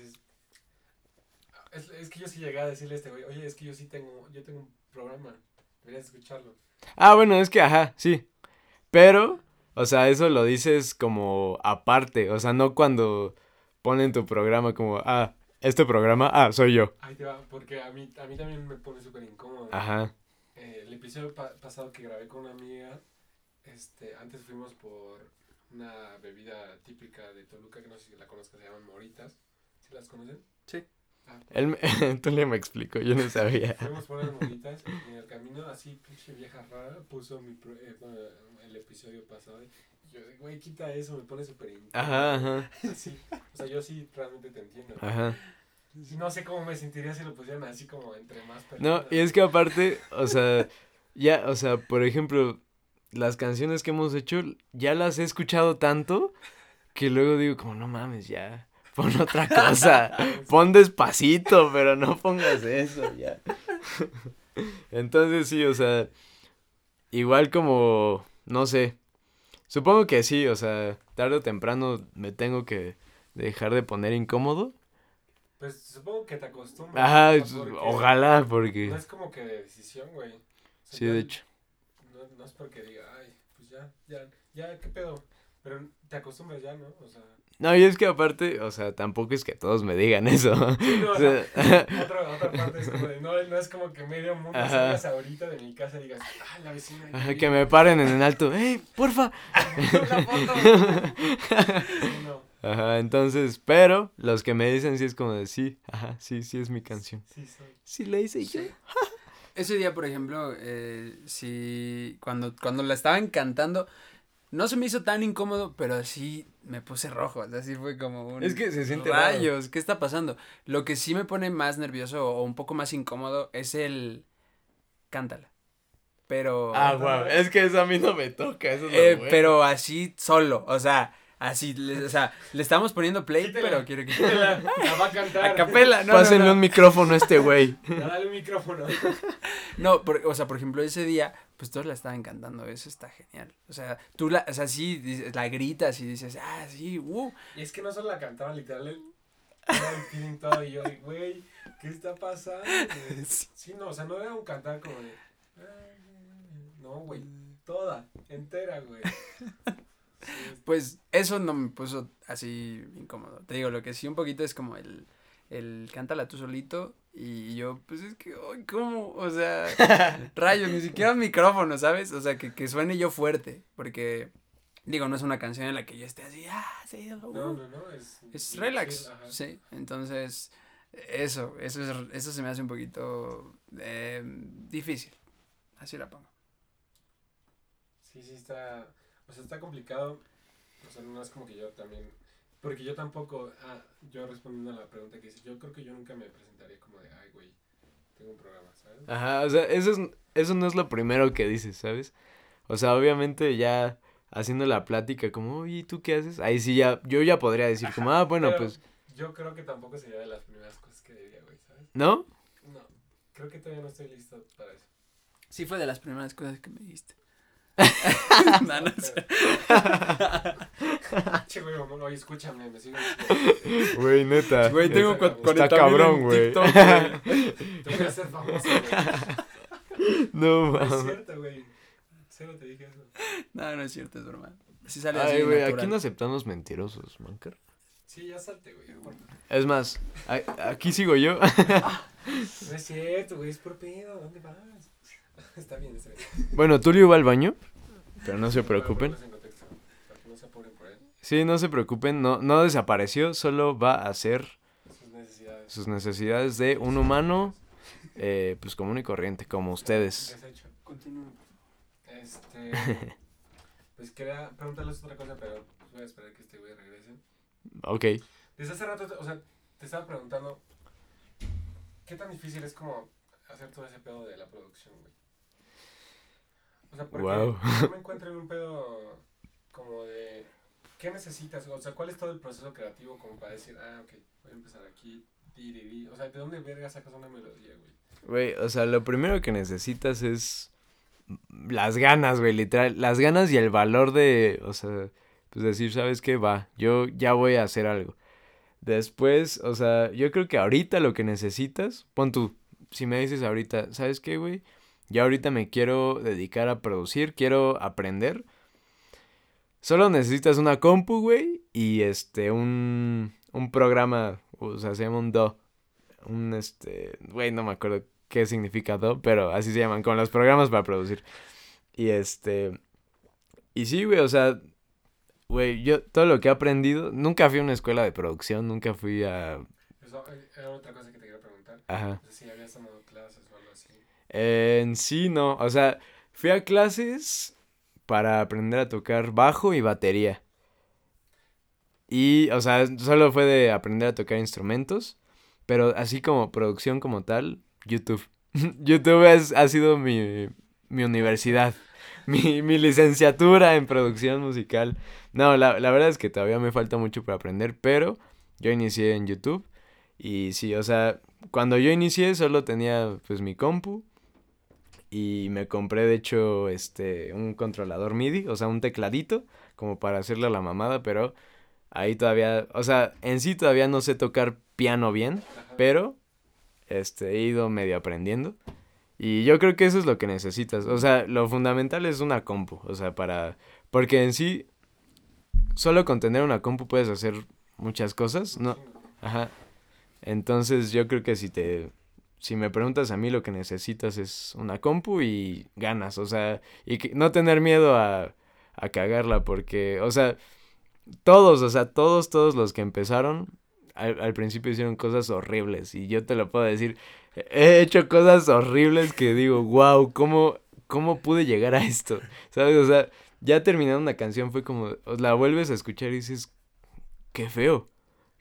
es, es, que yo sí llegué a decirle a este güey, oye, es que yo sí tengo, yo tengo un programa, deberías escucharlo. Ah, bueno, es que, ajá, sí. Pero, o sea, eso lo dices como aparte, o sea, no cuando ponen tu programa como, ah, este programa, ah, soy yo. Ahí te va, porque a mí, a mí también me pone súper incómodo. Ajá. Eh, el episodio pa- pasado que grabé con una amiga, este, antes fuimos por una bebida típica de Toluca, que no sé si la conozcas, se llaman moritas. ¿Sí las conocen? Sí. Él me, le me explicó, yo no sabía. Fuimos por unas moritas y en el camino, así, pinche vieja rara, puso mi pro- eh, bueno, el episodio pasado. Y yo, güey, quita eso, me pone súper. Ajá, ajá, Así, o sea, yo sí realmente te entiendo. ajá. No sé cómo me sentiría si lo pusieran así como entre más No, personas. y es que aparte, o sea, ya, o sea, por ejemplo, las canciones que hemos hecho, ya las he escuchado tanto que luego digo como, no mames, ya, pon otra cosa, pon despacito, pero no pongas eso, ya. Entonces sí, o sea, igual como, no sé, supongo que sí, o sea, tarde o temprano me tengo que dejar de poner incómodo. Pues supongo que te acostumbras. Ajá, ojalá, porque... No es como que de decisión, güey. O sea, Sí, de hecho. No, no es porque diga, ay, pues ya, ya, ya, ¿qué pedo? Pero te acostumbras ya, ¿no? O sea, No, y es que aparte, o sea, tampoco es que todos me digan eso. sí, no, O o sea, sea, otra, otra parte es como de, no, no es como que medio mundo Ajá. salgas ahorita de mi casa y digas, ah, la vecina. ajá, que me paren en el alto. ¡Ey, porfa! Una foto. Sí, no, Ajá, entonces, pero los que me dicen sí es como de sí, ajá, sí, sí es mi canción. sí soy. Sí la hice yo. Ese día, por ejemplo, eh, sí, cuando, cuando la estaban cantando, no se me hizo tan incómodo, pero sí me puse rojo, o sea, sí fue como un... Es que se siente raro. Rayos, ¿qué está pasando? Lo que sí me pone más nervioso o un poco más incómodo es el... Cántala. Pero... Ah, guau, es que eso a mí no me toca, eso es lo Eh, bueno. pero así solo, o sea, así, le, o sea, le estamos poniendo play, Quítela, pero quiero que... quítela, La va a cantar. A capela, no, Pásenle no. un micrófono a este güey. Dale un micrófono. No, por- o sea, por ejemplo, ese día, pues todos la estaban cantando, eso está genial. O sea, tú la, o sea, sí, dices- la gritas y dices, ah, sí, uh. Y es que no solo la cantaban literal, el, era el feeling todo y yo, güey, ¿qué está pasando? Sí, no, o sea, no era un cantar como de... "Ah, No, güey. Toda, entera, güey. Pues eso no me puso así incómodo. Te digo, lo que sí un poquito es como el, el cántala tú solito y yo, pues es que, ay, ¿cómo? O sea, rayos, ni siquiera un micrófono, ¿sabes? O sea, que, que suene yo fuerte, porque, digo, no es una canción en la que yo esté así, ah, sí, uh, No, no, no, es... es relax, chill, sí, entonces, eso, eso, es, eso se me hace un poquito eh, difícil, así la pongo. Sí, sí, está. O sea, está complicado. O sea, no es como que yo también. Porque yo tampoco. Ah, yo respondiendo a la pregunta que hice, yo creo que yo nunca me presentaría como de, ay, güey, tengo un programa, ¿sabes? Ajá, o sea, eso, es, eso no es lo primero que dices, ¿sabes? O sea, obviamente ya haciendo la plática como, oye, ¿y ¿tú qué haces? Ahí sí ya, yo ya podría decir como, ah, bueno, Pero pues, Yo creo que tampoco sería de las primeras cosas que diría, güey, ¿sabes? ¿no? No, creo que todavía no estoy listo para eso. Sí fue de las primeras cosas que me dijiste. No, no sé. Che, güey, mamón, oye, escúchame, me sigo. Güey, neta. Güey, tengo Está cua- 40 cabrón, en güey. Te voy a hacer famoso, güey. No, No es mames. cierto, güey. Cero te dije eso. No, no es cierto, es broma. Sí sale así Ay, güey, aquí no aceptamos mentirosos, Mancar. Sí, ya salte, güey. Es más, aquí sigo yo. No es cierto, güey, es por pedo. ¿Dónde vas? Está bien, está bien. bueno, Tulio va al baño, pero no se preocupen. Sí, no se preocupen, no, no desapareció, solo va a hacer Sus necesidades. sus necesidades de un humano, eh, pues común y corriente, como ustedes. Continúa. Este. Pues quería preguntarles otra cosa, pero pues voy a esperar que este güey regrese. Ok. Desde hace rato, o sea, te estaba preguntando. ¿Qué tan difícil es como hacer todo ese pedo de la producción, güey? O sea, porque Guau. yo me encuentro en un pedo como de. ¿Qué necesitas? O sea, ¿cuál es todo el proceso creativo como para decir, ah, ok, voy a empezar aquí, tiriri? O sea, ¿de dónde verga sacas una melodía, güey? Güey, o sea, lo primero que necesitas es las ganas, güey, literal. Las ganas y el valor de, o sea, pues decir, ¿sabes qué? Va, yo ya voy a hacer algo. Después, o sea, yo creo que ahorita lo que necesitas, pon tú, si me dices ahorita, ¿sabes qué, güey? Ya ahorita me quiero dedicar a producir, quiero aprender. Solo necesitas una compu, güey, y este, un, un programa, o sea, se llama un DO. Un, este, güey, no me acuerdo qué significa DO, pero así se llaman, con los programas para producir. Y este, y sí, güey, o sea, güey, yo todo lo que he aprendido, nunca fui a una escuela de producción, nunca fui a, Eso eh, era otra cosa que te quería preguntar. ajá. No sé si habías tomado En sí, no. O sea, fui a clases para aprender a tocar bajo y batería. Y, o sea, solo fue de aprender a tocar instrumentos. Pero así como producción como tal, YouTube. YouTube ha sido mi, mi universidad. Mi, mi licenciatura en producción musical. No, la, la verdad es que todavía me falta mucho para aprender, pero yo inicié en YouTube. Y sí, o sea, cuando yo inicié solo tenía pues mi compu y me compré de hecho este un controlador MIDI, o sea, un tecladito como para hacerle a la mamada, pero ahí todavía, o sea, en sí todavía no sé tocar piano bien, pero este he ido medio aprendiendo. Y yo creo que eso es lo que necesitas. O sea, lo fundamental es una compu. O sea, para. Porque en sí. Solo con tener una compu puedes hacer muchas cosas. No. Ajá. Entonces yo creo que si te. Si me preguntas a mí lo que necesitas es una compu y ganas. O sea. Y que, no tener miedo a. A cagarla. Porque. O sea. Todos, o sea, todos, todos los que empezaron. Al, al principio hicieron cosas horribles. Y yo te lo puedo decir. He hecho cosas horribles que digo, wow, ¿cómo, ¿cómo pude llegar a esto? ¿Sabes? O sea, ya terminando una canción fue como, la vuelves a escuchar y dices, qué feo,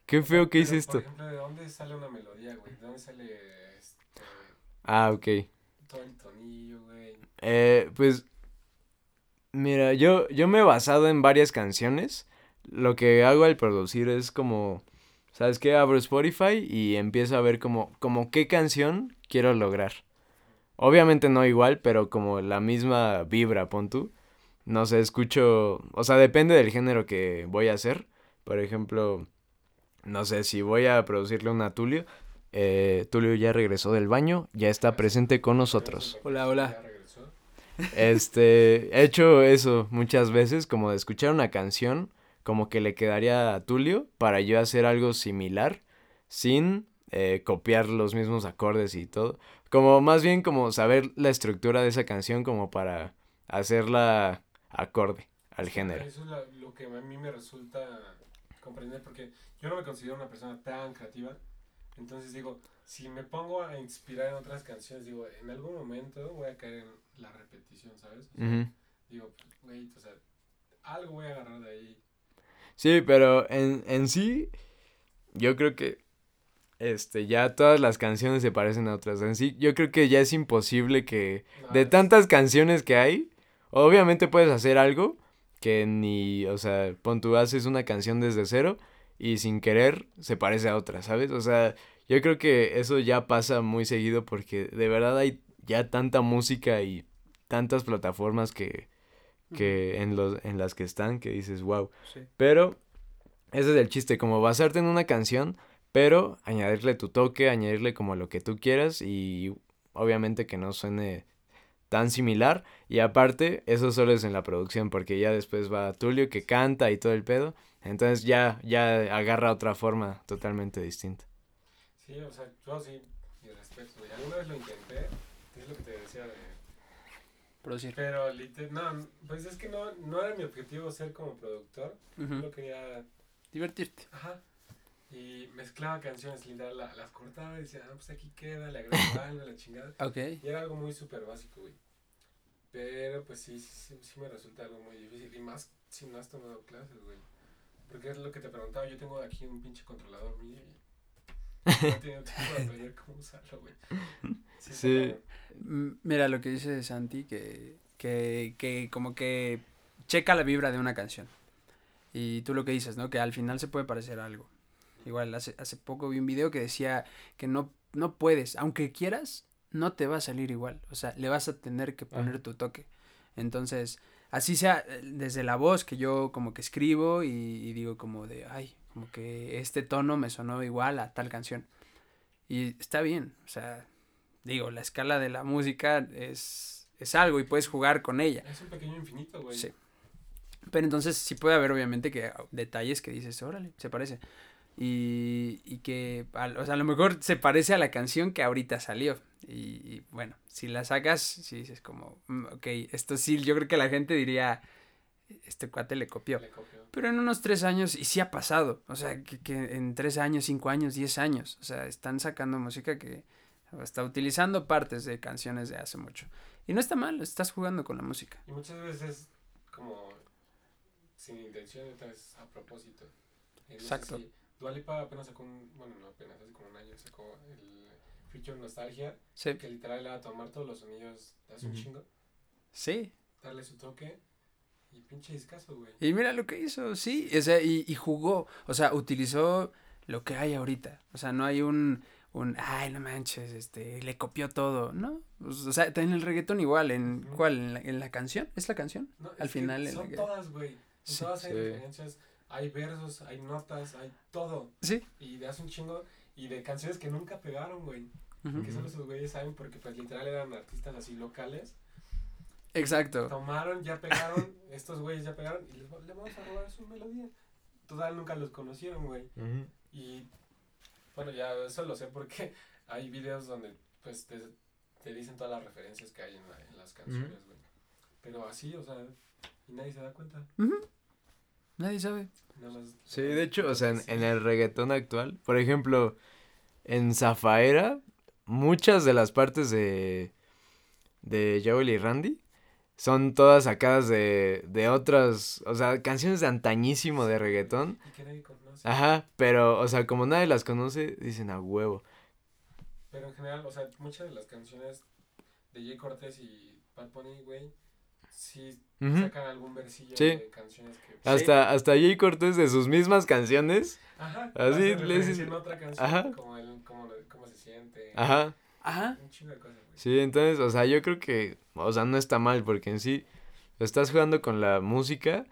qué feo que hice esto. Por ejemplo, ¿de dónde sale una melodía, güey? ¿De dónde sale Ah, ok. todo el tonillo, güey? Eh, pues, mira, yo, yo me he basado en varias canciones. Lo que hago al producir es como, ¿sabes qué? Abro Spotify y empiezo a ver como, como qué canción quiero lograr. Obviamente no igual, pero como la misma vibra, pon tú. No sé, escucho, o sea, depende del género que voy a hacer. Por ejemplo, no sé, si voy a producirle una a Tulio, eh, Tulio ya regresó del baño, ya está presente con nosotros. Hola, hola. Ya regresó. Este, he hecho eso muchas veces, como de escuchar una canción, como que le quedaría a Tulio para yo hacer algo similar, sin eh, copiar los mismos acordes y todo. Como más bien como saber la estructura de esa canción como para hacerla acorde al género. Eso es la- lo que a mí me resulta comprender porque yo no me considero una persona tan creativa. Entonces digo, si me pongo a inspirar en otras canciones, digo, en algún momento voy a caer en la repetición, ¿sabes? O sea, Ujú. Digo, güey, o sea, algo voy a agarrar de ahí. Sí, pero en, en sí, yo creo que este, ya todas las canciones se parecen a otras. En sí, yo creo que ya es imposible que de tantas canciones que hay, obviamente puedes hacer algo que ni, o sea, pon tú haces una canción desde cero y sin querer se parece a otra, ¿sabes? O sea, yo creo que eso ya pasa muy seguido porque de verdad hay ya tanta música y tantas plataformas que, que en, los, en las que están que dices, wow. Sí. Pero ese es el chiste, como basarte en una canción, pero añadirle tu toque, añadirle como lo que tú quieras y obviamente que no suene tan similar. Y aparte, eso solo es en la producción, porque ya después va Tulio que canta y todo el pedo. Entonces ya, ya agarra otra forma totalmente distinta. Sí, o sea, yo sí, mi respeto, güey. Alguna vez lo intenté, es lo que te decía de... Producir. Pero, liter- no, pues es que no, no era mi objetivo ser como productor. Ujú. Yo quería Divertirte. Ajá. Y mezclaba canciones, literal, la- las cortaba y decía, ah, pues aquí queda, le agrego algo, la chingada. Ok. Y era algo muy súper básico, güey. Pero pues sí, sí, sí, sí me resulta algo muy difícil. Y más si no has tomado clases, güey. Porque es lo que te preguntaba, yo tengo aquí un pinche controlador mío y no he tenido tiempo de aprender cómo usarlo, güey. Sí. Mira lo que dice Santi, que, que, que como que checa la vibra de una canción. Y tú lo que dices, ¿no? Que al final se puede parecer a algo. Igual, hace, hace poco vi un video que decía que no, no puedes, aunque quieras, no te va a salir igual. O sea, le vas a tener que poner tu toque. Entonces, así sea eh, desde la voz que yo como que escribo y, y digo como de, ay, como que este tono me sonó igual a tal canción. Y está bien, o sea, digo, la escala de la música es, es algo y puedes jugar con ella. Es un pequeño infinito, güey. Sí. Pero entonces sí puede haber obviamente que detalles que dices, órale, se parece. Y, y que, al- o sea, a lo mejor se parece a la canción que ahorita salió. Y, y, bueno, si la sacas, si dices como, "Mm, ok, esto sí, yo creo que la gente diría, este cuate le copió. Le. Pero en unos tres años, y sí ha pasado, o sea, que, que en tres años, cinco años, diez años, o sea, están sacando música que está utilizando partes de canciones de hace mucho. Y no está mal, estás jugando con la música. Y muchas veces como sin intención veces a propósito. Exacto. Dua Lipa apenas sacó un, bueno, no apenas, hace como un año sacó el Future Nostalgia, Sí, que literal era tomar todos los sonidos de hace un chingo, sí. darle su toque y pinche discazo, güey. Y mira lo que hizo, sí, o sea, y, y jugó, o sea, utilizó lo que hay ahorita. O sea, no hay un, un, ay, no manches, este, le copió todo, ¿no? Pues, O sea, en el reggaetón igual, ¿en cuál? ¿En la, en la canción? ¿Es la canción? No, Al final son todas, güey. En Sí. todas hay Sí. referencias, hay versos, hay notas, hay todo. Sí. Y de hace un chingo y de canciones que nunca pegaron, güey. Que solo esos güeyes saben porque pues literal eran artistas así locales. Exacto. Tomaron, ya pegaron, estos güeyes ya pegaron y les, va- le vamos a robar su melodía. Total, nunca los conocieron, güey. Y bueno, ya eso lo sé porque hay videos donde pues te, te dicen todas las referencias que hay en, la- en las canciones, güey. Pero así, o sea, y nadie se da cuenta. Ujú. Nadie sabe. Nada más. Sí, de hecho, o sea, en, en el reggaetón actual, por ejemplo, en Zafaera, muchas de las partes de, de Joel y Randy son todas sacadas de, de otras, o sea, canciones de antañísimo de reggaetón. Y que nadie conoce. Ajá, pero, o sea, como nadie las conoce, dicen a huevo. Pero en general, o sea, muchas de las canciones de Jay Cortés y Bad Bunny, güey, sí sacan algún versillo Sí. de canciones que... Hasta, hasta Jay Cortés de sus mismas canciones. Ajá. Así hace le referencia dices- en otra canción, Ajá. como el, como, lo- cómo se siente. Ajá. Ajá. Un chingo de cosas, güey. Sí, entonces, o sea, yo creo que, o sea, no está mal porque en sí estás jugando con la música,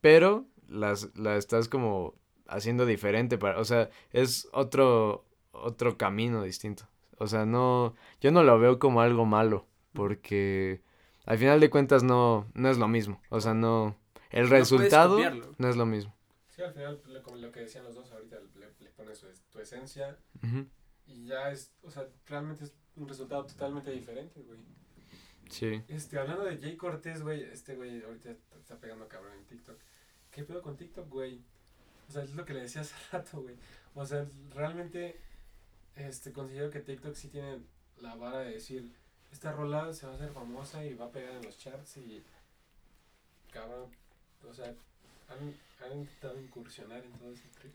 pero las, la estás como haciendo diferente para, o sea, es otro, otro camino distinto. O sea, no, yo no lo veo como algo malo porque, al final de cuentas no, no es lo mismo. O sea, no, el No resultado no es lo mismo. Sí, al final, lo- como lo que decían los dos ahorita, le, le pones su- tu esencia y ya es, o sea, realmente es un resultado totalmente diferente, güey. Sí. Este, hablando de Jay Cortés, güey, este güey ahorita está- está pegando cabrón en TikTok. ¿Qué pedo con TikTok, güey? O sea, es lo que le decía hace rato, güey. O sea, realmente, este, considero que TikTok sí tiene la vara de decir, esta rola se va a hacer famosa y va a pegar en los charts y, cabrón, o sea, han, han intentado incursionar en todo ese trip.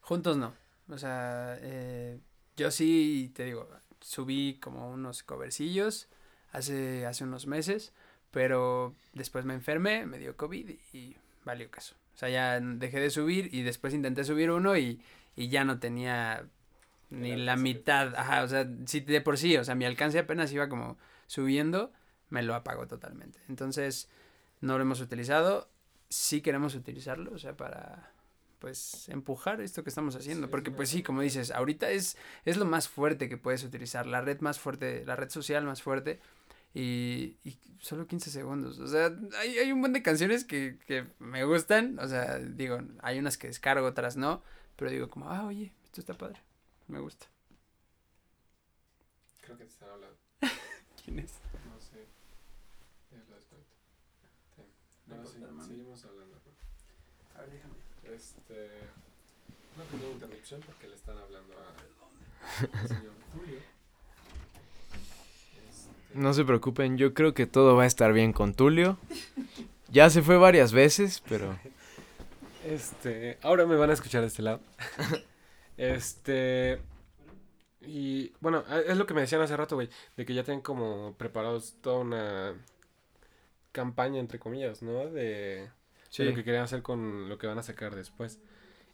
Juntos no. O sea, eh, yo sí, te digo, subí como unos covercillos hace, hace unos meses, pero después me enfermé, me dio COVID y valió caso. O sea, ya dejé de subir y después intenté subir uno y, y ya no tenía ni la mitad. Ajá, o sea, sí, de por sí, o sea, mi alcance apenas iba como subiendo, me lo apagó totalmente. Entonces, no lo hemos utilizado. Sí queremos utilizarlo, o sea, para pues empujar esto que estamos haciendo, Sí, porque sí, pues sí. sí, como dices, ahorita es es lo más fuerte que puedes utilizar, la red más fuerte, la red social más fuerte y, y solo 15 segundos, o sea, hay, hay un buen de canciones que, que me gustan, o sea, digo, hay unas que descargo, otras no, pero digo como, ah, oye, esto está padre, me gusta. Creo que te están hablando. ¿Quién es? No sé. Ya lo desconecto. No No, sí, seguimos hablando. A ver, déjame. Este. Una pequeña interrupción porque le están hablando a- al señor Julio. Este, No se preocupen, yo creo que todo va a estar bien con Tulio. Ya se fue varias veces, pero Este. Ahora me van a escuchar de este lado. este. Y bueno, es lo que me decían hace rato, güey. De que ya tienen como preparados toda una campaña, entre comillas, ¿no? De, de lo que querían hacer con lo que van a sacar después.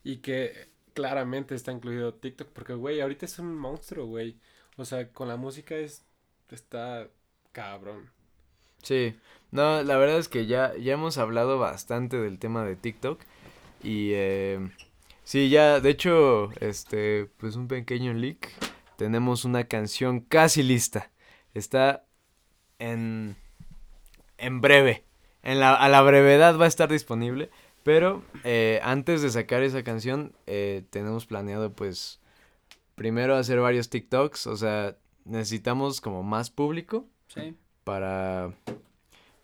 Y que claramente está incluido TikTok. Porque, güey, ahorita es un monstruo, güey. O sea, con la música es. Está cabrón. Sí, no, la verdad es que ya, ya hemos hablado bastante del tema de TikTok y eh, sí, ya, de hecho, este, pues un pequeño leak, tenemos una canción casi lista, está en, en breve, en la, a la brevedad va a estar disponible, pero eh, antes de sacar esa canción eh, tenemos planeado pues primero hacer varios TikToks, o sea, necesitamos como más público Sí. para,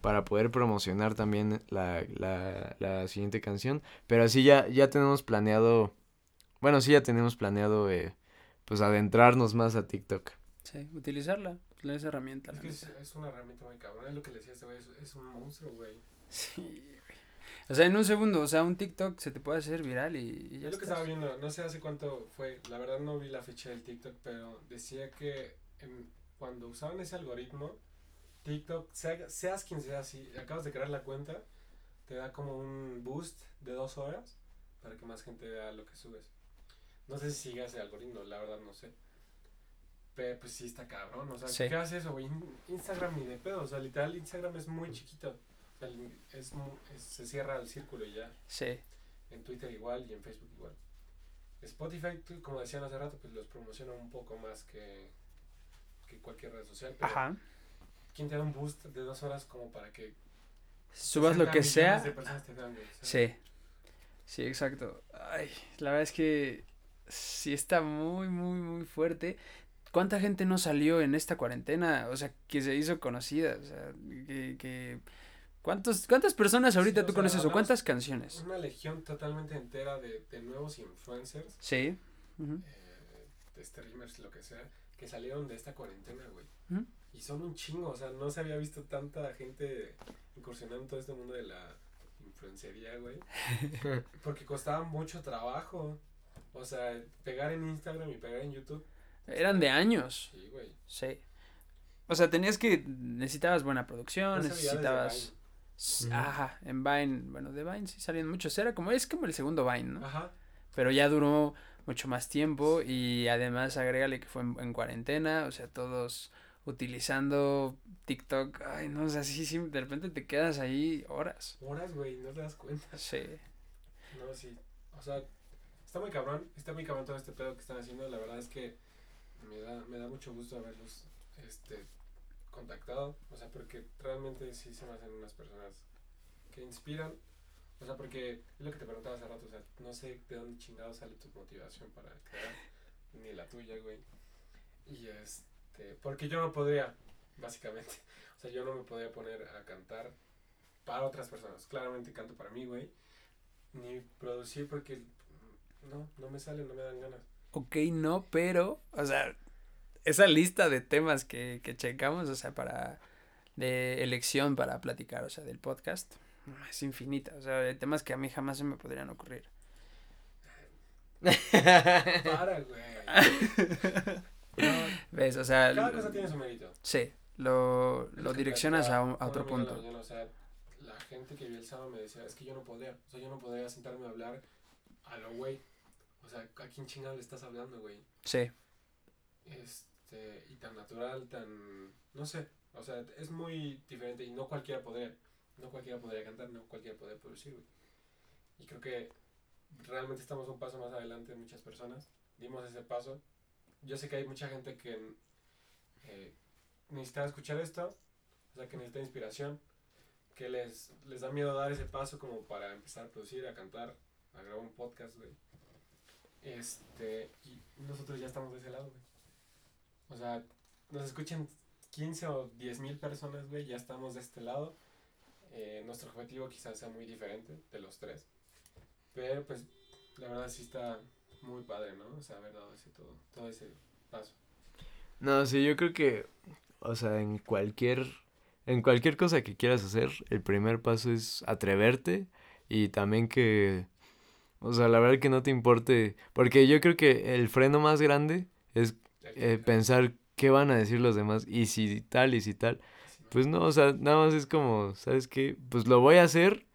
para poder promocionar también la, la, la siguiente canción. Pero así ya, ya tenemos planeado, bueno, sí ya tenemos planeado eh, pues adentrarnos más a TikTok. Sí, utilizarla, esa herramienta. Es la que es, es una herramienta muy cabrón. Es lo que le decía a este güey. Es, es un monstruo, güey. Sí, güey. O sea, en un segundo, o sea, un TikTok se te puede hacer viral y, y ya Es lo que estaba viendo, no sé hace cuánto fue, la verdad no vi la fecha del TikTok, pero decía que en- cuando usaban ese algoritmo, TikTok, sea- seas quien seas, si acabas de crear la cuenta, te da como un boost de dos horas para que más gente vea lo que subes. No sé si siga ese algoritmo, la verdad no sé. Pero pues sí está cabrón, o sea, Sí. ¿qué hace eso, güey? In- Instagram ni de pedo, o sea, literal Instagram es muy chiquito. O sea, el- es, es- se cierra el círculo y ya. Sí, En Twitter igual y en Facebook igual. Spotify, como decían hace rato, pues los promociona un poco más que, que cualquier red social. Pero ajá. ¿Quién te da un boost de dos horas como para que Subas lo 60 que sea. Sí. Sí, exacto. Ay, la verdad es que sí está muy, muy, muy fuerte. ¿Cuánta gente no salió en esta cuarentena? O sea, que se hizo conocida. O sea, que, que... ¿Cuántos, ¿Cuántas personas ahorita Sí, tú sea, conoces o cuántas canciones? Una legión totalmente entera de, de nuevos influencers, Sí. eh, de streamers, lo que sea, que salieron de esta cuarentena, güey. Ujú. Y son un chingo, o sea, no se había visto tanta gente incursionando en todo este mundo de la influencería, güey. Porque costaba mucho trabajo. O sea, pegar en Instagram y pegar en YouTube. Eran de años. Sí, güey. Sí. O sea, tenías que. Necesitabas buena producción, No necesitabas. Vine. Ajá, en Vine. Bueno, de Vine sí salían muchos. Era como. Es como el segundo Vine, ¿no? Ajá. Pero ya duró mucho más tiempo y además agrégale que fue en, en cuarentena, o sea, todos utilizando TikTok. Ay, no, o sea, sí, sí, de repente te quedas ahí horas. Horas, güey, no te das cuenta. Sí. No, sí. O sea, está muy cabrón. Está muy cabrón todo este pedo que están haciendo. La verdad es que me da, me da mucho gusto verlos este, contactado, o sea, porque realmente sí se me hacen unas personas que inspiran, o sea, porque es lo que te preguntaba hace rato, o sea, no sé de dónde chingado sale tu motivación para crear, ni la tuya, güey. Y este, porque yo no podría, básicamente, o sea, yo no me podría poner a cantar para otras personas, claramente canto para mí, güey, ni producir porque no, no me sale, no me dan ganas. Ok, no, pero, o sea, esa lista de temas que, que checamos, o sea, para, de elección para platicar, o sea, del podcast, es infinita, o sea, de temas que a mí jamás se me podrían ocurrir. Para, güey. No, ¿Ves? O sea, cada cosa tiene su mérito. sí, lo, lo direccionas a, un- a platicaba otro punto. la mañana, o sea, la gente que vi el sábado me decía, es que yo no podía, o sea, yo no podía sentarme a hablar a lo güey. O sea, ¿a quién chingado le estás hablando, güey? Sí, Este, y tan natural, tan, no sé, o sea, es muy diferente y no cualquiera podría, no cualquiera podría cantar, no cualquiera podría producir, güey. Y creo que realmente estamos un paso más adelante en muchas personas, dimos ese paso. Yo sé que hay mucha gente que eh, necesita escuchar esto, o sea, que necesita inspiración, que les, les da miedo dar ese paso como para empezar a producir, a cantar, a grabar un podcast, güey. Este, y nosotros ya estamos de ese lado, güey. O sea, nos escuchan 15 o 10 mil personas, güey, ya estamos de este lado. Eh, nuestro objetivo quizás sea muy diferente de los tres. Pero pues, la verdad sí está muy padre, ¿no? O sea, haber dado ese todo, todo ese paso. No, sí, yo creo que, o sea, en cualquier, en cualquier cosa que quieras hacer, el primer paso es atreverte y también que, o sea, la verdad que no te importe, porque yo creo que el freno más grande es eh, pensar qué van a decir los demás y si tal y si tal. Pues no, o sea, nada más es como, ¿sabes qué? Pues lo voy a hacer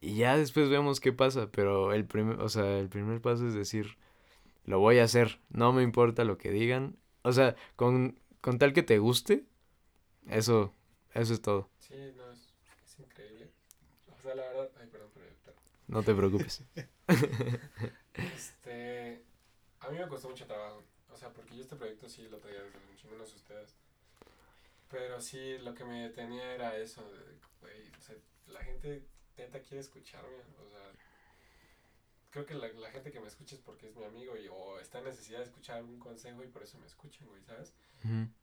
y ya después vemos qué pasa, pero el primer, o sea, el primer paso es decir, lo voy a hacer, no me importa lo que digan, o sea, con, con tal que te guste, eso, eso es todo, Sí, no, es, es increíble. O sea, la verdad, ay, perdón perro. no te preocupes. Este, a mí me costó mucho trabajo. O sea, porque yo este proyecto sí lo traía desde mucho menos ustedes. Pero sí, lo que me detenía era eso. de, Güey, o sea, la gente neta quiere escucharme. O sea, creo que la, la gente que me escucha es porque es mi amigo y o está en necesidad de escuchar algún consejo y por eso me escuchan, güey, ¿sabes?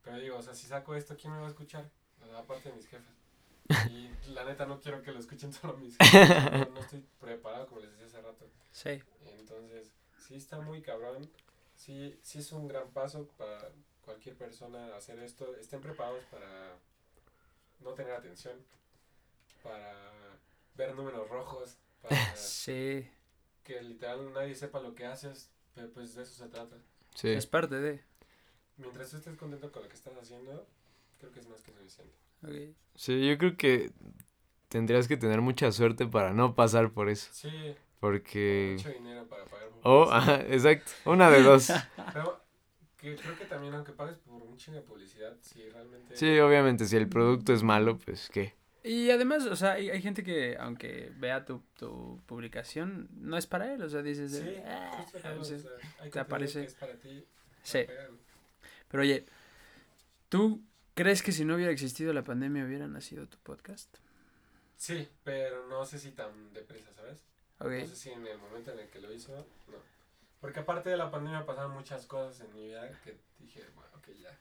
Pero digo, o sea, si saco esto, ¿quién me va a escuchar? Aparte de mis jefes. Y la neta no quiero que lo escuchen solo mis jefes. No, no estoy preparado, como les decía hace rato. sí. Entonces, sí está muy cabrón. Sí, sí es un gran paso para cualquier persona hacer esto. Estén preparados para no tener atención, para ver números rojos, para Sí, que literal nadie sepa lo que haces, pero pues de eso se trata. Sí, es parte de. Mientras tú estés contento con lo que estás haciendo, creo que es más que suficiente. sí, yo creo que tendrías que tener mucha suerte para no pasar por eso, Sí, porque... mucho dinero para pagar Oh, ajá, exacto, una de dos. Pero que creo que también aunque pagues por un chingo de publicidad, si realmente... Sí, obviamente, si el producto es malo, pues qué. Y además, o sea, hay, hay gente que, aunque vea tu, tu publicación, no es para él, o sea, dices, de, Sí, hay te aparece. que es para ti. sí. para. Pero oye, ¿tú crees que si no hubiera existido la pandemia hubiera nacido tu podcast? Sí, pero no sé si tan deprisa, ¿sabes? No sé si en el momento en el que lo hizo, no. Porque aparte de la pandemia pasaron muchas cosas en mi vida que dije, bueno, ok, ya.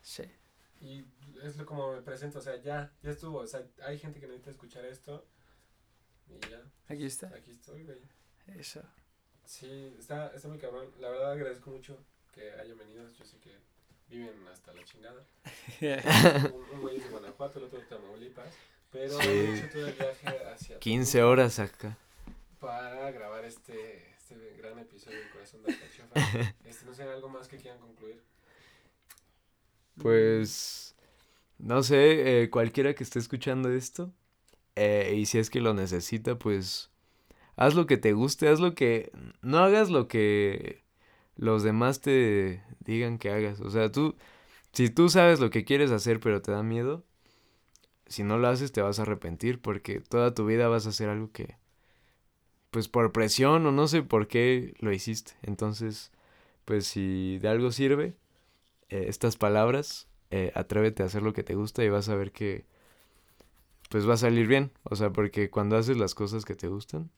sí. Y es lo como me presento, o sea, ya, ya estuvo. O sea, hay gente que necesita escuchar esto. Y ya, Aquí está. aquí estoy, güey. Eso. Sí, está, está muy cabrón. La verdad agradezco mucho que hayan venido. Yo sé que viven hasta la chingada. Un, un güey es de Guanajuato, el otro de Tamaulipas. Pero Sí. han hecho todo el viaje hacia 15 Toluca horas acá. para grabar este, este gran episodio de Corazón de Alcachofa. Este, no sé, algo más que quieran concluir. Pues, no sé, eh, cualquiera que esté escuchando esto, eh, y si es que lo necesita, pues, haz lo que te guste, haz lo que, no hagas lo que los demás te digan que hagas. O sea, tú, si tú sabes lo que quieres hacer, pero te da miedo, si no lo haces te vas a arrepentir, porque toda tu vida vas a hacer algo que, pues, por presión o no sé por qué lo hiciste. Entonces, pues, si de algo sirve, eh, estas palabras, eh, atrévete a hacer lo que te gusta y vas a ver que pues va a salir bien. O sea, porque cuando haces las cosas que te gustan,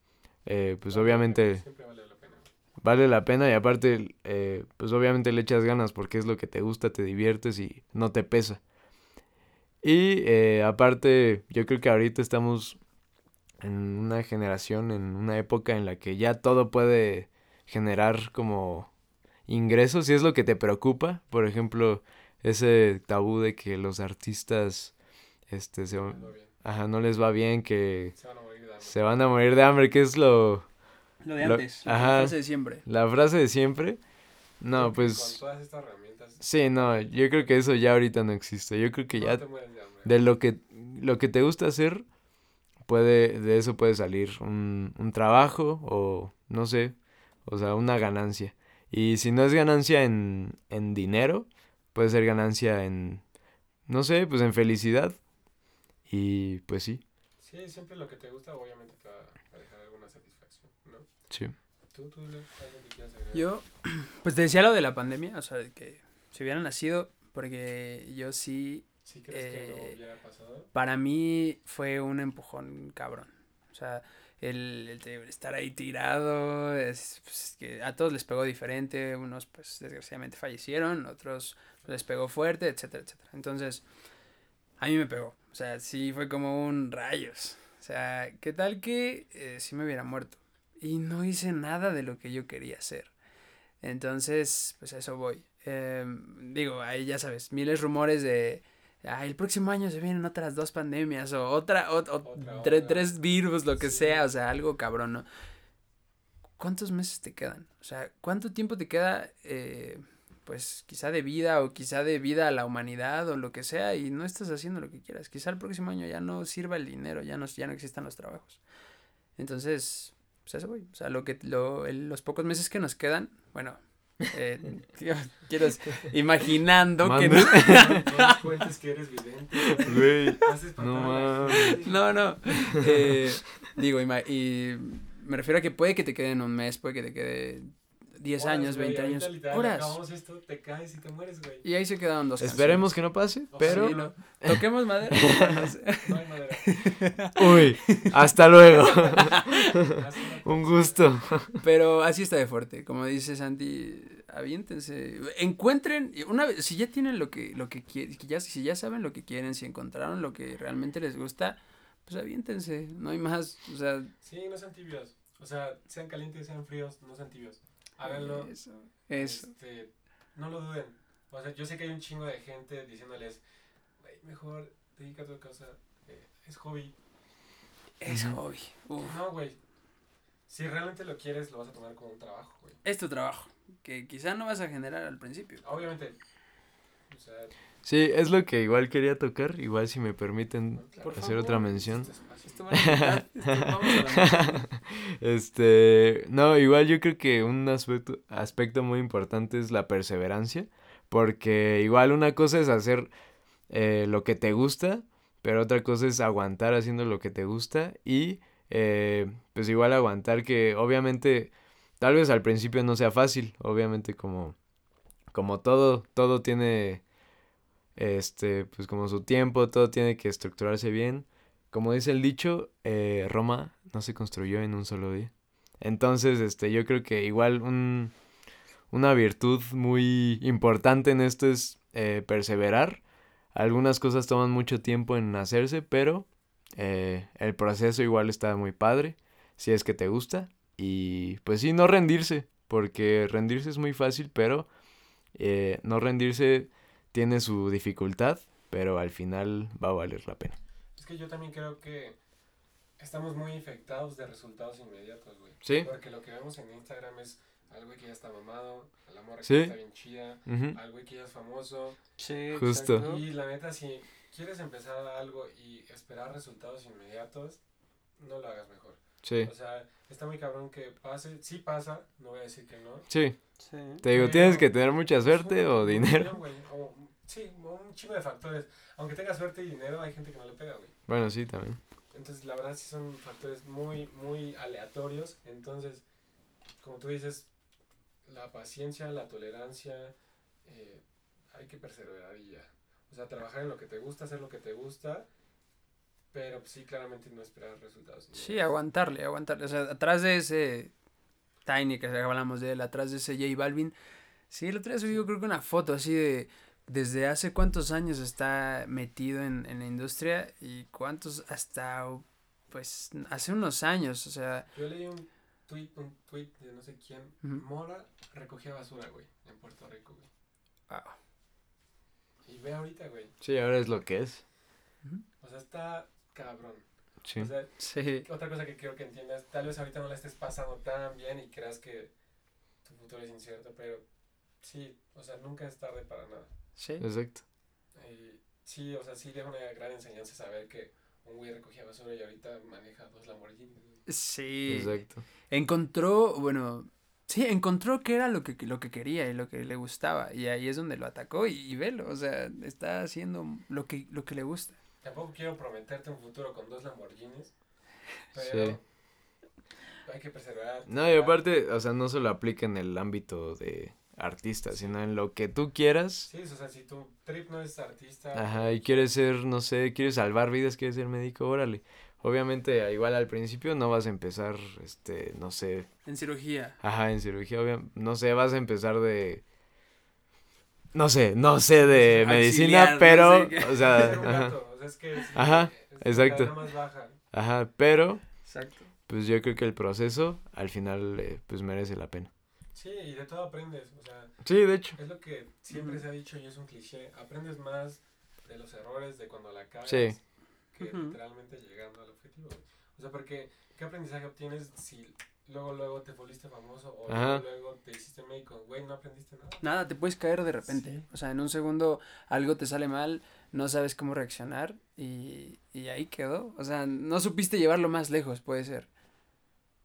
eh, pues obviamente Siempre vale la pena. vale la pena y aparte, pues obviamente le echas ganas porque es lo que te gusta, te diviertes y no te pesa. Y aparte, yo creo que ahorita estamos en una generación, en una época en la que ya todo puede generar como ingresos, si es lo que te preocupa, por ejemplo, ese tabú de que los artistas este se, ajá, no les va bien, que Se van a morir de hambre. se van a morir de hambre, que es lo Lo de Lo- antes. ajá. La frase de siempre. la frase de siempre. No, Porque pues Con todas estas herramientas. sí, no, yo creo que eso ya ahorita no existe. Yo creo que no ya te de de lo que lo que te gusta hacer puede de eso puede salir un, un trabajo o no sé, o sea, una ganancia. Y si no es ganancia en, en dinero, puede ser ganancia en no sé, pues en felicidad. Y pues sí, Sí, siempre lo que te gusta obviamente te va a dejar alguna satisfacción, ¿no? sí. Tú, tú, algo que quieras agregar? Yo, pues te decía lo de la pandemia, o sea, de que si hubiera nacido, porque yo sí, ¿Sí crees que no eh, hubiera pasado? para mí fue un empujón cabrón. O sea, el, el estar ahí tirado, es, pues, que a todos les pegó diferente, unos pues desgraciadamente fallecieron, otros les pegó fuerte, etcétera, etcétera. Entonces, a mí me pegó, o sea, sí fue como un rayos. O sea, ¿qué tal que eh, si me hubiera muerto? Y no hice nada de lo que yo quería hacer. Entonces, pues a eso voy. Em, digo, ahí ya sabes, miles rumores de, ah, el próximo año se vienen otras dos pandemias o otra, o, o Otra tre- tres virus, lo que Sí. sea, o sea, algo cabrón, ¿no? ¿Cuántos meses te quedan? O sea, ¿cuánto tiempo te queda, eh, pues quizá de vida o quizá de vida a la humanidad o lo que sea y no estás haciendo lo que quieras? Quizá el próximo año ya no sirva el dinero, ya no, ya no existan los trabajos. Entonces, pues eso voy. O sea, lo que, lo, el- los pocos meses que nos quedan, bueno, eh, tío, quiero, imaginando que no. No cuentes que eres vidente. Güey, Haces no. No, no. eh, digo, y me refiero a que puede que te queden un mes, puede que te quede 10 Horas, años, güey, 20 ahorita años. literal, Horas. Acabamos esto, te caes y te mueres, güey. Y ahí se quedaron dos. esperemos que no pase, Ojalá. pero Sí, no. Toquemos madera. no sé. No hay madera. uy, hasta luego. Un gusto. Pero así está de fuerte. Como dice Santi, aviéntense. Encuentren, una vez, si ya tienen lo que, lo que quieren, ya, si ya saben lo que quieren, si encontraron lo que realmente les gusta, pues aviéntense. No hay más. O sea, Sí, no sean tibios. O sea, sean calientes, sean fríos, no sean tibios. Háganlo. Eso. Eso. Este, no lo duden. O sea, yo sé que hay un chingo de gente diciéndoles, "Güey, mejor dedícate a otra cosa. eh, es hobby. Es hobby. Uf. No, güey. Si realmente lo quieres, lo vas a tomar como un trabajo, güey. Es tu trabajo. Que quizá no vas a generar al principio. Obviamente. O sea, Sí, es lo que igual quería tocar, igual si me permiten claro, hacer otra mención. este vamos a la- Este, no, igual yo creo que un aspecto, aspecto muy importante es la perseverancia, porque igual una cosa es hacer eh, lo que te gusta, pero otra cosa es aguantar haciendo lo que te gusta y eh, pues igual aguantar que obviamente tal vez al principio no sea fácil, obviamente como, como todo, todo tiene este, pues como su tiempo, todo tiene que estructurarse bien. Como dice el dicho, eh, Roma no se construyó en un solo día. Entonces, este, yo creo que igual un, una virtud muy importante en esto es eh, perseverar. Algunas cosas toman mucho tiempo en hacerse, pero eh, el proceso igual está muy padre, si es que te gusta. Y pues sí, no rendirse, porque rendirse es muy fácil, pero no rendirse tiene su dificultad, pero al final va a valer la pena. Es que yo también creo que estamos muy infectados de resultados inmediatos, güey. Sí. Porque lo que vemos en Instagram es al güey que ya está mamado, a la morra Sí. que está bien chida, Ujú. al güey que ya es famoso. Sí, Justo. exacto. Y la neta, si quieres empezar algo y esperar resultados inmediatos, no lo hagas mejor. Sí, O sea, está muy cabrón que pase. Sí pasa, no voy a decir que no. sí. Sí. Te digo, Pero- tienes que tener mucha suerte un- o dinero. güey, o- sí, o un chingo de factores. Aunque tengas suerte y dinero, hay gente que no le pega, güey. Bueno, sí, también. Entonces, la verdad, sí son factores muy, muy aleatorios. Entonces, como tú dices, la paciencia, la tolerancia, eh, hay que perseverar y ya. O sea, trabajar en lo que te gusta, hacer lo que te gusta, pero sí, claramente no esperar resultados. Sí, aguantarle, aguantarle. O sea, atrás de ese Tiny que hablamos de él, atrás de ese J Balvin, sí, el otro día subí yo creo que una foto así de desde hace cuántos años está metido en, en la industria y cuántos hasta, pues, hace unos años, o sea... Yo leí un tweet, un tweet de no sé quién, Mora recogía basura, güey, en Puerto Rico, güey. Wow. Y ve ahorita, güey. Sí, ahora es lo que es. O sea, está cabrón. Sí. O sea, sí. otra cosa que quiero que entiendas, tal vez ahorita no la estés pasando tan bien y creas que tu futuro es incierto, pero sí, o sea, nunca es tarde para nada. Sí. Exacto. Eh, sí, o sea, sí deja una gran enseñanza saber que un güey recogía basura y ahorita maneja dos Lamborghinis. Sí. Exacto. Encontró, bueno, sí, encontró que era lo que, lo que quería y lo que le gustaba. Y ahí es donde lo atacó y, y velo, o sea, está haciendo lo que, lo que le gusta. Tampoco quiero prometerte un futuro con dos Lamborghinis. Pero sí. hay que perseverar. No, y aparte, o sea, no solo aplica en el ámbito de artista, sino en lo que tú quieras. Sí, o sea, si tu trip no es artista. Ajá, y quieres ser, no sé, quieres salvar vidas, quieres ser médico, órale. Obviamente, igual al principio no vas a empezar, este, no sé. En cirugía. Ajá, en cirugía, obviamente, no sé, vas a empezar de no sé, no sé de medicina, pero, o sea, ajá, exacto. Ajá, pero, exacto. pues yo creo que el proceso al final eh, pues merece la pena. Sí, y de todo aprendes, o sea. Sí, de hecho. Es lo que siempre se ha dicho y es un cliché, aprendes más de los errores de cuando la cagas sí. que literalmente llegando al objetivo. O sea, porque ¿qué aprendizaje obtienes si luego, luego te volviste famoso o luego, te hiciste médico, güey, no aprendiste nada. Nada, te puedes caer de repente. O sea, en un segundo algo te sale mal, no sabes cómo reaccionar y, y ahí quedó. O sea, no supiste llevarlo más lejos, puede ser.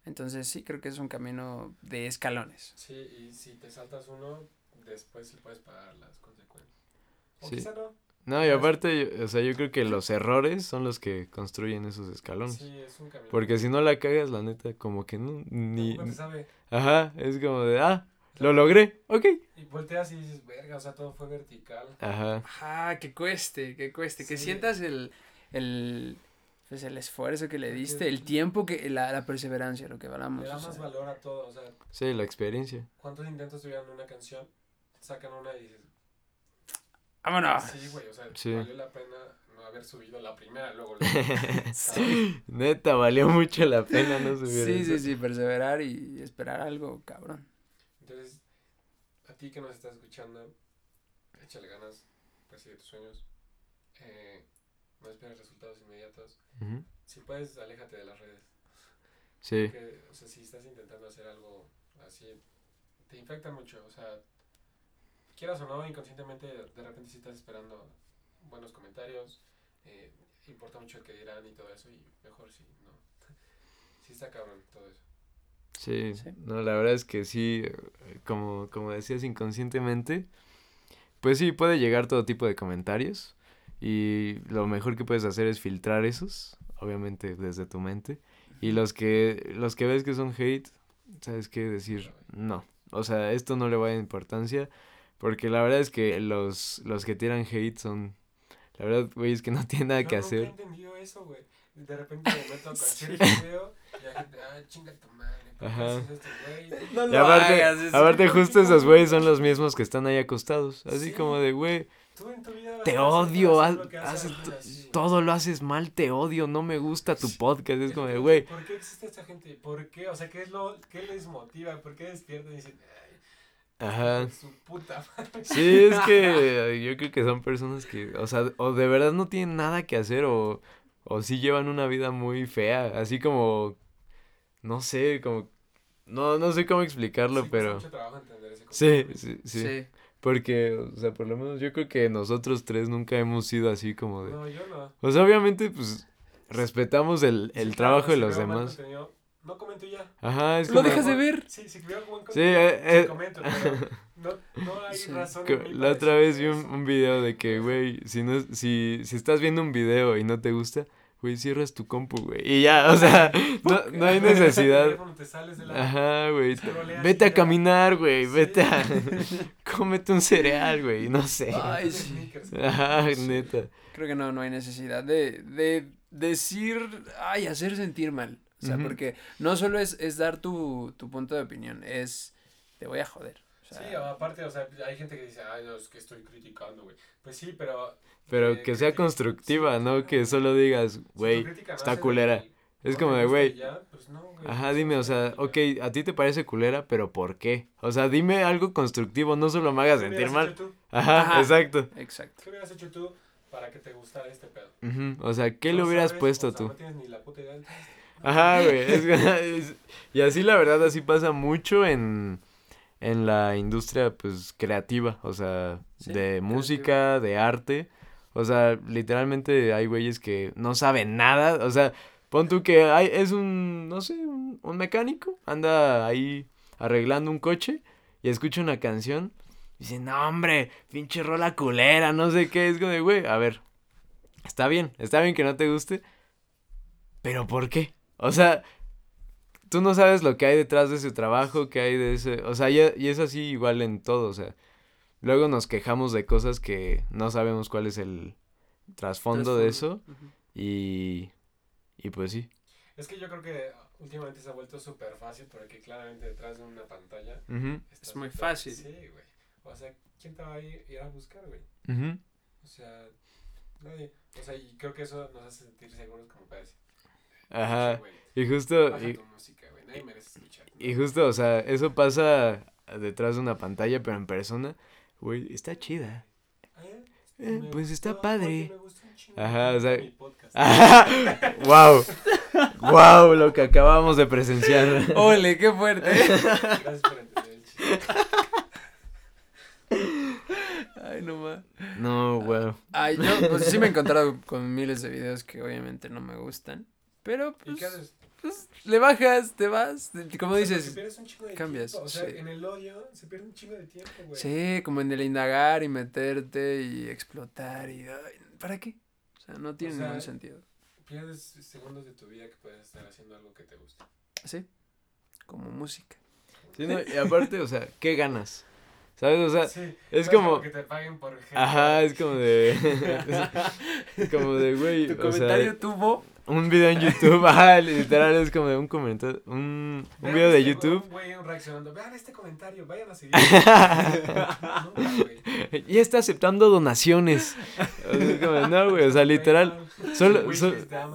Entonces sí, creo que es un camino de escalones. Sí, y si te saltas uno, después sí puedes pagar las consecuencias. O quizá no. No, y aparte, o sea, yo creo que los errores son los que construyen esos escalones. Sí, es un camino. Porque si no la cagas, la neta, como que no, ni... No, sabe. Ajá, es como de, ah, lo logré, ok. Y volteas y dices, verga, o sea, todo fue vertical. Ajá. Ajá, que cueste, que cueste, que sientas el, el, pues el esfuerzo que le diste, el tiempo, que la, la perseverancia, lo que hablamos. Le da más valor a todo, o sea. Sí, la experiencia. ¿Cuántos intentos tuvieron una canción? Sacan una y dices, ¡Vámonos! Sí, güey, o sea, valió la pena no haber subido la primera, luego Neta, valió mucho la pena no subir. Sí, sí, sí, perseverar y esperar algo, cabrón. Entonces, a ti que nos estás escuchando, échale ganas, persigue tus sueños, eh, no esperes resultados inmediatos. Si puedes, aléjate de las redes. Sí. Porque, o sea, si estás intentando hacer algo así, te infecta mucho, o sea, quieras o no, inconscientemente de repente si estás esperando buenos comentarios, eh, importa mucho el que dirán y todo eso, y mejor si no. sí está cabrón todo eso. Sí, no, la verdad es que sí, como, como decías inconscientemente, pues sí, puede llegar todo tipo de comentarios y lo mejor que puedes hacer es filtrar esos, obviamente desde tu mente, y los que, los que ves que son hate, ¿sabes qué? Decir, no, o sea, esto no le va a dar importancia, porque la verdad es que los, los que tiran hate son. La verdad, güey, es que no tienen nada que hacer. No entendido eso, güey. De repente me meto a cualquier video y la gente, ah, chinga tu madre. Ajá. Este no y aparte, aparte justo esos güeyes son los mismos que están ahí acostados. Así como de, güey, te odio, haces, todo lo haces mal, te odio, no me gusta tu podcast. Es como de, güey. ¿Por qué existe esta gente? ¿Por qué? O sea, ¿qué es lo, qué les motiva? ¿Por qué despiertan y dicen, Ajá. Su puta Sí, es que yo creo que son personas que, o sea, o de verdad no tienen nada que hacer o, o sí llevan una vida muy fea, así como, no sé, como, no, no sé cómo explicarlo, pero... Mucho trabajo entender ese sí, sí, sí, sí. Porque, o sea, por lo menos yo creo que nosotros tres nunca hemos sido así como de... No, yo no. O sea, obviamente, pues, respetamos el, el trabajo de los demás no comento ya. Ajá, es como... Lo dejas de ver. Sí, si veo algo sí, eh, eh, comento, pero no, no hay razón. la otra vez vi un, un, video de que, güey, si, no, si, si estás viendo un video y no te gusta, güey, cierras tu compu, güey. Y ya, o sea, no, no hay necesidad. teléfono, te sales de la- Ajá, güey. Vete a caminar, güey. Sí, Vete a. Cómete un cereal, güey. No sé. Ay, sí. Ajá, Sí. neta. Creo que no, no hay necesidad de, de decir, ay, hacer sentir mal. O sea, porque no solo es, es dar tu, tu punto de opinión, es, te voy a joder. O sea, Sí, aparte, o sea, hay gente que dice, ay, no, es que estoy criticando, güey. Pues sí, pero... Pero eh, que sea constructiva, sí, ¿no? Que solo digas, güey, está culera. Es como de, güey. pues no, güey, Ajá, pues dime, o sea, ok, a ti te parece culera, pero ¿por qué? O sea, dime algo constructivo, no solo me hagas ¿Qué sentir hubieras mal. hecho tú? Ajá, Ajá. exacto. Exacto. ¿Qué hubieras hecho tú para que te gustara este pedo? Ujú, O sea, ¿qué No le hubieras sabes, puesto o sea, tú? No tienes ni la puta idea. Ajá, güey. es- es- y así la verdad, así pasa mucho en, en la industria, pues, creativa. O sea, Sí, de creativa. música, de arte. O sea, literalmente hay güeyes que no saben nada. O sea, pon tú que hay, es un, no sé, un, un mecánico. Anda ahí arreglando un coche y escucha una canción. Y dice, no, hombre, pinche rola culera, no sé qué. Es como de, güey, a ver, está bien, está bien que no te guste. Pero ¿por qué? O sea, tú no sabes lo que hay detrás de ese trabajo, que hay de ese... O sea, y, y es así igual en todo, o sea. Luego nos quejamos de cosas que no sabemos cuál es el trasfondo de eso. Y... Y pues sí. Es que yo creo que últimamente se ha vuelto súper fácil porque claramente detrás de una pantalla está Es muy fácil. Sí, güey. O sea, ¿quién te va a ir, ir a buscar, güey? ujú. O sea, nadie. O sea, y creo que eso nos hace sentir seguros como padres. Ajá. Y justo... Y, tu música, güey. Nadie merece escuchar. y justo, o sea, eso pasa detrás de una pantalla, pero en persona, güey, está chida. ¿Eh? Eh, pues está padre. Ajá, o sea- mi podcast. wow. wow, lo que acabamos de presenciar. Ole, qué fuerte. Gracias por entender el chiste. Ay, no más. No, wow. Ay, yo pues sí me he encontrado con miles de videos que obviamente no me gustan. Pero ¿Y qué pues, haces? pues, le bajas, te vas, como O sea, dices, se pierdes un de cambias, tiempo. O sea, sí. en el odio se pierde un chingo de tiempo, güey. sí, como en el indagar y meterte y explotar y ay, ¿para qué? O sea, no tiene sea, ningún sentido. Pierdes segundos de tu vida que puedes estar haciendo algo que te gusta. Sí. Como música. Sí, no, y aparte, o sea, ¿qué ganas? ¿Sabes? O sea, sí, es no como- que te paguen por ejemplo. ajá, es como de. es como de, güey. Tu o comentario sea, tuvo. Un video en YouTube, ajá, literal, es como de un comentario. Un, un video de este YouTube. Un güey reaccionando. Vean este comentario, vayan a seguir. Y está aceptando donaciones. O sea, es como, de, no, güey, o sea, literal. Solo,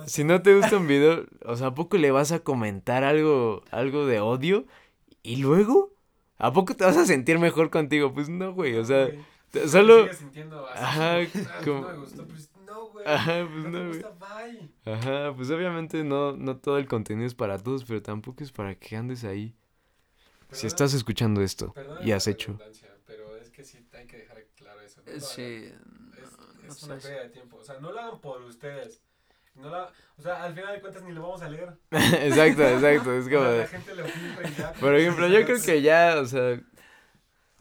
si no te gusta un video, o sea, ¿a poco le vas a comentar algo, algo de odio? ¿Y luego? ¿A poco te vas a sentir mejor contigo? Pues no, güey, o sea, solo... Ajá, "Ah, como- No me gustó, pues no, güey. Ajá, pues no no, gusta, bye. Ajá, pues obviamente no, no todo el contenido es para todos, pero tampoco es para que andes ahí. Si Perdona- estás escuchando esto y la has hecho... Pero es que sí hay que dejar claro eso. no Eh, hagan. Sí. Es, no, es no una pérdida de tiempo. O sea, no lo hagan por ustedes. No la, o sea, al final de cuentas ni lo vamos a leer. exacto, exacto, es como. La gente lo filtra y ya. Por ejemplo, yo creo que ya, o sea,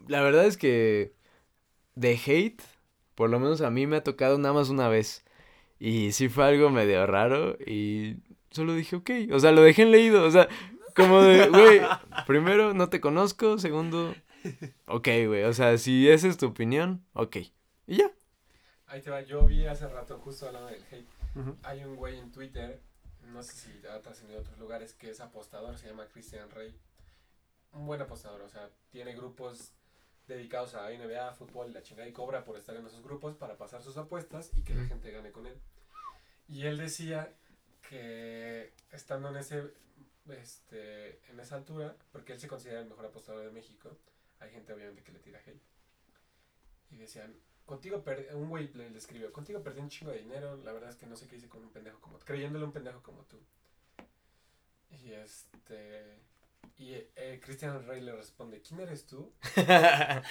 la verdad es que de hate, por lo menos a mí me ha tocado nada más una vez. Y sí fue algo medio raro y solo dije, ok, o sea, lo dejé en leído, o sea, como de, güey, primero no te conozco, segundo, ok, güey, o sea, si esa es tu opinión, ok. Y ya. Ahí te va. Yo vi hace rato, justo hablando del hate. Hay un güey en Twitter, no sé si ha trascendido a otros lugares, que es apostador, se llama Christian Rey. Un buen apostador, o sea, tiene grupos dedicados a NBA, fútbol y la chingada y cobra por estar en esos grupos para pasar sus apuestas y que la gente gane con él. Y él decía que estando en ese este en esa altura, porque él se considera el mejor apostador de México, hay gente obviamente que le tira hate. Y decían, contigo perdí, un güey le, le escribió, contigo perdí un chingo de dinero, la verdad es que no sé qué hice con un pendejo como creyéndole un pendejo como tú. Y este y eh, Christian Rey le responde, ¿quién eres tú?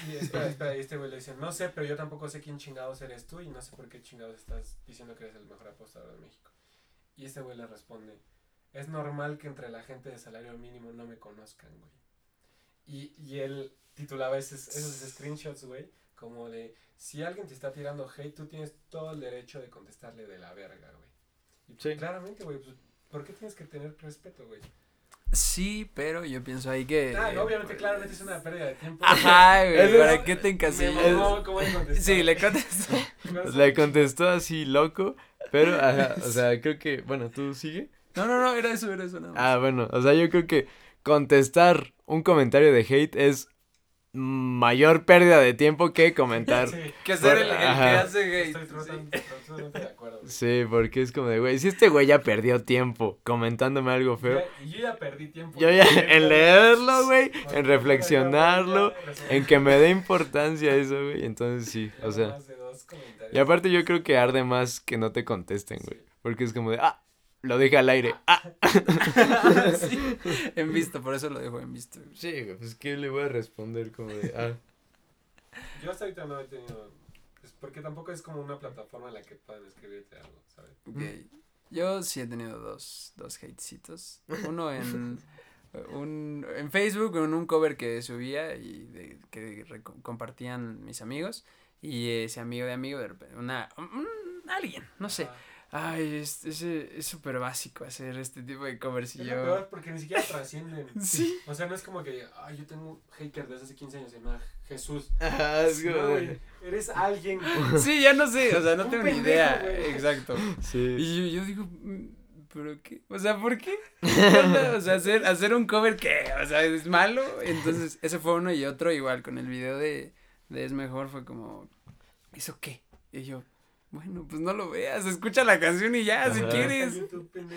Y espera, espera, y este güey le dice, no sé, pero yo tampoco sé quién chingados eres tú y no sé por qué chingados estás diciendo que eres el mejor apostador de México. Y este güey le responde, es normal que entre la gente de salario mínimo no me conozcan, güey. Y, y él titulaba esos, esos screenshots, güey, como de, si alguien te está tirando hate, tú tienes todo el derecho de contestarle de la verga, güey. Y Sí. Claramente, güey, pues, ¿por qué tienes que tener respeto, güey? Sí, pero yo pienso ahí que. Ah, eh, obviamente, pues, claramente es una pérdida de tiempo. Ajá, güey. Eso ¿Para es- qué te encasillas? mamó cómo le contestó. Sí, le contestó. Le contestó así loco, pero, ajá, o sea, creo que, bueno, ¿tú sigue? No, no, no, era eso, era eso nada más. Ah, bueno, o sea, yo creo que contestar un comentario de hate es mayor pérdida de tiempo que comentar. Sí, que ser el, el que hace hate. estoy sí. de acuerdo. Sí, porque es como de, güey, si este güey ya perdió tiempo comentándome algo feo, Ya- Y yo ya perdí tiempo. yo ya en leerlo, güey, en reflexionarlo, en que me dé importancia eso, güey, entonces sí, o sea. Y aparte yo creo que arde más que no te contesten, güey, porque es como de, ah, lo dije al aire, ah. Sí, en visto, por eso lo dejo en visto. Sí, güey, pues ¿qué le voy a responder como de, ah. Yo hasta ahorita no he tenido. Porque tampoco es como una plataforma en la que puedan escribirte algo, ¿sabes? Ok. Yo sí he tenido dos, dos hatecitos. Uno en, un, en Facebook, en un cover que subía y de- que compartían mis amigos. Y ese amigo de amigo, de repente, una, un- alguien, no sé. Ay, es ese- es súper básico hacer este tipo de covers y Es yo... lo peor porque ni siquiera trascienden. Sí. O sea, no es como que, ay, yo tengo un hater desde hace 15 años, se llama Jesús. Ah, es No, güey, eres alguien. Sí, ya no sé, o sea, no Un tengo ni idea. güey. Exacto. Sí. Y yo, yo digo, mm, ¿pero qué? O sea, ¿por qué? O sea, hacer, hacer un cover que, o sea, es malo. Entonces, ese fue uno y otro igual con el video de, de Es Mejor fue como, ¿eso qué? Y yo, bueno, pues no lo veas, escucha la canción y ya, si quieres.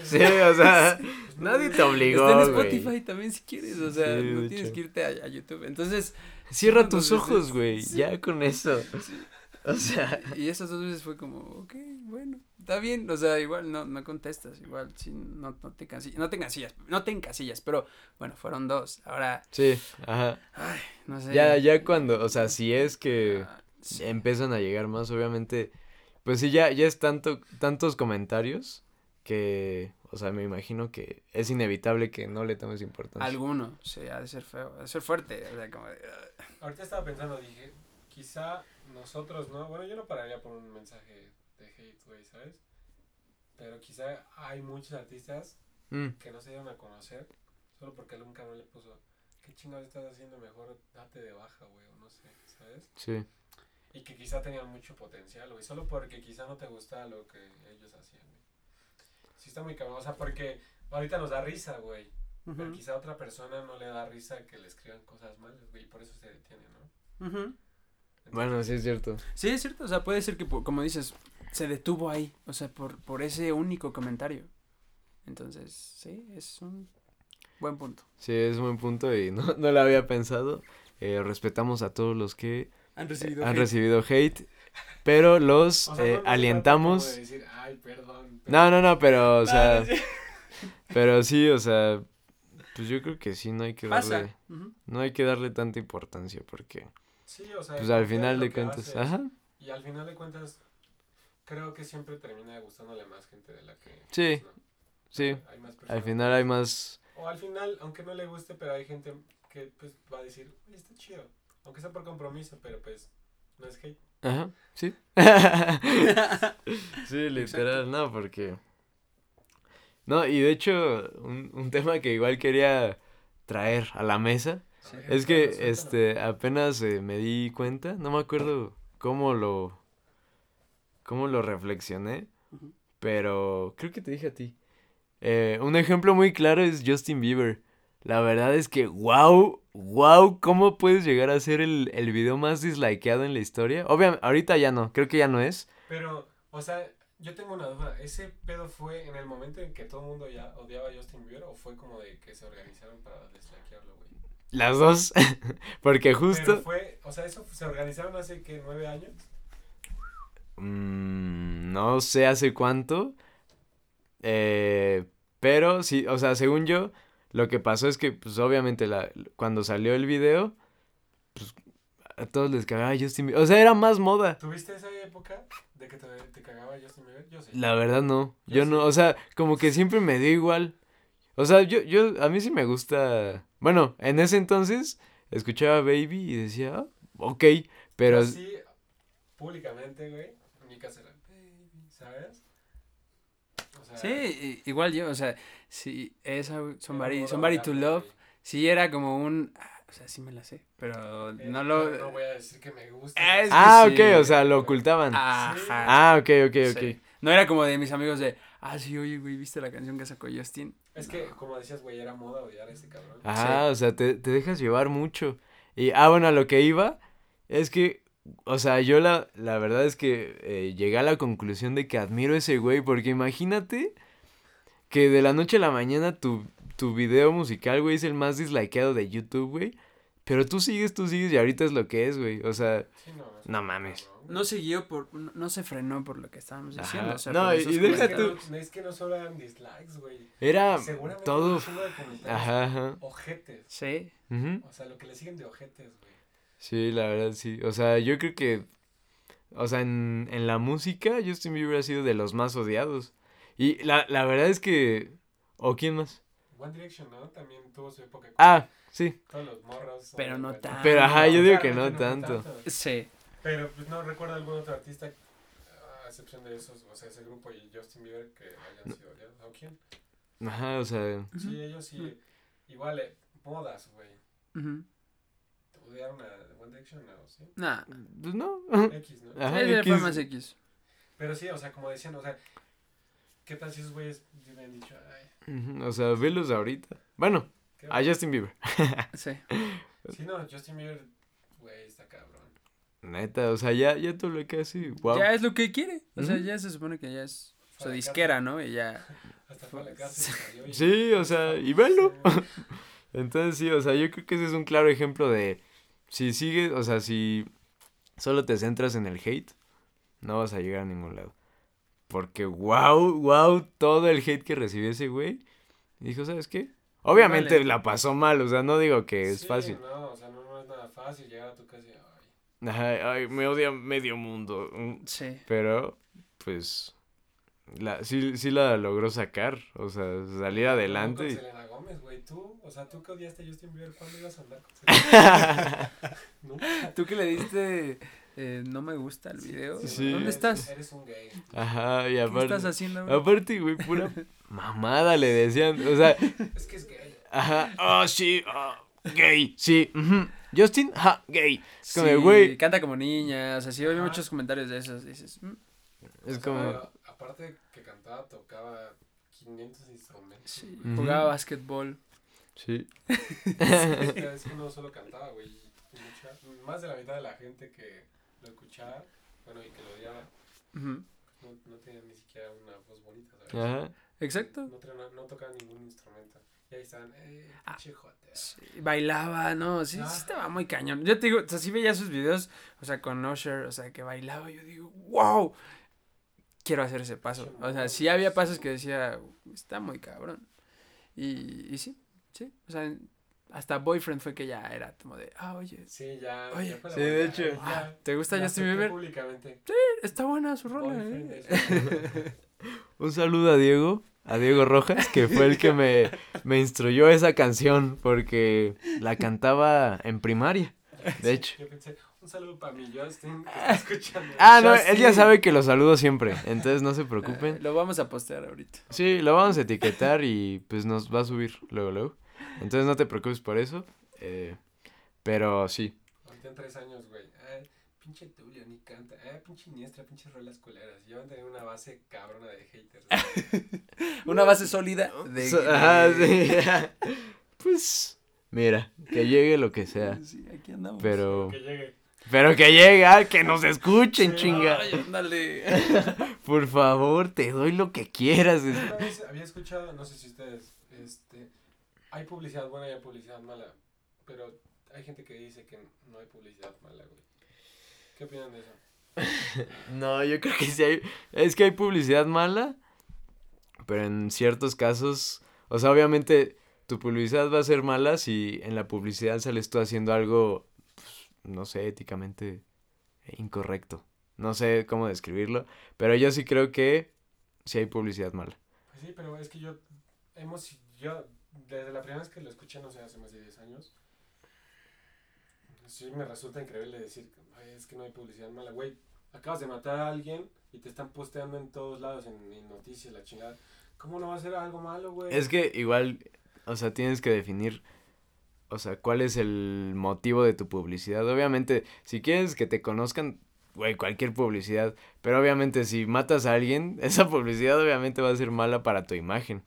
Sí, o sea, nadie te obligó, Está en. Spotify también si quieres, o sea, Sí, no tienes hecho. que irte a, a YouTube. Entonces, Cierra tus ojos, güey, sí. ya con eso. O sea, y esas dos veces fue como, ok, bueno, está bien, o sea, igual no, no contestas, igual, si no, no te encasillas, no te encasillas, no te encasillas, pero bueno, fueron dos, ahora, sí, ajá. ay, no sé. Ya, ya cuando, o sea, si es que Ah, sí. empiezan a llegar más, obviamente, pues sí, ya, ya es tanto, tantos comentarios que, o sea, me imagino que es inevitable que no le tomes importancia. Alguno, sí, ha de ser feo, ha de ser fuerte, o sea, como de, ah, Ahorita estaba pensando, dije, quizá nosotros, ¿no? Bueno, yo no pararía por un mensaje de hate, güey, ¿sabes? Pero quizá hay muchos artistas Mm, que no se dieron a conocer solo porque algún cabrón le puso, ¿qué chingados estás haciendo? Mejor date de baja, güey, o no sé, ¿sabes? sí, Y que quizá tenían mucho potencial, güey, solo porque quizá no te gustaba lo que ellos hacían, güey. Sí está muy cabrón, o sea, porque ahorita nos da risa, güey. Pero ujú, quizá a otra persona no le da risa que le escriban cosas malas, güey, y por eso se detiene, ¿no? ujú. bueno, sí es cierto. Sí, es cierto, o sea, puede ser que, como dices, se detuvo ahí, o sea, por, por ese único comentario. Entonces, sí, es un buen punto. Sí, es un buen punto y no, no lo había pensado. Eh, respetamos a todos los que Han recibido han recibido hate, pero los O sea, eh, no- alientamos. como de decir, Ay, perdón. No, no, no, pero, o sea, Ah, pero sí, o sea, pues yo creo que sí, no hay que darle, no hay que darle tanta importancia porque, Sí, o sea, pues al final de cuentas, haces, ajá, Y al final de cuentas, creo que siempre termina gustándole más gente de la que. Sí, pues, no. sí, Hay más al personas final hay más, O al final, aunque no le guste, pero hay gente que pues va a decir, "Oye, está chido. Aunque sea por compromiso, pero pues no es hate. ajá, sí. sí, literal, no, porque... No, y de hecho, un, un tema que igual quería traer a la mesa Sí. Es que, este, apenas eh, me di cuenta, no me acuerdo cómo lo, cómo lo reflexioné, pero creo que te dije a ti. Eh, un ejemplo muy claro es Justin Bieber. La verdad es que, wow, wow, ¿cómo puedes llegar a ser el, el video más dislikeado en la historia? Obviamente, ahorita ya no, creo que ya no es. Pero, o sea, yo tengo una duda. ¿Ese pedo fue en el momento en que todo el mundo ya odiaba a Justin Bieber o fue como de que se organizaron para deslaquearlo, güey? Las dos, porque Pero justo... fue, o sea, eso se organizaron hace que nueve años. Mm, no sé hace cuánto. eh, pero sí, o sea, según yo, lo que pasó es que, pues obviamente, la, cuando salió el video, pues a todos les cagaba Justin Bieber. O sea, era más moda. ¿Tuviste esa época de que te, te cagaba Justin Bieber? Yo sí. La verdad no. Yo Yo no, sí. o sea, como que siempre me dio igual. O sea, yo, yo, a mí sí me gusta. Bueno, en ese entonces escuchaba Baby y decía, ah, ok, pero. Sí, públicamente, güey, en mi casa era, baby, ¿sabes? O sea, Sí, igual yo, o sea, sí, esa, era Somebody, somebody to Love, sí era como un, ah, o sea, sí me la sé, pero Eh, no lo... No voy a decir que me gusta. Ah, es que Ah, sí. ok, o sea, lo ocultaban. Ajá. Ah, ok, ok, ok. Sí. No era como de mis amigos de, ah, sí, oye, güey, ¿viste la canción que sacó Justin? Es que, como decías, güey, era moda odiar a ese cabrón. Ajá, o sea, te, te dejas llevar mucho. Y, ah, bueno, a lo que iba es que, o sea, yo la, la verdad es que eh, llegué a la conclusión de que admiro a ese güey, porque imagínate que de la noche a la mañana tu, tu video musical, güey, es el más dislikeado de YouTube, güey. Pero tú sigues, tú sigues y ahorita es lo que es, güey. O sea, Sí, no, mames. No siguió por, no, no se frenó por lo que estábamos Ajá. diciendo. O sea, No, y- y deja Es que, comentarios. no, es que no solo eran dislikes, güey. era Seguramente todo... Ajá, ajá. Ojetes. Sí, ujú. O sea, lo que le siguen de ojetes, güey. Sí, la verdad, sí. O sea, yo creo que, o sea, en, en la música, Justin Bieber ha sido de los más odiados. Y la, la verdad es que, ¿o quién más? One Direction, ¿no? También tuvo su época. con Ah, sí. Todos los morros. Pero no tanto. Pero ajá, yo digo que no tanto. sí. Pero pues no recuerdo algún otro artista, a excepción de esos, o sea, ese grupo y Justin Bieber, que hayan sido odiados. ¿O quién? Ajá, o sea, Sí, ellos sí. Igual, eh, modas, güey. Ujú. ¿Odiaron a One Direction o sí? Nah, pues no. X, ¿no? Ajá, X. más X. Pero sí, o sea, como decían, o sea, ¿qué tal si esos güeyes hubieran dicho, ay, O sea, velos ahorita. Bueno, a Justin Bieber. Sí. Sí, no, Justin Bieber, güey, está cabrón. Neta, o sea, ya, ya todo lo que hace, wow. Ya es lo que quiere. O sea, ya se supone que ya es Fue a su la disquera, ¿no? Y ya. Hasta fue a la cárcel y salió y- Sí, o sea, y velo. Entonces sí, o sea, yo creo que ese es un claro ejemplo de si sigues, o sea, si solo te centras en el hate, no vas a llegar a ningún lado. Porque wow, wow, todo el hate que recibió ese güey, dijo, ¿sabes qué? Obviamente Vale. la pasó mal, o sea, no digo que es Sí, fácil. No, o sea, no, no es nada fácil llegar a tu casa y, ay, Ajá, ay, me odia medio mundo. mm, Sí. Pero, pues, la, sí, sí la logró sacar, o sea, salir adelante. Con y- Selena Gómez, güey, tú, o sea, tú que odiaste a Justin Bieber, ¿cuándo ibas a andar con Selena? Nunca. ¿Tú que le diste eh, no me gusta el video? Sí. ¿Dónde estás? Eres un gay. Ajá, y ¿Qué aparte... estás haciendo? güey? Aparte, güey, pura mamada le decían. O sea, Es que es gay. ajá. Ah, sí, ah, gay. Sí, ujú. Justin, ja, gay. Es como, Sí, güey. canta como niña, o sea, sí muchos comentarios de esos, dices, "Mm, Es O sea, como. aparte que cantaba, tocaba 500 instrumentos. sí, Ujú. jugaba básquetbol. Sí. Es que no solo cantaba, güey. mucha- más de la mitad de la gente que lo escuchaba, bueno, y que lo odiaba, no, no tenía ni siquiera una voz bonita, ¿sabes? Ajá. Exacto. No, tenía- no tocaba ningún instrumento. Y ahí estaban, eh, Ah. Sí, bailaba, no, sí, sí Ah. estaba muy cañón. Yo te digo, o sea, sí veía sus videos, o sea, con Usher, o sea, que bailaba, yo digo, wow, quiero hacer ese paso. O sea, sí había pasos que decía, está muy cabrón. Y, y sí, sí, o sea, hasta Boyfriend fue que ya era como de, ah, oye, Sí, ya. Oye, ya fue sí, de hecho. ah, ¿te gusta Justin Bieber? públicamente. Está buena su rola, ¿eh? es- Un saludo a Diego, a Diego Rojas, que fue el que me, me instruyó esa canción porque la cantaba en primaria. De hecho. Yo pensé, un saludo para mi Justin que está escuchando. Ah, no, Justin. él ya sabe que lo saludo siempre, entonces no se preocupen. Eh, Lo vamos a postear ahorita. Sí, lo vamos a etiquetar y pues nos va a subir luego, luego. Entonces no te preocupes por eso. eh, pero sí. Ahorita en tres años, güey. Ay, pinche Tulio, ni canta. Ay, pinche Iniestra, pinche rolas culeras. Y van a tener una base cabrona de haters. Una base sólida de... So- ajá, sí. pues, mira, que llegue lo que sea. Sí, aquí andamos. Pero, Que llegue. pero que llegue, ah, que nos escuchen, Sí, chinga. Ay, ándale. Por favor, te doy lo que quieras. Una vez había escuchado, no sé si ustedes, este, hay publicidad buena y hay publicidad mala, pero hay gente que dice que no hay publicidad mala, güey. ¿Qué opinan de eso? No, yo creo que sí hay. Es que hay publicidad mala, pero en ciertos casos, o sea, obviamente tu publicidad va a ser mala si en la publicidad sales tú haciendo algo, pues, no sé, éticamente incorrecto. No sé cómo describirlo, pero yo sí creo que sí hay publicidad mala. Pues sí, pero es que yo, hemos, yo, desde la primera vez que lo escuché, no sé, hace más de 10 años, sí me resulta increíble decir, "Ay, es que no hay publicidad mala, güey. acabas de matar a alguien y te están posteando en todos lados, en, en noticias, la chingada. ¿Cómo no va a ser algo malo, güey? Es que igual, o sea, tienes que definir, o sea, cuál es el motivo de tu publicidad. Obviamente, si quieres que te conozcan, güey, cualquier publicidad. Pero obviamente, si matas a alguien, esa publicidad obviamente va a ser mala para tu imagen.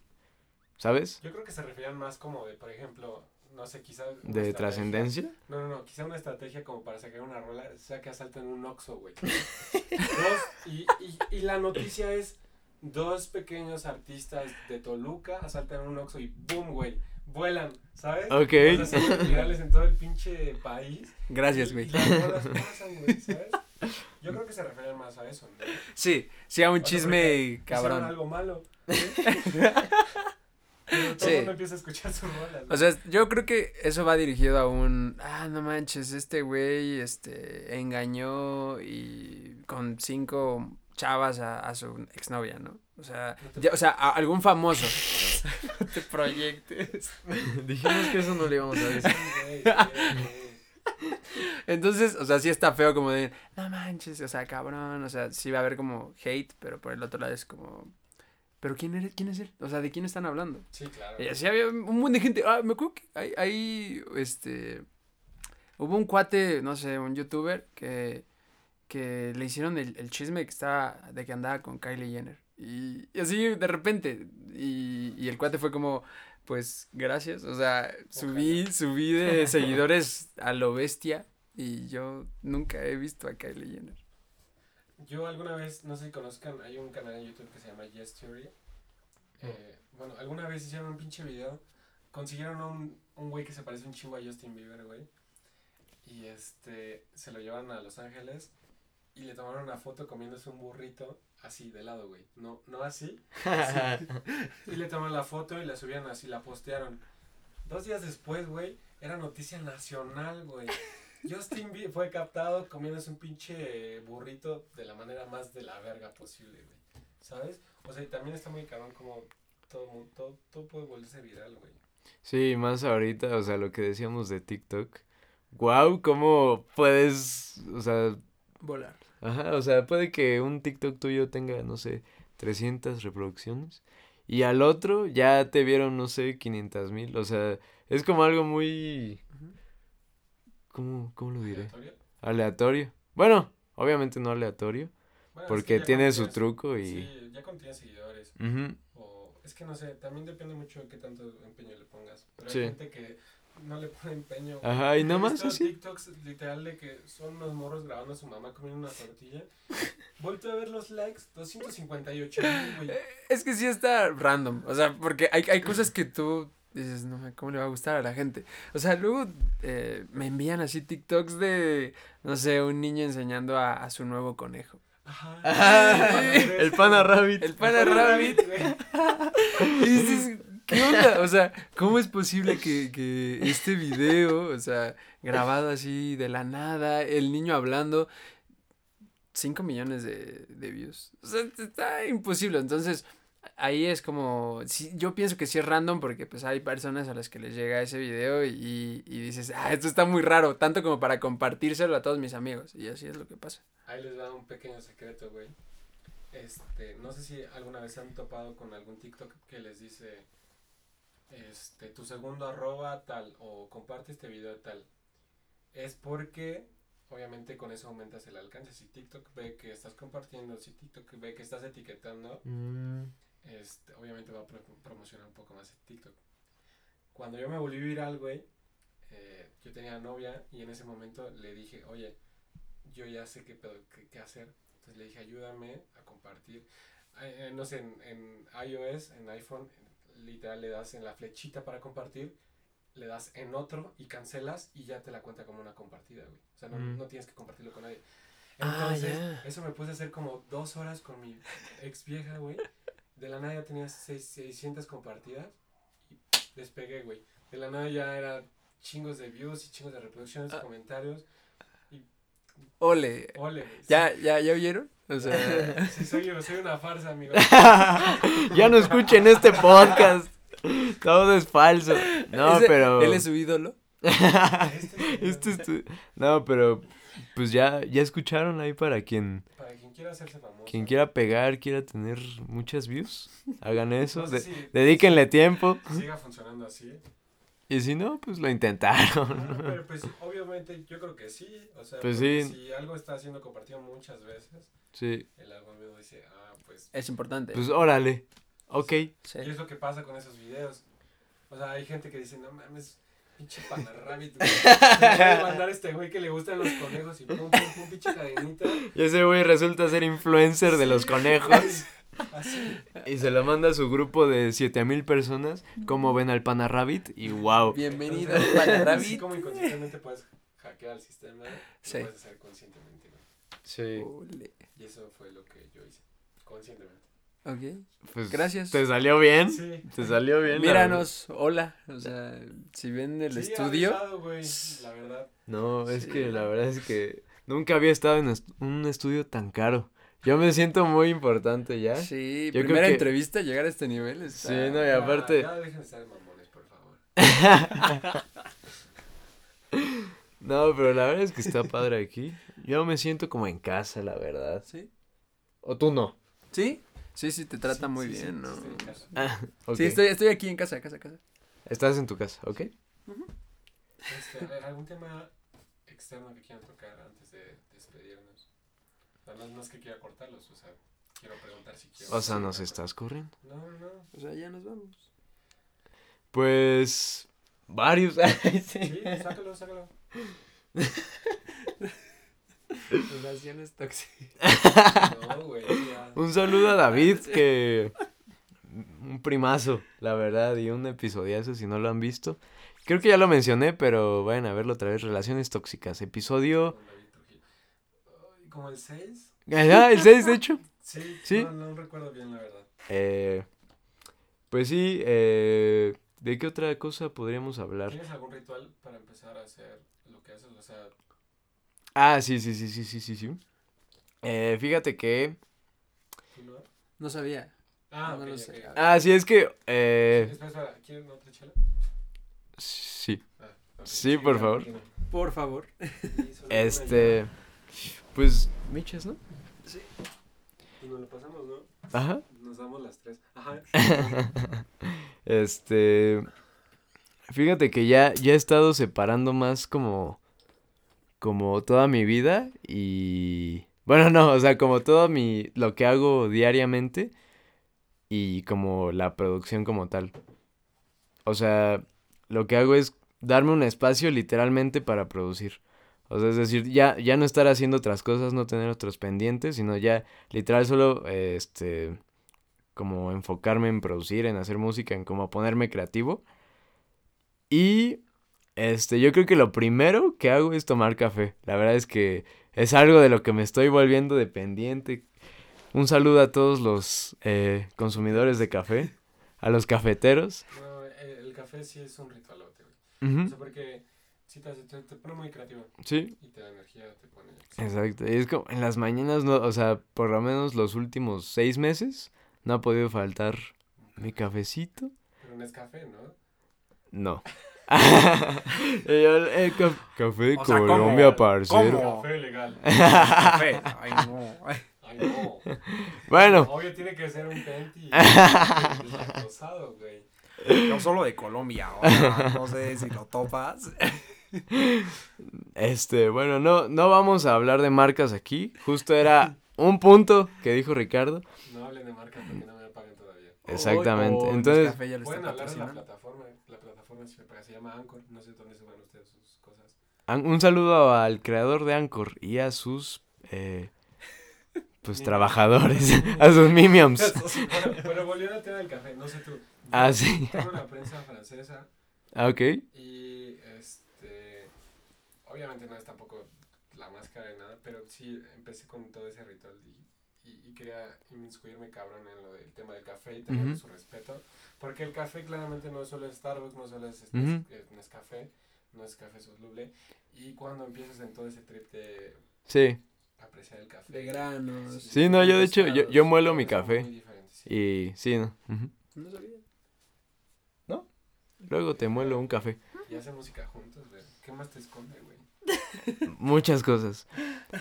¿Sabes? Yo creo que se referían más como de, por ejemplo, no sé, quizá... De trascendencia. No, no, no, quizá una estrategia como para sacar una rola, sea que asalten un Oxxo, güey. Dos, y, y, y la noticia es, dos pequeños artistas de Toluca asaltan un Oxxo y ¡boom, güey! Vuelan, ¿sabes? Ok. Virales en todo el pinche país. Gracias, güey. Y las rolas pasan, güey, ¿sabes? Yo creo que se referían más a eso, ¿no? Sí, sí, a un O sea, chisme cabrón. algo malo. ¿sí? Pero todo Sí. el mundo empieza a escuchar sus rolas. O sea, yo creo que eso va dirigido a un, ah, no manches, este güey, este, engañó y con cinco chavas a, a su exnovia, ¿no? O sea, No ya- o sea, a algún famoso. no te proyectes. Dijimos que eso no le íbamos a decir. Entonces, o sea, sí está feo como de, no manches, o sea, cabrón, o sea, sí va a haber como hate, pero por el otro lado es como, pero ¿quién eres? ¿Quién es él? O sea, ¿de quién están hablando? Sí, claro. Y así había un montón de gente. Ah, me acuerdo que hay, hay, este, hubo un cuate, no sé, un youtuber que, que le hicieron el, el chisme que estaba, de que andaba con Kylie Jenner. Y, y así de repente, y, y el cuate fue como, pues, gracias, o sea, subí, subí de seguidores a lo bestia y yo nunca he visto a Kylie Jenner. Yo alguna vez, no sé si conozcan, hay un canal en YouTube que se llama Yes Theory. Eh, bueno, alguna vez hicieron un pinche video, consiguieron a un, un güey que se parece un chingo a Justin Bieber, güey. Y este, se lo llevan a Los Ángeles y le tomaron una foto comiéndose un burrito así, de lado, güey. No, no así. así. y le tomaron la foto y la subieron así, la postearon. Dos días después, güey, era noticia nacional, güey. Justin Bieber fue captado comiéndose un pinche burrito de la manera más de la verga posible, güey. ¿Sabes? O sea, y también está muy cabrón como todo, todo, todo puede volverse viral, güey. Sí, más ahorita, o sea, lo que decíamos de TikTok. Wow, cómo puedes, o sea, Volar. ajá, o sea, puede que un TikTok tuyo tenga, no sé, 300 reproducciones y al otro ya te vieron, no sé, 500 mil, o sea, es como algo muy, ¿cómo, cómo lo diré? ¿Aleatorio? Aleatorio. Bueno, obviamente no aleatorio, Bueno, es porque que tiene su truco y... Sí, ya cuando tienes seguidores. Ujú. O es que no sé, también depende mucho de qué tanto empeño le pongas. Pero Sí. hay gente que no le pone empeño. Ajá, y nada más así. TikToks literal de que son unos morros grabando a su mamá comiendo una tortilla. Vuelto a ver los likes, 258 mil, güey. Es que sí está random, o sea, porque hay, hay cosas que tú dices, no, me- ¿cómo le va a gustar a la gente? O sea, luego eh, me envían así TikToks de, no sé, un niño enseñando a, a su nuevo conejo. Ajá. Ajá, el pana rabbit. El pana rabbit. Y dices, ¿qué onda? O sea, ¿cómo es posible que, que este video, o sea, grabado así de la nada, el niño hablando, 5 millones de, de views? O sea, está imposible. Entonces, ahí es como, sí, yo pienso que sí es random porque pues hay personas a las que les llega ese video y, y dices, ah, esto está muy raro, tanto como para compartírselo a todos mis amigos. Y así es lo que pasa. Ahí les da un pequeño secreto, güey. Este, no sé si alguna vez se han topado con algún TikTok que les dice, este, tu segundo arroba tal, o comparte este video tal. Es porque, obviamente, con eso aumentas el alcance. Si TikTok ve que estás compartiendo, si TikTok ve que estás etiquetando, Mm, este, obviamente va a pro- promocionar un poco más el TikTok. Cuando yo me volví viral, güey, eh, yo tenía novia y en ese momento le dije, oye, yo ya sé qué, pedo- qué, qué hacer. Entonces le dije, ayúdame a compartir. Eh, eh, no sé, en, en iOS, en iPhone, literal le das en la flechita para compartir, le das en otro y cancelas y ya te la cuenta como una compartida, güey. O sea, no, Mm. no tienes que compartirlo con nadie. Ah, Entonces, ya. eso me puse a hacer como dos horas con mi ex vieja, güey. De la nada ya tenía seis- 600 compartidas y despegué, güey. De la nada ya era chingos de views y chingos de reproducciones, Ah. comentarios. Ole. Ole, güey. ¿Ya, ya, ya oyeron? O sea... Sí, soy, soy una farsa, amigo. ya no escuchen este podcast. Todo es falso. No, Ese- pero. ¿Él es su ídolo? Este Este estu- No, pero pues ya, ya escucharon ahí Para quien quiera hacerse famoso. quien quiera pegar, quiera tener muchas views, hagan eso, No sé de- si- dedíquenle tiempo. si siga funcionando así. Y si no, pues lo Ah, intentaron. pero pues obviamente yo creo que sí. O sea, Pues sí. si algo está siendo compartido muchas veces, Sí, el algoritmo dice, ah, pues. Es importante. pues órale. Ok. Sí. Y es lo que pasa con esos videos. O sea, hay gente que dice, no mames, pinche panarrabbit, güey. A mandar a este güey que le gustan los conejos y pum, pum, pum, pinche cadenita. Y ese güey resulta ser influencer de los conejos. Así. Y se lo manda a su grupo de 7000 personas. Como ven al pana Rabbit. Y wow. Bienvenido, Entonces, Pana Así Rabbit. como inconscientemente puedes hackear el sistema, Sí. lo puedes hacer conscientemente, güey. Sí. Ole. Y eso fue lo que yo hice, conscientemente. Ok. Pues, Gracias. ¿Te salió bien? Sí. Te salió bien. la Míranos, hola. O sea, si ven el Sí, estudio. avisado, güey, la verdad. No, es Sí. que la verdad es que nunca había estado en est- un estudio tan caro. Yo me siento muy importante ya. Sí, Yo primera que- entrevista, llegar a este nivel. Está... Sí, no, y aparte. Ya, dejen de estar mamones, por favor. No, pero la verdad es que está padre aquí. Yo me siento como en casa, la verdad. ¿Sí? ¿O tú no? ¿Sí? Sí, sí, te trata Sí, muy sí, bien, sí, ¿no? estoy en casa. Ah, ok. Sí, estoy, estoy aquí en casa, casa, casa. Estás en tu casa, ¿ok? Este, a ver, ¿Algún tema externo que quieran tocar antes de despedirnos? O sea, no, no es que quiera cortarlos, o sea, quiero preguntar si quiero. O sea, nos estás corriendo. No, no. O sea, ya nos vamos. Pues. Varios. Sí. sácalo, sácalo. Relaciones tóxicas. No, güey, ya. Un saludo a David, que. Un primazo, la verdad, y un episodiazo si no lo han visto. Creo que ya lo mencioné, pero vayan a verlo otra vez. Relaciones tóxicas. Episodio. ¿Como el 6? Ah, el 6, de hecho. Sí, Sí. No, no recuerdo bien, la verdad. Eh, pues sí, eh, ¿de qué otra cosa podríamos hablar? ¿Tienes algún ritual para empezar a hacer lo que haces? O sea, Ah, sí, sí, sí, sí, sí, sí, sí. Eh, fíjate que... ¿tú no? No sabía. Ah, No ok, lo sé. Ah, sí, es que... Eh, Espera, espera, ¿quieren otra chela? sí, Ah, ok. Sí, por favor. ¿por favor. Sí, este... Pues... Michas, ¿no? ya. Y nos lo pasamos, ¿no? Ajá. Nos damos las tres. Ajá. Este... Fíjate que ya, ya he estado separando más como... Como toda mi vida y... Bueno, no, o sea, como todo mi... Lo que hago diariamente y como la producción como tal. O sea, lo que hago es darme un espacio literalmente para producir. O sea, es decir, ya, ya no estar haciendo otras cosas, no tener otros pendientes, sino ya literal solo, este, como enfocarme en producir, en hacer música, en como ponerme creativo. Y, este, yo creo que lo primero que hago es tomar café. La verdad es que es algo de lo que me estoy volviendo dependiente. Un saludo a todos los eh, consumidores de café, a los cafeteros. No, el, café sí es un ritualote, güey. Ujú, O sea, porque sí te, hace- te, te pone muy creativo Sí, y te da energía, te pone... exacto. Y es como en las mañanas, no, o sea, por lo menos los últimos seis meses, no ha podido faltar mi cafecito. Pero no es café, ¿no? No. Yo, eh, ca- café de O sea, ¿cómo? Colombia, parcero. ¿Cómo? Café legal. Café. Ay, no. Ay, no. Bueno, Obvio tiene que ser un penti güey. Yo solo de Colombia. o sea, no sé si lo topas. este, bueno, no, no vamos a hablar de marcas aquí. Justo era un punto que dijo Ricardo. No hablen de marcas porque no me pagan todavía. Exactamente. Oh, Entonces, lo está Pueden hablar de la plataforma. Paga, se llama Anchor. No sé dónde suban ustedes sus cosas. an- un saludo al creador de Anchor y a sus, eh, pues, trabajadores, a sus minions. Bueno, pero volviendo al tema del café, no sé tú. Ah, sí. Tengo una prensa francesa Ah, ok. y este. Obviamente no es tampoco la más cara de nada, pero sí empecé con todo ese ritual y, y, y quería inmiscuirme cabrón en lo del tema del café y tener Ujú. su respeto. Porque el café claramente no solo es Starbucks, no solo es, Ujú. es Nescafé, no es café soluble. Y cuando empiezas en todo ese trip de Sí. apreciar el café. De granos. Sí, no, yo de hecho, yo, yo muelo mi café. sí. Y sí, ¿no? Ujú. No sabía. Luego te muelo un café. Y hacen música juntos, güey. ¿Qué más te esconde, güey? Muchas cosas.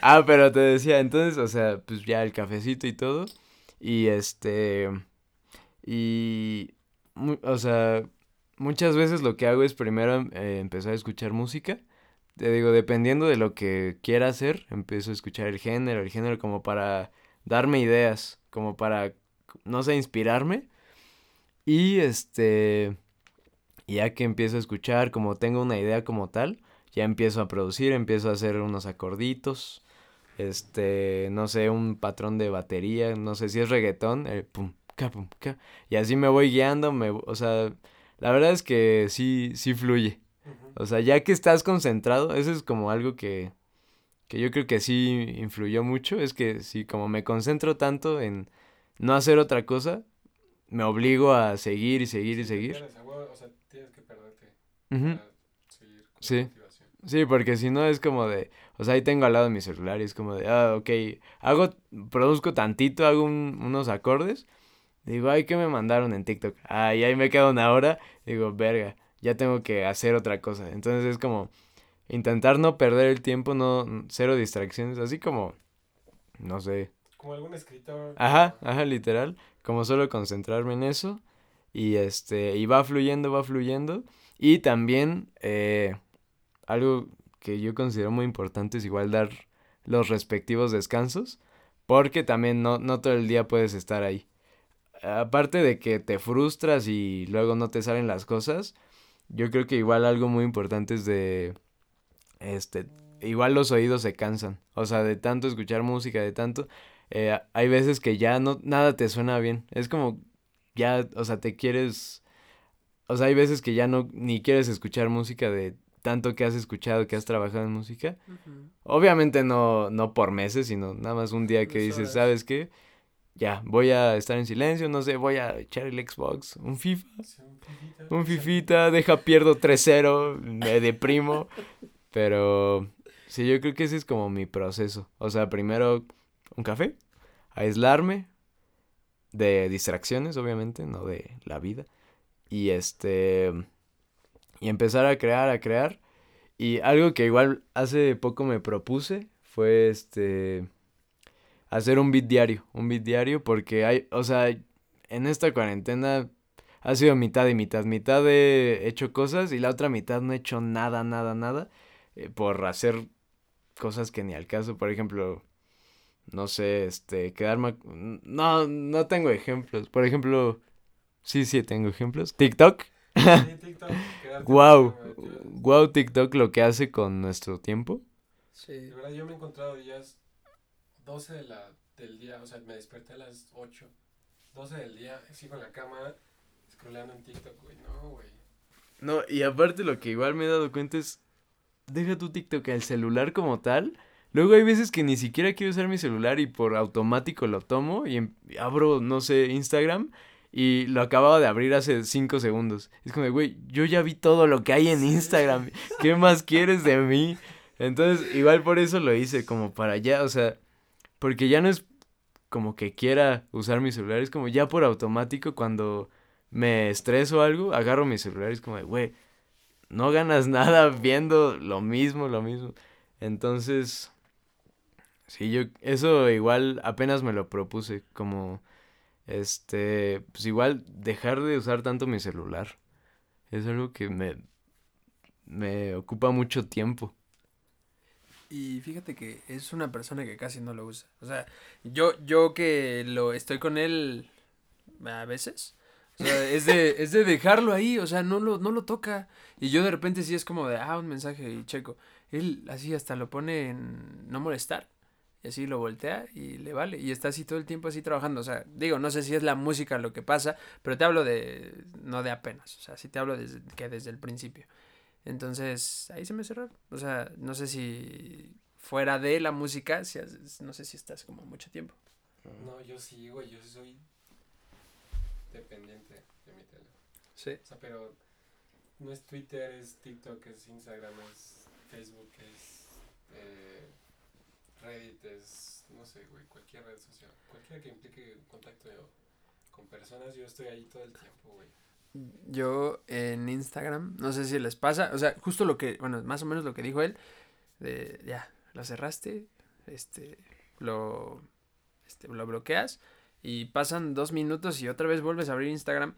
Ah, pero te decía, entonces, o sea, pues ya el cafecito y todo. Y este. Y. O sea, muchas veces lo que hago es primero eh, empezar a escuchar música. Te digo, dependiendo de lo que quiera hacer, empiezo a escuchar el género, el género como para darme ideas, como para, no sé, inspirarme. Y este, ya que empiezo a escuchar, como tengo una idea como tal, ya empiezo a producir, empiezo a hacer unos acorditos, este, no sé, un patrón de batería, no sé si es reggaetón, el pum, ca, pum, y así me voy guiando, me, o sea, la verdad es que sí, sí fluye. O sea, ya que estás concentrado, eso es como algo que, que yo creo que sí influyó mucho, es que si como me concentro tanto en no hacer otra cosa, me obligo a seguir y seguir y seguir. o sea, tienes que perderte sí. Sí, porque si no es como de, o sea, ahí tengo al lado mi celular y es como de, ah, ok, hago, produzco tantito, hago unos acordes, digo, ay, ¿qué me mandaron en TikTok? Ah, y ahí me queda una hora, digo, verga, ya tengo que hacer otra cosa. Entonces es como intentar no perder el tiempo, no, cero distracciones, así como, no sé. Como algún escritor. Ajá, ajá, literal, como solo concentrarme en eso y este, y va fluyendo, va fluyendo. Y también, eh, algo que yo considero muy importante es igual dar los respectivos descansos, porque también no, no todo el día puedes estar ahí. Aparte de que te frustras y luego no te salen las cosas, yo creo que igual algo muy importante es de, este, igual los oídos se cansan, o sea, de tanto escuchar música, de tanto, eh, hay veces que ya no, nada te suena bien, es como, ya, o sea, te quieres, o sea, hay veces que ya no, ni quieres escuchar música de tanto que has escuchado, que has trabajado en música. Obviamente no, no por meses, sino nada más un día que dices, ¿sabes qué? Ya, voy a estar en silencio, no sé, voy a echar el Xbox, un FIFA, un Fifita, deja pierdo 3-0, me deprimo, pero sí, yo creo que ese es como mi proceso. O sea, primero un café, aislarme de distracciones, obviamente, no de la vida. Y este y empezar a crear, a crear. Y algo que igual hace poco me propuse fue este hacer un beat diario, un beat diario porque hay, o sea, en esta cuarentena ha sido mitad y mitad, mitad he hecho cosas y la otra mitad no he hecho nada, nada, nada eh, por hacer cosas que ni al caso, por ejemplo, no sé, este, quedarme, no, no tengo ejemplos, por ejemplo, sí, sí tengo ejemplos, TikTok, wow, wow TikTok lo que hace con nuestro tiempo. Sí. De verdad yo me he encontrado días 12 de la, del día, o sea, me desperté a las 8, 12 del día, sigo en la cama scrolleando en TikTok, güey, no, güey. No, y aparte lo que igual me he dado cuenta es, deja tu TikTok, el celular como tal, Luego hay veces que ni siquiera quiero usar mi celular y por automático lo tomo y em, abro, no sé, Instagram y lo acababa de abrir hace cinco segundos. Es como, güey, yo ya vi todo lo que hay en Instagram. ¿Qué más quieres de mí? Entonces, igual por eso lo hice, como para allá, o sea, porque ya no es como que quiera usar mi celular, es como ya por automático cuando me estreso algo, agarro mi celular y es como, güey, no ganas nada viendo lo mismo, lo mismo. Entonces, sí, yo, eso igual apenas me lo propuse, como este, pues igual dejar de usar tanto mi celular. Es algo que me, me ocupa mucho tiempo. Y fíjate que es una persona que casi no lo usa. O sea, yo, yo que lo estoy con él a veces. O sea, es de, es de dejarlo ahí, o sea, no lo, no lo toca. Y yo de repente sí es como de, ah, un mensaje y checo. Él así hasta lo pone en no molestar. Y así lo voltea y le vale. Y está así todo el tiempo así trabajando. O sea, digo, no sé si es la música lo que pasa, pero te hablo de, no de apenas. O sea, sí te hablo desde, que desde el principio. Entonces, ahí se me cerró. O sea, no sé si fuera de la música, si, no sé si estás como mucho tiempo. No, yo sí, güey, yo soy dependiente de mi teléfono. Sí. O sea, pero no es Twitter, es TikTok, es Instagram, es Facebook, es... Eh, Reddit es, no sé, güey, cualquier red social, cualquiera que implique contacto con personas, yo estoy ahí todo el tiempo, güey. Yo en Instagram, no sé si les pasa, o sea, justo lo que, bueno, más o menos lo que dijo él, de ya, lo cerraste, este, lo, este, lo bloqueas y pasan dos minutos y otra vez vuelves a abrir Instagram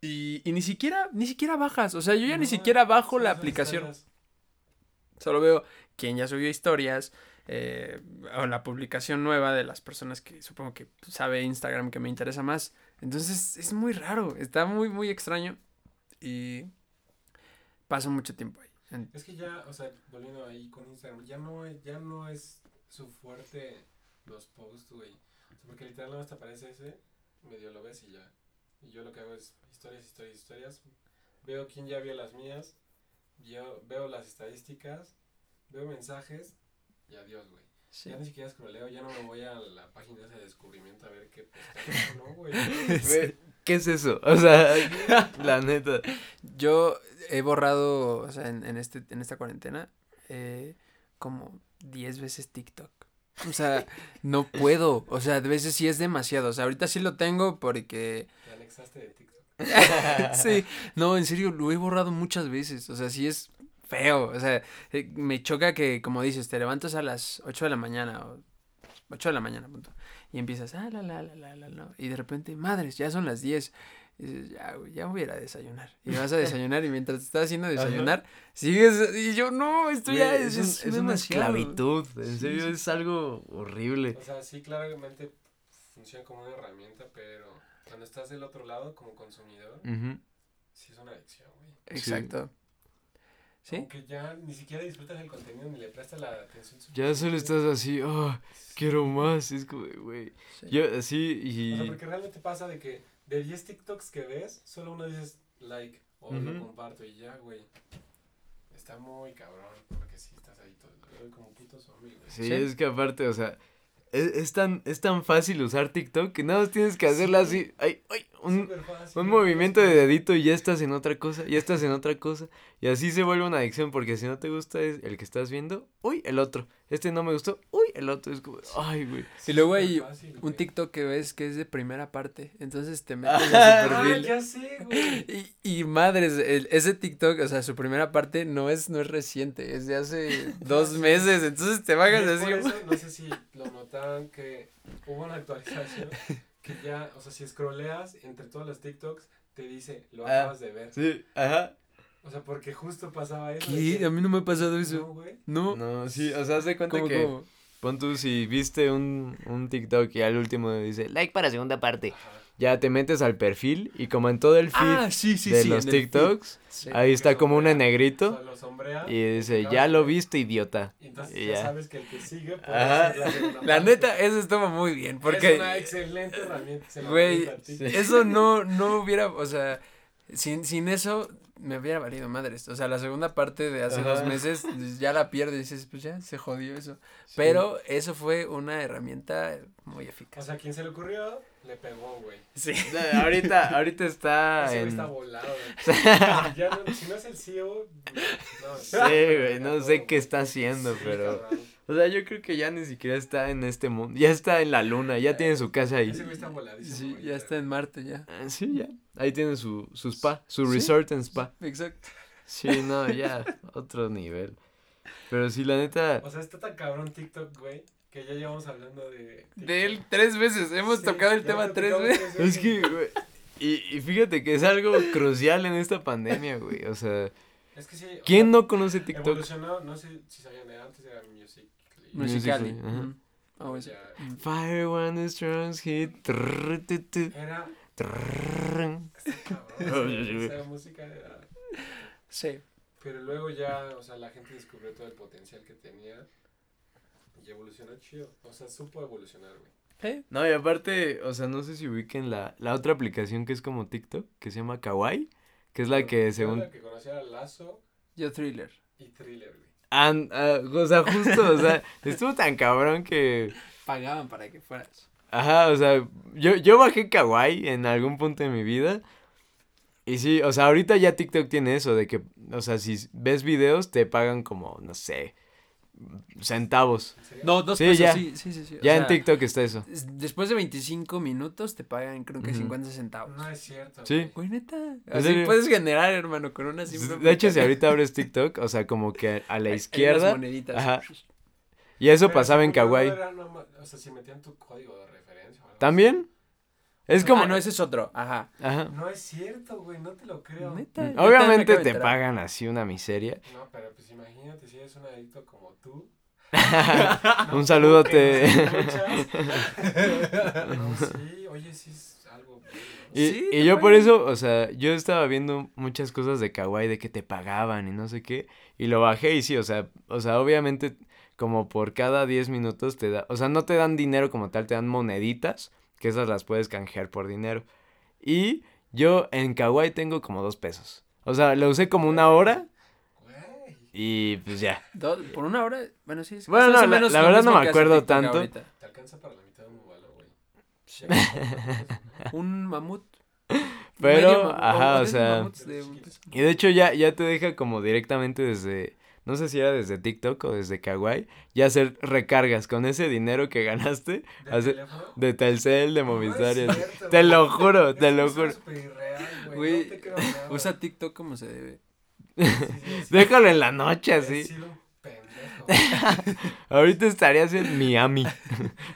y, y ni siquiera, ni siquiera bajas, o sea, yo ya ni siquiera bajo la aplicación, historias. solo veo quién ya subió historias, eh, o la publicación nueva de las personas que supongo que sabe Instagram que me interesa más. Entonces es muy raro, está muy, muy extraño y paso mucho tiempo ahí. Es que ya, o sea, volviendo ahí con Instagram, ya no, ya no es su fuerte los posts, güey. Porque literal aparece ese, medio lo ves y ya. Y yo lo que hago es historias, historias, historias. Veo quién ya vio las mías, yo veo las estadísticas, veo mensajes y adiós, güey. Sí. Ya ni siquiera escroleo, ya no me voy a la página esa de descubrimiento a ver qué no, güey. Güey, ¿Qué es eso? O sea, la neta. Yo he borrado, o sea, en, en este, en esta cuarentena, eh, como 10 veces TikTok. O sea, no puedo. O sea, a veces sí es demasiado. O sea, ahorita sí lo tengo porque Te anexaste de TikTok. sí, no, en serio, lo he borrado muchas veces. O sea, sí es feo. O sea, eh, me choca que, como dices, te levantas a las 8 de la mañana o 8 de la mañana, punto. Y empiezas, ah, la, la, la, la, la, la, Y de repente, madres, ya son las 10. Y dices, ya, güey, ya voy a ir a desayunar. Y vas a desayunar y mientras te estás haciendo desayunar, sigues. Y yo, no, esto ya es, es es una demasiado". esclavitud. En Sí, serio, sí. es algo horrible. O sea, sí, claramente funciona como una herramienta, pero cuando estás del otro lado como consumidor, sí es una adicción, güey. Exacto. ¿Sí? Aunque ya ni siquiera disfrutas el contenido ni le prestas la atención Ya solo estás así, oh, quiero más. Es como, güey. Sí. Yo así O sea, y. porque realmente pasa de que de 10 TikToks que ves, solo uno dices like o lo Ujú. comparto y ya, güey. Está muy cabrón, porque sí estás ahí todo como puto zombie, güey. Sí, Sí. es que aparte, o sea, es, es tan, es tan fácil usar TikTok que nada más tienes que hacerla Sí. así. Ay, ay, un, fácil, un movimiento de dedito y ya estás en otra cosa, ya estás en otra cosa. Y así se vuelve una adicción porque si no te gusta es el que estás viendo, uy, el otro. Este no me gustó, uy, el otro. Es como, ay, güey. Y luego hay fácil, un güey. TikTok que ves que es de primera parte. Entonces te metes a Ah, perfil. ya sé, güey. Y, y madres, el- ese TikTok, o sea, su primera parte no es, no es reciente, es de hace dos meses, entonces te bajas así. por eso, no sé si lo notaron que hubo una actualización que ya, o sea, si scrolleas entre todos los TikToks, te dice, lo Ah. acabas de ver. Sí, ajá. O sea, porque justo pasaba eso. ¿Qué? que, A mí no me ha pasado No, eso. güey. No. No, sí, o sea, haz de cuenta ¿Cómo, que. cómo? Pon tú si viste un, un TikTok y al último dice like para segunda parte. Ajá. Ya te metes al perfil y como en todo el feed Ah, sí, sí, de sí. los. TikToks, Sí. ahí está como un sombrea, en negrito o sea, lo sombrea, y dice, ya lo viste, idiota. Y entonces Y ya. ya. sabes que el que sigue puede Ajá. la segunda La neta, eso estuvo muy bien, porque... Es una excelente herramienta. Güey. Eso no, no hubiera, o sea, sin, sin eso me hubiera valido madres. O sea, la segunda parte de hace Ajá. dos meses pues, ya la pierdes y dices, pues ya se jodió eso. Pero eso fue una herramienta muy O eficaz. sea, quien se le ocurrió, le pegó, güey. sí. No, ahorita, ahorita está Ese güey en... está volado, güey. Ya no- si no es el CEO, no. Sí, güey, no sé qué está Sí, haciendo, pero... cabrón. O sea, yo creo que ya ni siquiera está en este mundo. Ya está en la luna, ya tiene su casa ahí. Ese güey está voladísimo. Sí, ya está en Marte ya. Ah, Sí, ya. Ahí tiene su, su spa, su Sí. resort en spa. Exacto. Sí, no, ya, otro nivel. Pero sí, la neta... O sea, está tan cabrón TikTok, güey, que ya llevamos hablando de. De él tres veces, hemos Sí, tocado el tema tres veces. tres Es que, güey, y, y fíjate que es algo crucial en esta pandemia, güey. O sea, Es que sí. o ¿quién sea, no conoce TikTok? Evolucionó, no sé si sabían de antes, era Music. Musicali. Musical.ly, ajá. Oh. Ya. Fire one strong hit. Era. Sí, sí, güey. esa música era. Sí. Pero luego ya, o sea, la gente descubrió todo el potencial que tenía. Y evolucionó chido. O sea, supo evolucionar, güey. ¿Eh? No, y aparte, o sea, no sé si ubiquen la, la otra aplicación que es como TikTok, que se llama Kawaii, que es la que según... La que conocía era Lazo Yo thriller. y Thriller, güey. Ah, o sea, justo, o sea, estuvo tan cabrón que... Pagaban para que fueras. Ajá, o sea, yo, yo bajé Kawaii en algún punto de mi vida. Y sí, o sea, ahorita ya TikTok tiene eso de que, o sea, si ves videos te pagan como, no sé, centavos. No, dos Sí, pesos, ya. sí, sí, sí. sí. O Ya en sea, TikTok está eso. es- Después de 25 minutos te pagan creo que Ujú. 50 centavos. No es cierto. Sí. güey. Neta. ¿En Así serio? puedes generar, hermano, con una simple De hecho, si ahorita abres TikTok, o sea, como que a la Hay- hay unas izquierda. moneditas. Ajá. Y eso Pero pasaba en Kawaii. era O sea, si metían tu código de referencia. ¿También? Es como. Ah, no, ese es otro. Ajá. Ajá. No es cierto, güey, no te lo creo. Neta. Obviamente te pagan así una miseria. No, pero pues imagínate si eres un adicto como tú. Un saludote. que nos escuchas. no, sí, oye, sí es algo. ¿no? Y, Sí, y te yo por eso, o sea, yo estaba viendo muchas cosas de Kawaii de que te pagaban y no sé qué. Y lo bajé y sí, o sea, o sea, obviamente como por cada 10 minutos te da, o sea, no te dan dinero como tal, te dan moneditas, que esas las puedes canjear por dinero. Y yo en Kawaii tengo como dos pesos. O sea, lo usé como una hora Güey. y pues ya. Por una hora, bueno, sí. es Bueno, no, la- menos la lo verdad no me acuerdo tanto. ahorita. Te alcanza para la mitad de un bubalo, güey. Un mamut. Pero, mamut, ajá, o sea, de un peso. Y de hecho ya, ya te deja como directamente desde, no sé si era desde TikTok o desde Kawaii, ya hacer recargas con ese dinero que ganaste ¿De hace- teléfono? de Telcel, de Movistar. y No Te güey. lo juro, te Eso lo juro. súper irreal, güey. No te creo nada. Usa TikTok como se debe. Sí, sí, sí. Déjalo en la noche así. sido un pendejo. Ahorita estarías en Miami.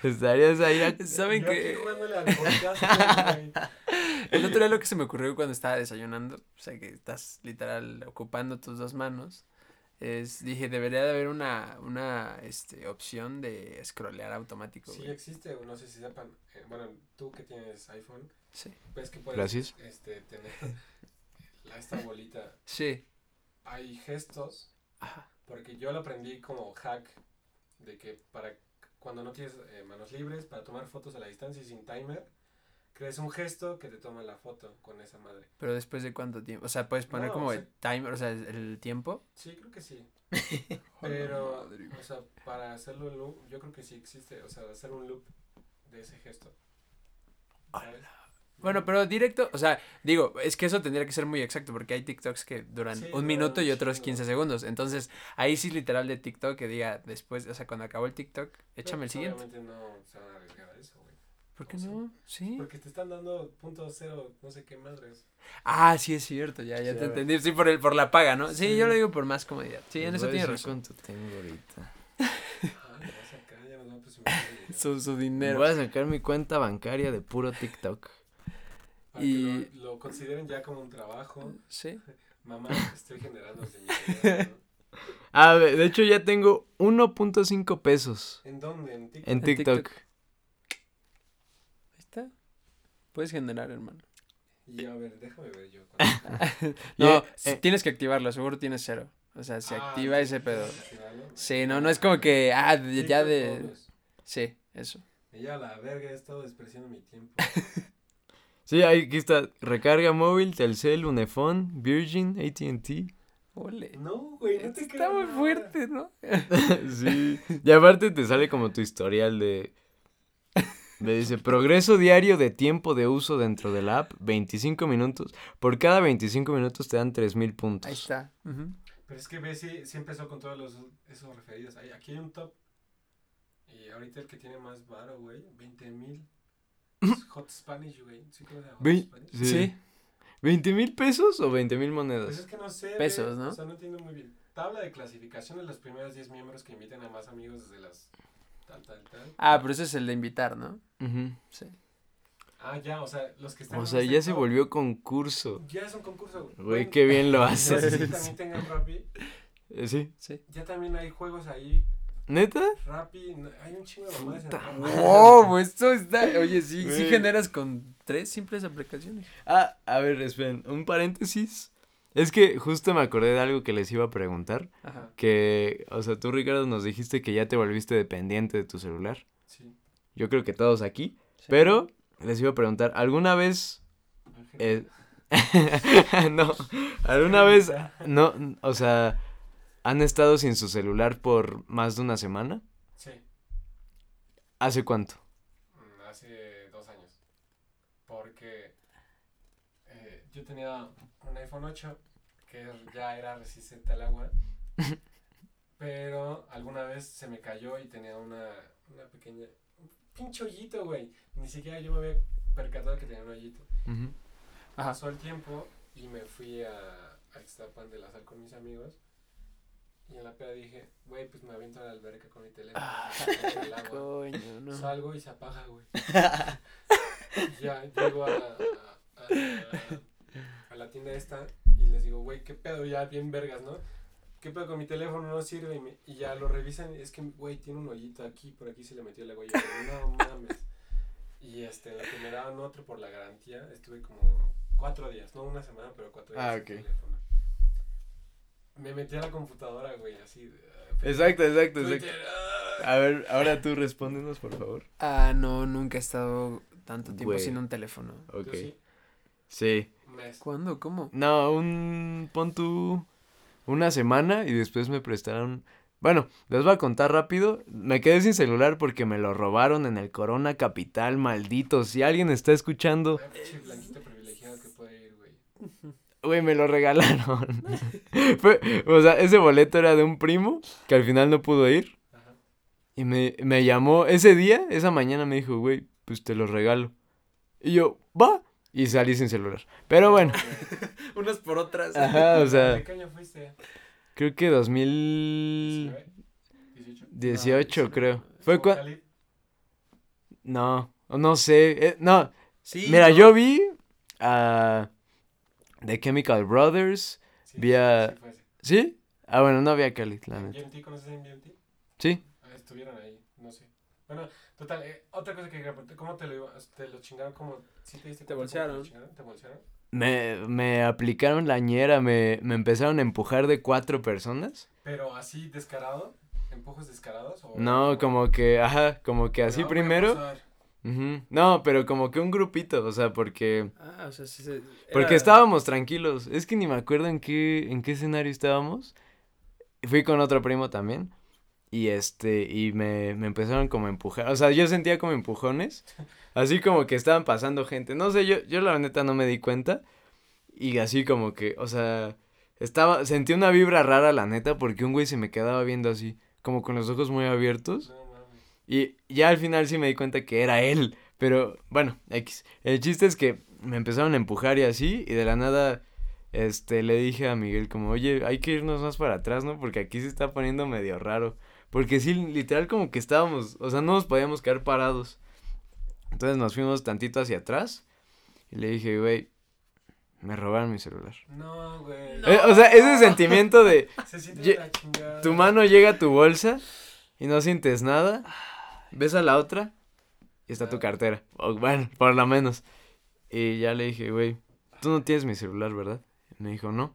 estarías ahí. a- ¿Saben qué? El otro día lo que se me ocurrió cuando estaba desayunando, o sea que estás literal ocupando tus dos manos, es, dije, debería de haber una, una, este, opción de scrollear automático, Sí güey. existe, no sé si sepan. eh, bueno, tú que tienes iPhone, Sí. ves que puedes Gracias. este, tener la, esta bolita. Sí. Hay gestos, Ajá. porque yo lo aprendí como hack, de que para cuando no tienes eh, manos libres, para tomar fotos a la distancia y sin timer, crees un gesto que te toma la foto con esa madre. Pero después de cuánto tiempo, o sea, puedes poner No, como o el timer, o sea, el, tiempo. Sí, creo que sí. Pero, o sea, para hacerlo en loop, yo creo que sí existe, o sea, hacer un loop de ese gesto. ¿sabes? Bueno, pero directo, o sea, digo, es que eso tendría que ser muy exacto porque hay TikToks que duran Sí, un minuto y otros chingo. 15 segundos. Entonces, ahí sí literal de TikTok que diga después, o sea, cuando acabó el TikTok, échame el Pues, siguiente. Obviamente no se van a arriesgar a eso, güey. ¿Por qué no? Sí. Porque te están dando punto cero, no sé qué madres. Ah, sí es cierto, ya, ya Sí, te entendí. Sí, por el, por la paga, ¿no? Sí, Sí. yo lo digo por más comodidad. Sí, en eso voy a tiene decir razón. cuánto tengo ahorita. Ah, me vas a sacar, ya nos vamos a presumir el dinero. Su, su dinero. Voy a sacar mi cuenta bancaria de puro TikTok. Para Y- que lo, lo consideren ya como un trabajo. Sí. Mamá, estoy generando dinero, ¿no? Ah, de de hecho ya tengo 1.5 pesos ¿En dónde? En TikTok. en En TikTok. TikTok. Ahí está. Puedes generar, hermano. Y a ver, déjame ver yo. No, Eh, tienes que activarlo, seguro tienes cero. O sea, se Ah, activa ese pedo. sí, activarlo. Sí, no, no es como que, ah, de- ya de... Sí, eso. Y ya la verga, he estado despreciando mi tiempo. Sí, ahí aquí está. Recarga móvil, Telcel, Unifón, Virgin, AT&T. Ole. No, güey, no te Está muy nada. fuerte, ¿no? sí. Y aparte te sale como tu historial de... Me dice, progreso diario de tiempo de uso dentro de la app, 25 minutos. Por cada 25 minutos te dan 3000 puntos. Ahí está. Pero es que ves, sí, sí empezó con todos los, esos referidos. Ahí- Aquí hay un top. Y ahorita el que tiene más varo, güey, 20 mil. Hot Spanish, güey. ¿Sí Ve- sí. Sí. ¿20 mil pesos o 20 mil Pues es monedas? que no sé. Pesos, ¿no? O sea, no entiendo muy bien. Tabla de clasificación de los primeros 10 miembros que inviten a más amigos desde las. Tal, tal, tal. Ah, pero ese es el de invitar, ¿no? Ujú. Sí. Ah, ya, o sea, los que están. O sea, este ya se volvió concurso. Ya es un concurso. Güey, qué bien lo haces. si también tengan Rappi. Eh, Sí. Sí. Ya también hay juegos ahí. ¿Neta? Rappi. hay un chingo de mamadas. Wow, esto está. Oye, sí, sí generas con tres simples aplicaciones. Ah, a ver, esperen, un paréntesis. Es que justo me acordé de algo que les iba a preguntar. Ajá. Que, o sea, tú, Ricardo, nos dijiste que ya te volviste dependiente de tu celular. Sí. Yo creo que todos aquí. Sí. Pero les iba a preguntar, ¿alguna vez... Eh, no, ¿alguna vez... No, o sea, han estado sin su celular por más de una semana? Sí. ¿Hace cuánto? Mm, Hace dos años. Porque eh, yo tenía un iPhone 8 que ya era resistente al agua. Pero alguna vez se me cayó y tenía una, una pequeña. Un pinche hoyito, güey. Ni siquiera yo me había percatado que tenía un hoyito. Ajá. Pasó el tiempo y me fui a, a Ixtapan de la sal con mis amigos. Y en la peda dije, güey, pues me aviento a la alberca con mi teléfono. en el agua. Coño, no. Salgo y se apaga, güey. ya llego a, a, a- a la tienda esta y les digo, güey, ¿qué pedo? Ya bien vergas, ¿no? ¿Qué pedo con mi teléfono? No sirve. Y, me- y ya lo revisan es que, güey, tiene un hoyito aquí, por aquí se le metió el agua. Y yo, no mames. Y este, lo que me daban otro por la garantía, estuve como cuatro días, no una semana, pero cuatro días Ah, sin ok. teléfono. Me metí a la computadora, güey, así. de- Exacto, exacto, exacto. Twitter, ah. A ver, ahora tú respóndenos, por favor. Ah, no, nunca he estado tanto tiempo Güey. sin un teléfono. Ok. Sí, Sí. un mes. ¿Cuándo? ¿Cómo? No, un. Pon tú. Una semana y después me prestaron. Bueno, les voy a contar rápido. Me quedé sin celular porque me lo robaron en el Corona Capital, maldito. Si alguien está escuchando, güey. güey, me lo regalaron. Fue, o sea, ese boleto era de un primo que al final no pudo ir. Ajá. Y me, me llamó ese día, esa mañana me dijo, güey, pues te lo regalo. Y yo, va. Y salí sin celular. Pero bueno, Unas por otras. ajá, o ¿De sea, qué año fuiste? creo que 2000... 19, 18. 18 No, creo. Fue ¿Como cua- Khalid? No, no sé. eh, no, Sí. mira, ¿no? yo vi a The Chemical Brothers. Sí, Vi a- sí. ¿Sí? Ah, bueno, no vi a Khalid, la neta. ¿BMT conoces a BMT? Sí. Ah, estuvieron ahí, no sé. Bueno, total, eh, otra cosa que quería preguntar, ¿cómo te lo iba, te lo chingaron? ¿Cómo, sí te diste Te bolsearon. lo chingaron? ¿Te bolsearon? Me, me aplicaron la ñera, me, me empezaron a empujar de cuatro personas. Pero así descarado, empujos descarados o No, como que, ajá, como que así No, primero. pasar. Ujú. No, pero como que un grupito, o sea, porque... Ah, o sea, sí se- Porque era- estábamos tranquilos. Es que ni me acuerdo en qué, en qué escenario estábamos. Fui con otro primo también. Y este, y me, me empezaron como a empujar. O sea, yo sentía como empujones. Así como que estaban pasando gente. No sé, yo, yo la neta no me di cuenta. Y así como que, o sea, estaba, sentí una vibra rara la neta porque un güey se me quedaba viendo así, como con los ojos muy abiertos. Y ya al final sí me di cuenta que era él. Pero bueno, X. El chiste es que me empezaron a empujar y así. Y de la nada, este, le dije a Miguel como, oye, hay que irnos más para atrás, ¿no? Porque aquí se está poniendo medio raro. Porque sí, literal como que estábamos, o sea, no nos podíamos quedar parados. Entonces nos fuimos tantito hacia atrás. Y le dije, güey, me robaron mi celular. No, güey. No. Eh, o sea, ese sentimiento de Se siente chingada. tu mano llega a tu bolsa y no sientes nada. Ves a la otra y está tu cartera. O, bueno, por lo menos. Y ya le dije, güey, tú no tienes mi celular, ¿verdad? Y me dijo, no.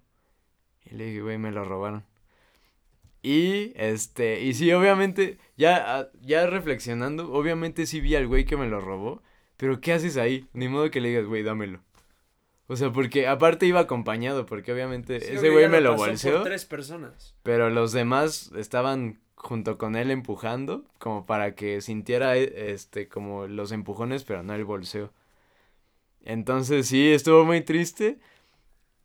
Y le dije, güey, me lo robaron. Y, este, y sí, obviamente, ya, ah, ya reflexionando, obviamente sí vi al güey que me lo robó. Pero, ¿qué haces ahí? Ni modo que le digas, güey, dámelo. O sea, porque aparte iba acompañado, porque obviamente Sí, ese güey me lo bolseó. tres personas. Pero los demás estaban junto con él empujando, como para que sintiera eh, este como los empujones, pero no el bolseo. Entonces sí, estuvo muy triste.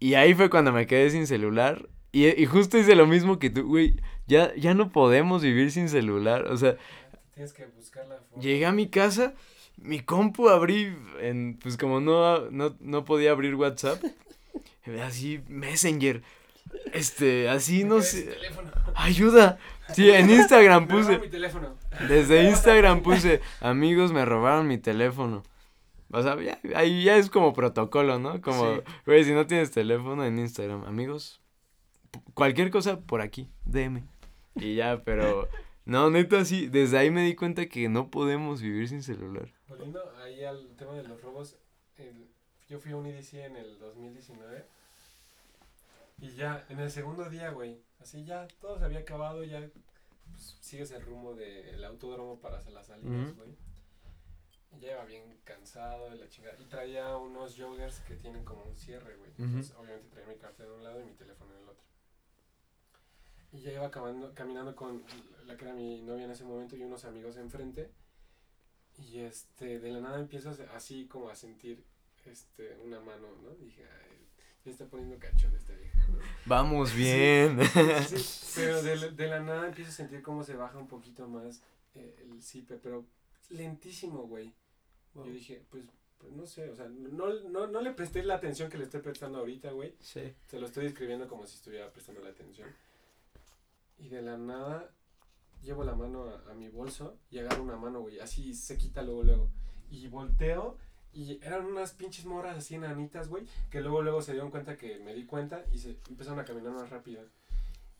Y ahí fue cuando me quedé sin celular. Y, y justo hice lo mismo que tú, güey. Ya, ya no podemos vivir sin celular. O sea, Tienes que buscar la forma. llegué a mi casa, mi compu abrí, en, pues como no, no, no podía abrir WhatsApp, así Messenger. Este, así no sé. Ayuda. Sí, en Instagram puse. mi teléfono. Desde Instagram puse. Amigos, me robaron mi teléfono. O sea, ya, ahí ya es como protocolo, ¿no? Como, Sí. güey, si no tienes teléfono en Instagram, amigos, cualquier cosa por aquí, DM. Y ya, pero. No, neta, sí. Desde ahí me di cuenta que no podemos vivir sin celular. Volviendo ahí al tema de los robos, el- yo fui a un EDC en el 2019 y ya en el segundo día, güey, así ya todo se había acabado, ya pues, sigues el rumbo del autódromo para hacer las salidas, güey. Y Ya iba bien cansado de la chingada. Y traía unos joggers que tienen como un cierre, güey. Entonces, obviamente traía mi cartera de un lado y mi teléfono en el otro. Y ya iba caminando, caminando con la que era mi novia en ese momento y unos amigos enfrente. Y este, de la nada se- así como a sentir este, una mano, ¿no? Dije, "Ay". Ya está poniendo cachón esta vieja. Vamos bien. Sí, pero de, la- de la nada empiezo a sentir cómo se baja un poquito más eh, el zipe, pero lentísimo, güey. Yo dije, pues, pues no sé, o sea, no, no, no le presté la atención que le estoy prestando ahorita, güey. Sí. Se lo estoy escribiendo como si estuviera prestando la atención. Y de la nada llevo la mano a, mi bolso y agarro una mano, güey. Así se quita luego, luego. Y volteo y eran unas pinches morras así enanitas, güey. Que luego, luego se dieron cuenta que me di cuenta y se empezaron a caminar más rápido.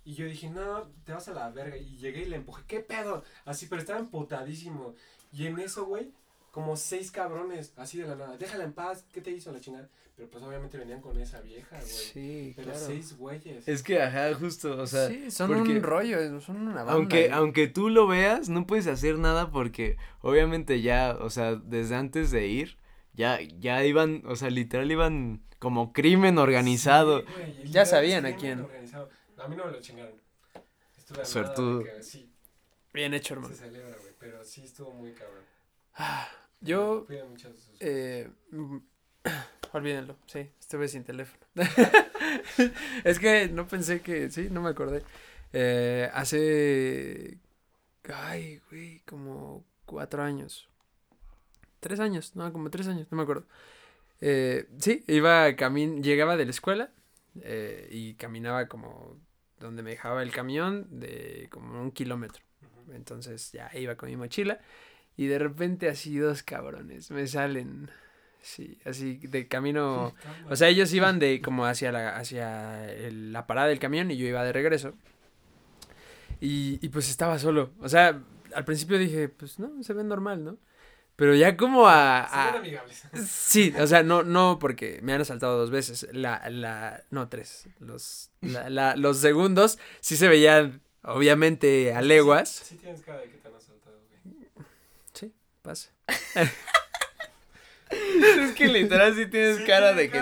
Y yo dije, no, te vas a la verga. Y llegué y le empujé, ¿qué pedo? Así, pero estaba emputadísimo. Y en eso, güey, como seis cabrones, así de la nada. Déjala en paz, ¿qué te hizo la chingada? Pero pues obviamente venían con esa vieja, güey. Sí, Pero claro. seis güeyes. Es que, ajá, justo, o sea, sí, son porque- un rollo, son una banda. aunque, güey. aunque tú lo veas, no puedes hacer nada porque obviamente ya, o sea, desde antes de ir, ya, ya iban, o sea, literal iban como crimen organizado. Sí, güey, y Ya literal, sabían a quién. organizado. A mí no me lo chingaron. Estuve Suertudo. que Sí, Bien hecho, hermano. se celebra, güey. Pero sí estuvo muy cabrón. Ah, Yo, Cuida mucho de sus- eh, olvídenlo, sí, estuve sin teléfono. es que no pensé que, sí, no me acordé. Eh, hace, ay, güey, como cuatro años. Tres años, no, como tres años, no me acuerdo. Eh, sí, iba camin llegaba de la escuela eh, y caminaba como donde me dejaba el camión de como un kilómetro. Entonces ya iba con mi mochila y de repente así dos cabrones me salen, sí, así de camino, o sea, ellos iban de como hacia la, hacia el- la parada del camión y yo iba de regreso. Y, y pues estaba solo, o sea, al principio dije, pues no, se ve normal, ¿no? Pero ya como a... Se ven a- amigables. Sí, o sea, no, no, porque me han asaltado dos veces. La, la, no, tres. Los, la, la- los segundos sí se veían, obviamente, a leguas. Sí tienes cara de que te han asaltado, güey. Pasa. es que literal sí tienes Sí, cara de que...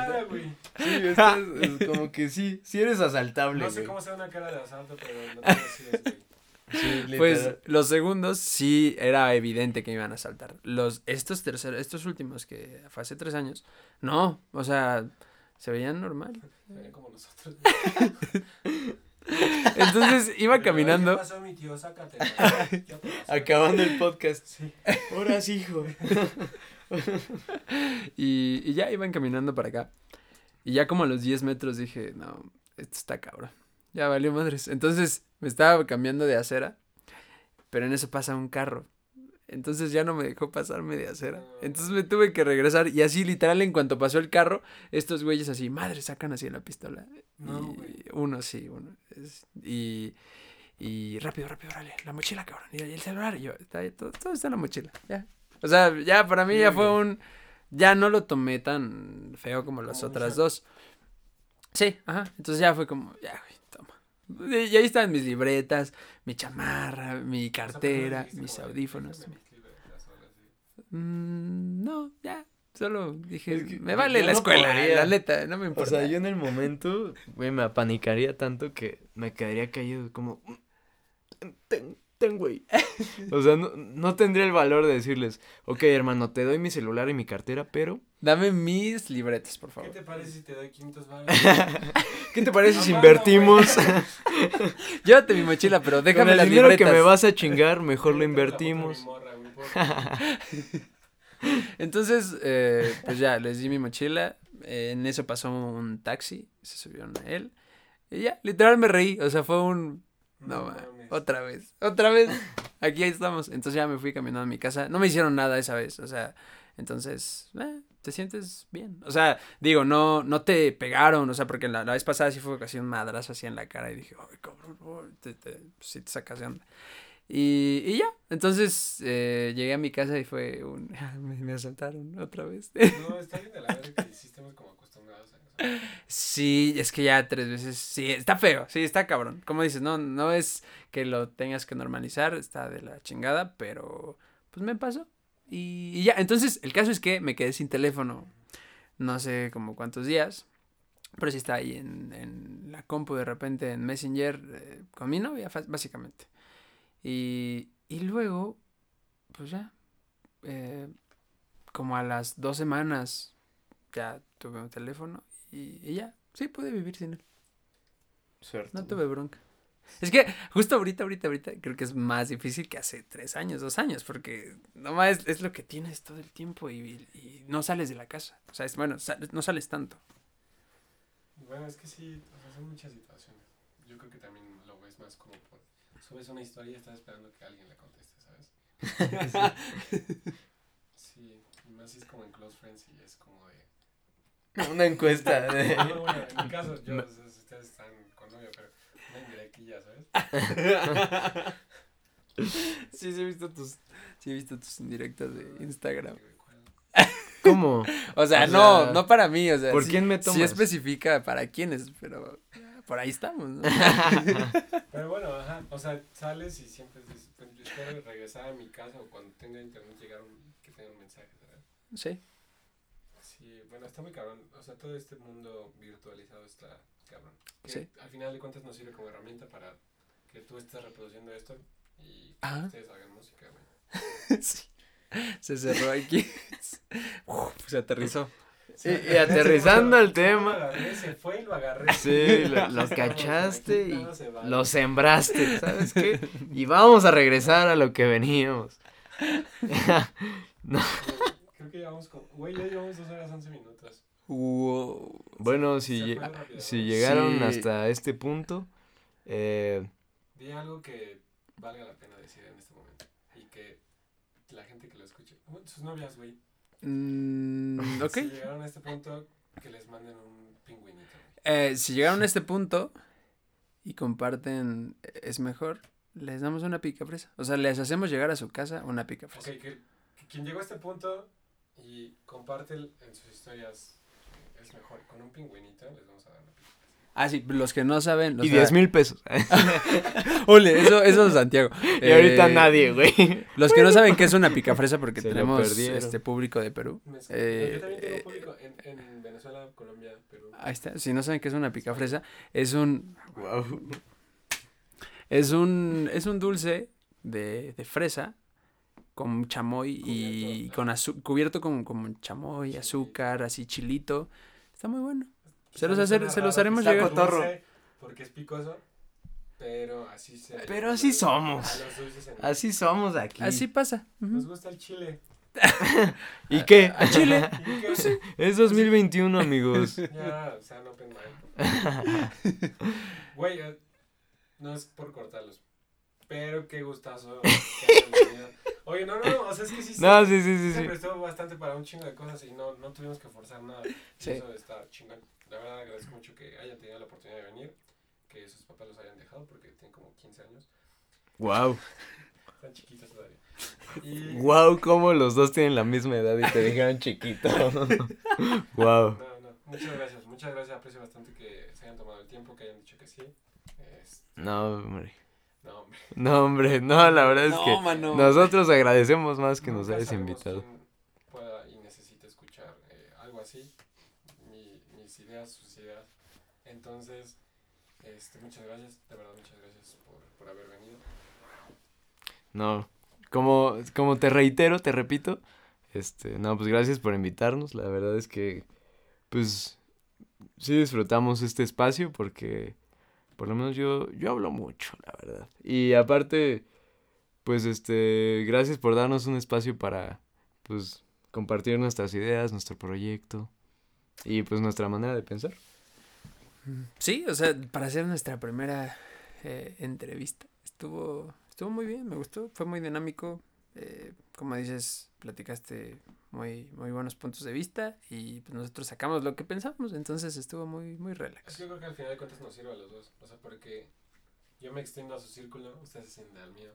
Sí, es como que sí, sí eres asaltable, No sé cómo sea una cara de asalto, pero no te decides, güey. Sí, Pues los segundos sí era evidente que me iban a asaltar. Los, estos terceros, estos últimos que fue hace tres años, no, o sea, se veían normal. Se ven como nosotros. Entonces iba Pero, ¿Qué caminando. pasó, mi tío? Sácatela. ¿Qué te pasó? Acabando el podcast. Sí. Horas, hijo. Y, y ya iban caminando para acá. Y ya como a los 10 metros dije, no, esto está cabrón. Ya valió madres. Entonces me estaba cambiando de acera. Pero en eso pasa un carro. Entonces ya no me dejó pasarme de acera. Entonces me tuve que regresar. Y así literal en cuanto pasó el carro, estos güeyes así, madre, sacan así la pistola. No, y uno sí, uno. es- y, y rápido, rápido, órale, la mochila, cabrón. Y el celular. Y yo, está, ahí, todo, todo está en la mochila. Ya. O sea, ya para mí Sí, ya fue un... Ya no lo tomé tan feo como las otras dos. Sí, ajá. Entonces ya fue como, ya, güey, toma. Y ahí están mis libretas, mi chamarra, mi O sea, cartera, mis audífonos. O así. Mm, no, ya. Solo dije, Es que me vale la no escuela, podría. la neta, no me O importa. sea, yo en el momento, güey, me apanicaría tanto que me quedaría caído como... Ten, ten, güey. O sea, no, no tendría el valor de decirles, ok, hermano, te doy mi celular y mi cartera, pero... Dame mis libretas, por ¿Qué favor. te parece si te doy 500 baros? ¿Qué te parece si no, invertimos? Llévate mi mochila, pero déjame Con el las dinero que me vas a chingar, mejor lo invertimos. morra, güey, por- Entonces, eh, pues ya, les di mi mochila. eh, en eso pasó un taxi, se subieron a él. Y ya, literal me reí. O sea, fue un. No, No ma, mames. Otra vez, otra vez. Aquí estamos. Entonces ya me fui caminando a mi casa. No me hicieron nada esa vez. O sea, entonces, eh, te sientes bien. O sea, digo, no, no te pegaron. O sea, porque la, la vez pasada sí fue casi un madrazo así en la cara. Y dije, ay, cabrón, oh", te, te, sí te sacas de onda. Y, y ya, entonces eh, llegué a mi casa y fue un... Me, me asaltaron otra vez. No, está bien de la verga que sí estemos como acostumbrados a eso. Sí, es que ya tres veces, sí, está feo, sí, está cabrón. Como dices, no, no es que lo tengas que normalizar, está de la chingada, pero pues me pasó. Y, y ya, entonces el caso es que me quedé sin teléfono, no sé como cuántos días, pero sí está ahí en, en la compu de repente en Messenger eh, con mi novia, básicamente. Y, y luego, pues ya, eh, como a las dos semanas ya tuve un teléfono y, y ya, Sí, pude vivir sin él. Suerte. No tuve bronca. Es que justo ahorita, ahorita, ahorita, creo que es más difícil que hace tres años, dos años, porque nomás es, es lo que tienes todo el tiempo y, y no sales de la casa. O sea, es, bueno, sal- no sales tanto. Bueno, es que sí, o sea, son muchas situaciones. Yo creo que también lo ves más como. Subes una historia y estás esperando que alguien le conteste, ¿sabes? Sí, y más si es como en Close Friends y es como de... Una encuesta. de- Ah, bueno, en mi caso, yo, No. ustedes están con novio, pero una indirectilla, ¿sabes? Sí, sí he visto tus, sí he visto tus indirectas de Instagram. ¿Cómo? O sea, O no, sea, no para mí, o sea, ¿por sí- quién me Sí tomas? especifica para quiénes, pero por ahí estamos, ¿no? Pero bueno, ajá, o sea, sales y siempre dices, pues, yo espero regresar a mi casa o cuando tenga internet llegar un, que tenga un mensaje, ¿sabes? Sí. Sí, bueno, está muy cabrón. O sea, todo este mundo virtualizado está cabrón. Que Sí. Al final de cuentas nos sirve como herramienta para que tú estés reproduciendo esto y que Ajá. ustedes hagan música, güey. sí. Se cerró aquí. Uf, se aterrizó. Y, y aterrizando al Lo tema. agarré, se fue y lo agarré. Sí, lo, lo cachaste y no lo sembraste, ¿sabes qué? Y vamos a regresar a lo que veníamos. Creo que llevamos como... Güey, ya llevamos dos horas once minutos. Wow. Bueno, si, Se lle- fue rápido, si ¿no? llegaron Sí. hasta este punto, eh, Di algo que valga la pena decir en este momento. Y que la gente que lo escuche... Sus novias, güey. Mm, ok. Si llegaron a este punto, que les manden un pingüinito. Eh, si llegaron a este punto y comparten es mejor, les damos una pica fresa. O sea, les hacemos llegar a su casa una pica fresa. Ok, que, que quien llegó a este punto y comparte en sus historias es mejor. Con un pingüinito les vamos a dar una pica. Ah, sí, los que no saben. o y sea- 10 mil pesos. Ole, eso, eso es Santiago. y ahorita Eh, nadie, güey. Los que no saben qué es una pica fresa, porque Se tenemos este público de Perú. Me- Eh, yo también tengo eh, público en, en Venezuela, Colombia, Perú. Ahí está. Si no saben qué es una pica fresa, es un Guau. es un es un dulce de, de fresa con chamoy y Cubierto, con azu- cubierto con, con chamoy, azúcar, así chilito. Está muy bueno. Se los hacer- se los haremos está llegar. Cotorro. Porque es picoso, pero así se... Pero así somos. A los dulces en- Así somos aquí. Así pasa. Ujú. Nos gusta el chile. ¿Y qué? A Chile. ¿Y qué? Es 2021, amigos. Ya, o sea, no mind. Güey, eh, no es por cortarlos. Pero qué gustazo. que. Oye, no, no, o sea, es que sí, No, se- sí, sí, sí, se sí. prestó bastante para un chingo de cosas y no, no tuvimos que forzar nada. Sí. Eso está chingón. La verdad agradezco mucho que hayan tenido la oportunidad de venir, que sus papás los hayan dejado porque tienen como 15 años. Wow. Están chiquitos todavía. Y, Wow, como los dos tienen la misma edad y te dijeron chiquito. wow. No, no, muchas gracias, muchas gracias. Aprecio bastante que se hayan tomado el tiempo, que hayan dicho que sí. Es- No, hombre. no, hombre. No, hombre, no, la verdad es No, que mano. nosotros agradecemos más que nos hayas invitado. quién pueda y necesita escuchar eh, algo así. Mi- mis ideas, sus ideas. Entonces, este, muchas gracias, de verdad, muchas gracias por, por haber venido. No, como, como te reitero, te repito, este, no, pues gracias por invitarnos. La verdad es que, pues, sí disfrutamos este espacio porque, por lo menos yo, yo hablo mucho, la verdad. Y aparte, pues, este, gracias por darnos un espacio para, pues, compartir nuestras ideas, nuestro proyecto y, pues, nuestra manera de pensar. Sí, o sea, para hacer nuestra primera eh, entrevista estuvo estuvo muy bien, me gustó, fue muy dinámico. eh, como dices, platicaste muy muy buenos puntos de vista y pues, nosotros sacamos lo que pensamos, entonces estuvo muy muy Es relax. que yo creo que al final de cuentas nos sirve a los dos. O sea, porque yo me extiendo a su círculo, ustedes se extienden al mío.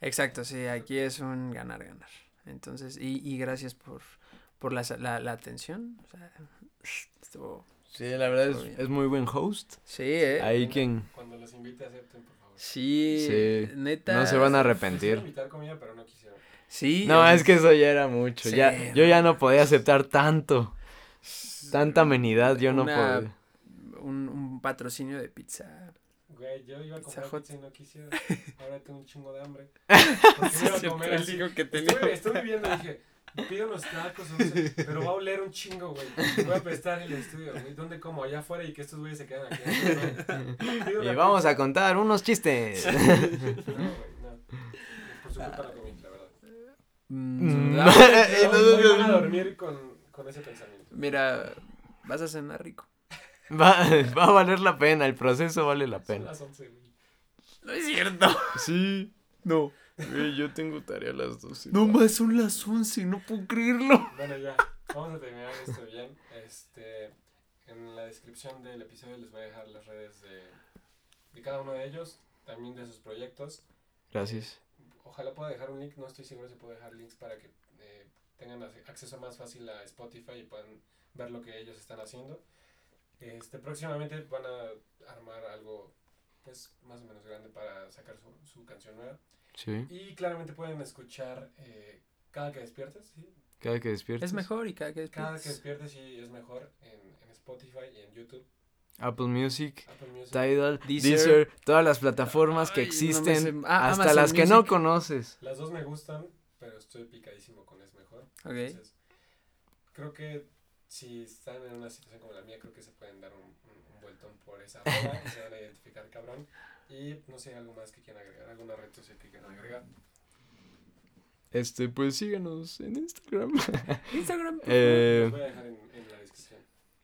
Exacto, sí, aquí es un ganar ganar. Entonces, y, y gracias por por la, la, la atención, o sea, estuvo Sí, la verdad es, es muy buen host. Sí, eh. Ahí Cuando- quien... Cuando los invite, acepten, por favor. Sí, Sí, neta. no se van a arrepentir. invitar comida, pero no quisieron. Sí. No, sea, es que eso ya era mucho. Sí, ya, yo ya no podía aceptar tanto. Tanta amenidad, yo no Una- podía. un, un patrocinio de pizza. Güey, yo iba a comprar Pizza pizza y no quisiera. Ahora tengo un chingo de hambre. Porque me iba a comer así. que Estuve, estuve viendo y dije, Pido unos tacos, no sé, pero va a oler un chingo, güey. Voy a prestar el estudio, güey. ¿Dónde como? Allá afuera y que estos güeyes se quedan aquí. ¿no? Y vamos a contar unos chistes. No, güey, no. Por su culpa la comí, la verdad. Mm. Ah, Y Hoy- nosotros- hoy van a dormir con, con ese pensamiento. Mira, vas a cenar rico. Va, va a valer la pena, el proceso vale la Son pena. las 11, güey. No es cierto. Sí, no. Yo tengo tarea a las 12. No más son las 11, no puedo creerlo. Bueno, ya, vamos a terminar esto bien. Este, en la descripción del episodio les voy a dejar las redes de, de cada uno de ellos, también de sus proyectos. Gracias. Ojalá pueda dejar un link, no estoy seguro si puedo dejar links para que eh, tengan ac- acceso más fácil a Spotify y puedan ver lo que ellos están haciendo. Este, próximamente van a armar algo pues más o menos grande para sacar su, su canción nueva. Sí. Y claramente pueden escuchar eh, cada que despiertes, ¿sí? Cada que despiertes. Es mejor y cada que Cada que despiertes. despiertes sí es mejor en, en Spotify y en YouTube, Apple Music, Apple Music. Tidal, Deezer. Deezer, todas las plataformas que Ay, no me existen, sé- ah, hasta Amazon las que no conoces. Las dos me gustan, pero estoy picadísimo con es mejor. Ok. Entonces, creo que si están en una situación como la mía, creo que se pueden dar un, un, un vueltón por esa rola y se van a identificar cabrón. Y no sé, algo más que quieran agregar, alguna red social que quieran agregar. Este, pues síguenos en Instagram. Instagram. Eh, Los voy a dejar en, en la descripción.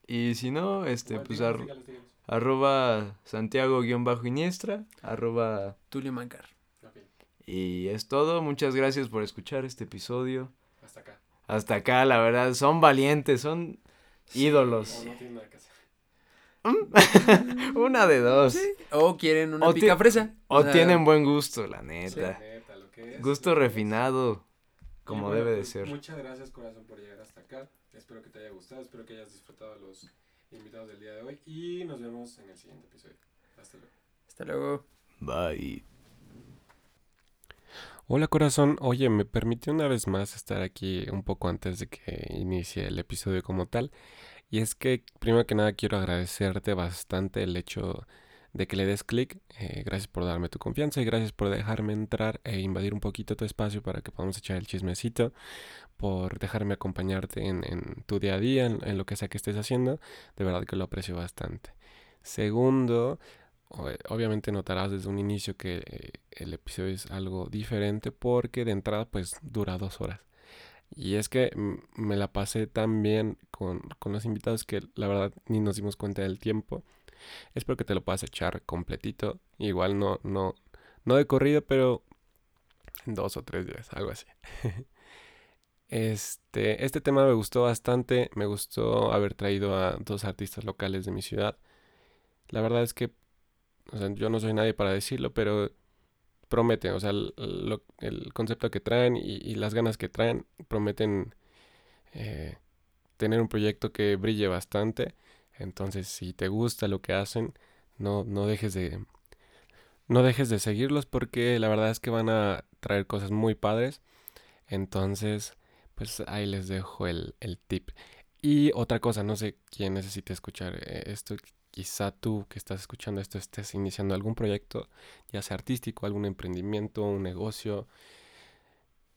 y si no, este, Bueno, pues díganos, ar- díganos, díganos. arroba Santiago-Iniestra, arroba... Tulio Mancar. Y es todo, muchas gracias por escuchar este episodio. hasta acá. Hasta acá, la verdad, son valientes, son ídolos. O no tienen nada que hacer. Una de dos. O quieren una O pica fresa. O sea, tienen buen gusto, la neta. neta, lo que es. Gusto refinado, como bueno, debe de pues, ser. Muchas gracias, corazón, por llegar hasta acá. Espero que te haya gustado, espero que hayas disfrutado a los invitados del día de hoy. Y nos vemos en el siguiente episodio. Hasta luego. Hasta luego. Bye. Hola corazón, oye, me permitió una vez más estar aquí un poco antes de que inicie el episodio como tal. Y es que primero que nada quiero agradecerte bastante el hecho de que le des clic. Eh, gracias por darme tu confianza y gracias por dejarme entrar e invadir un poquito tu espacio para que podamos echar el chismecito. Por dejarme acompañarte en, tu día a día, en, lo que sea que estés haciendo. De verdad que lo aprecio bastante. Segundo, obviamente notarás desde un inicio que eh, el episodio es algo diferente porque de entrada pues dura dos horas. Y es que me la pasé tan bien con, con los invitados que la verdad ni nos dimos cuenta del tiempo. Espero que te lo puedas echar completito. Igual no, no, no de corrido, pero en dos o tres días, algo así. Este, este tema me gustó bastante. Me gustó haber traído a dos artistas locales de mi ciudad. La verdad es que o sea, yo no soy nadie para decirlo, pero prometen, o sea, el, concepto que traen y, las ganas que traen prometen eh, tener un proyecto que brille bastante. Entonces, si te gusta lo que hacen, no, no dejes de no dejes de seguirlos porque la verdad es que van a traer cosas muy padres. Entonces, pues ahí les dejo el, el tip. Y otra cosa, no sé quién necesite escuchar eh, esto. Quizá tú que estás escuchando esto estés iniciando algún proyecto, ya sea artístico, algún emprendimiento, un negocio,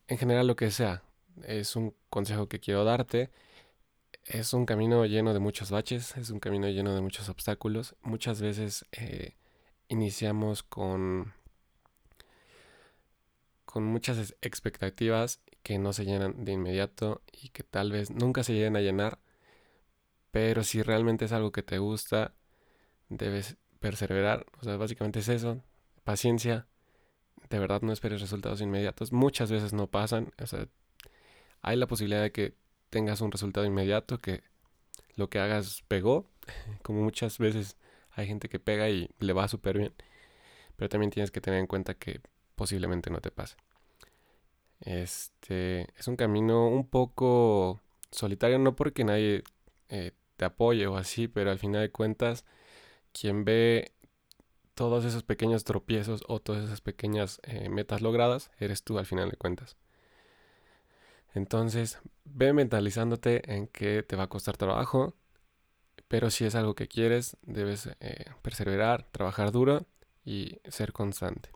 en general lo que sea. Es un consejo que quiero darte. Es un camino lleno de muchos baches, es un camino lleno de muchos obstáculos. Muchas veces eh, iniciamos con, con muchas expectativas que no se llenan de inmediato y que tal vez nunca se lleguen a llenar. Pero si realmente es algo que te gusta, debes perseverar. O sea, básicamente es eso. Paciencia. De verdad no esperes resultados inmediatos. Muchas veces no pasan. O sea, hay la posibilidad de que tengas un resultado inmediato, que lo que hagas pegó. Como muchas veces hay gente que pega y le va súper bien. Pero también tienes que tener en cuenta que posiblemente no te pase. Este es un camino un poco solitario, no porque nadie eh, te apoye o así, pero al final de cuentas, quien ve todos esos pequeños tropiezos o todas esas pequeñas eh, metas logradas, eres tú al final de cuentas. Entonces, ve mentalizándote en que te va a costar trabajo, pero si es algo que quieres, debes eh, perseverar, trabajar duro y ser constante.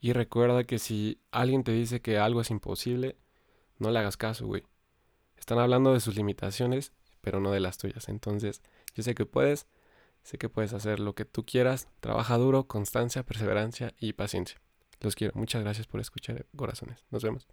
Y recuerda que si alguien te dice que algo es imposible, no le hagas caso, güey. Están hablando de sus limitaciones, pero no de las tuyas. Entonces, yo sé que puedes, sé que puedes hacer lo que tú quieras. Trabaja duro, constancia, perseverancia y paciencia. Los quiero. Muchas gracias por escuchar, corazones. Nos vemos.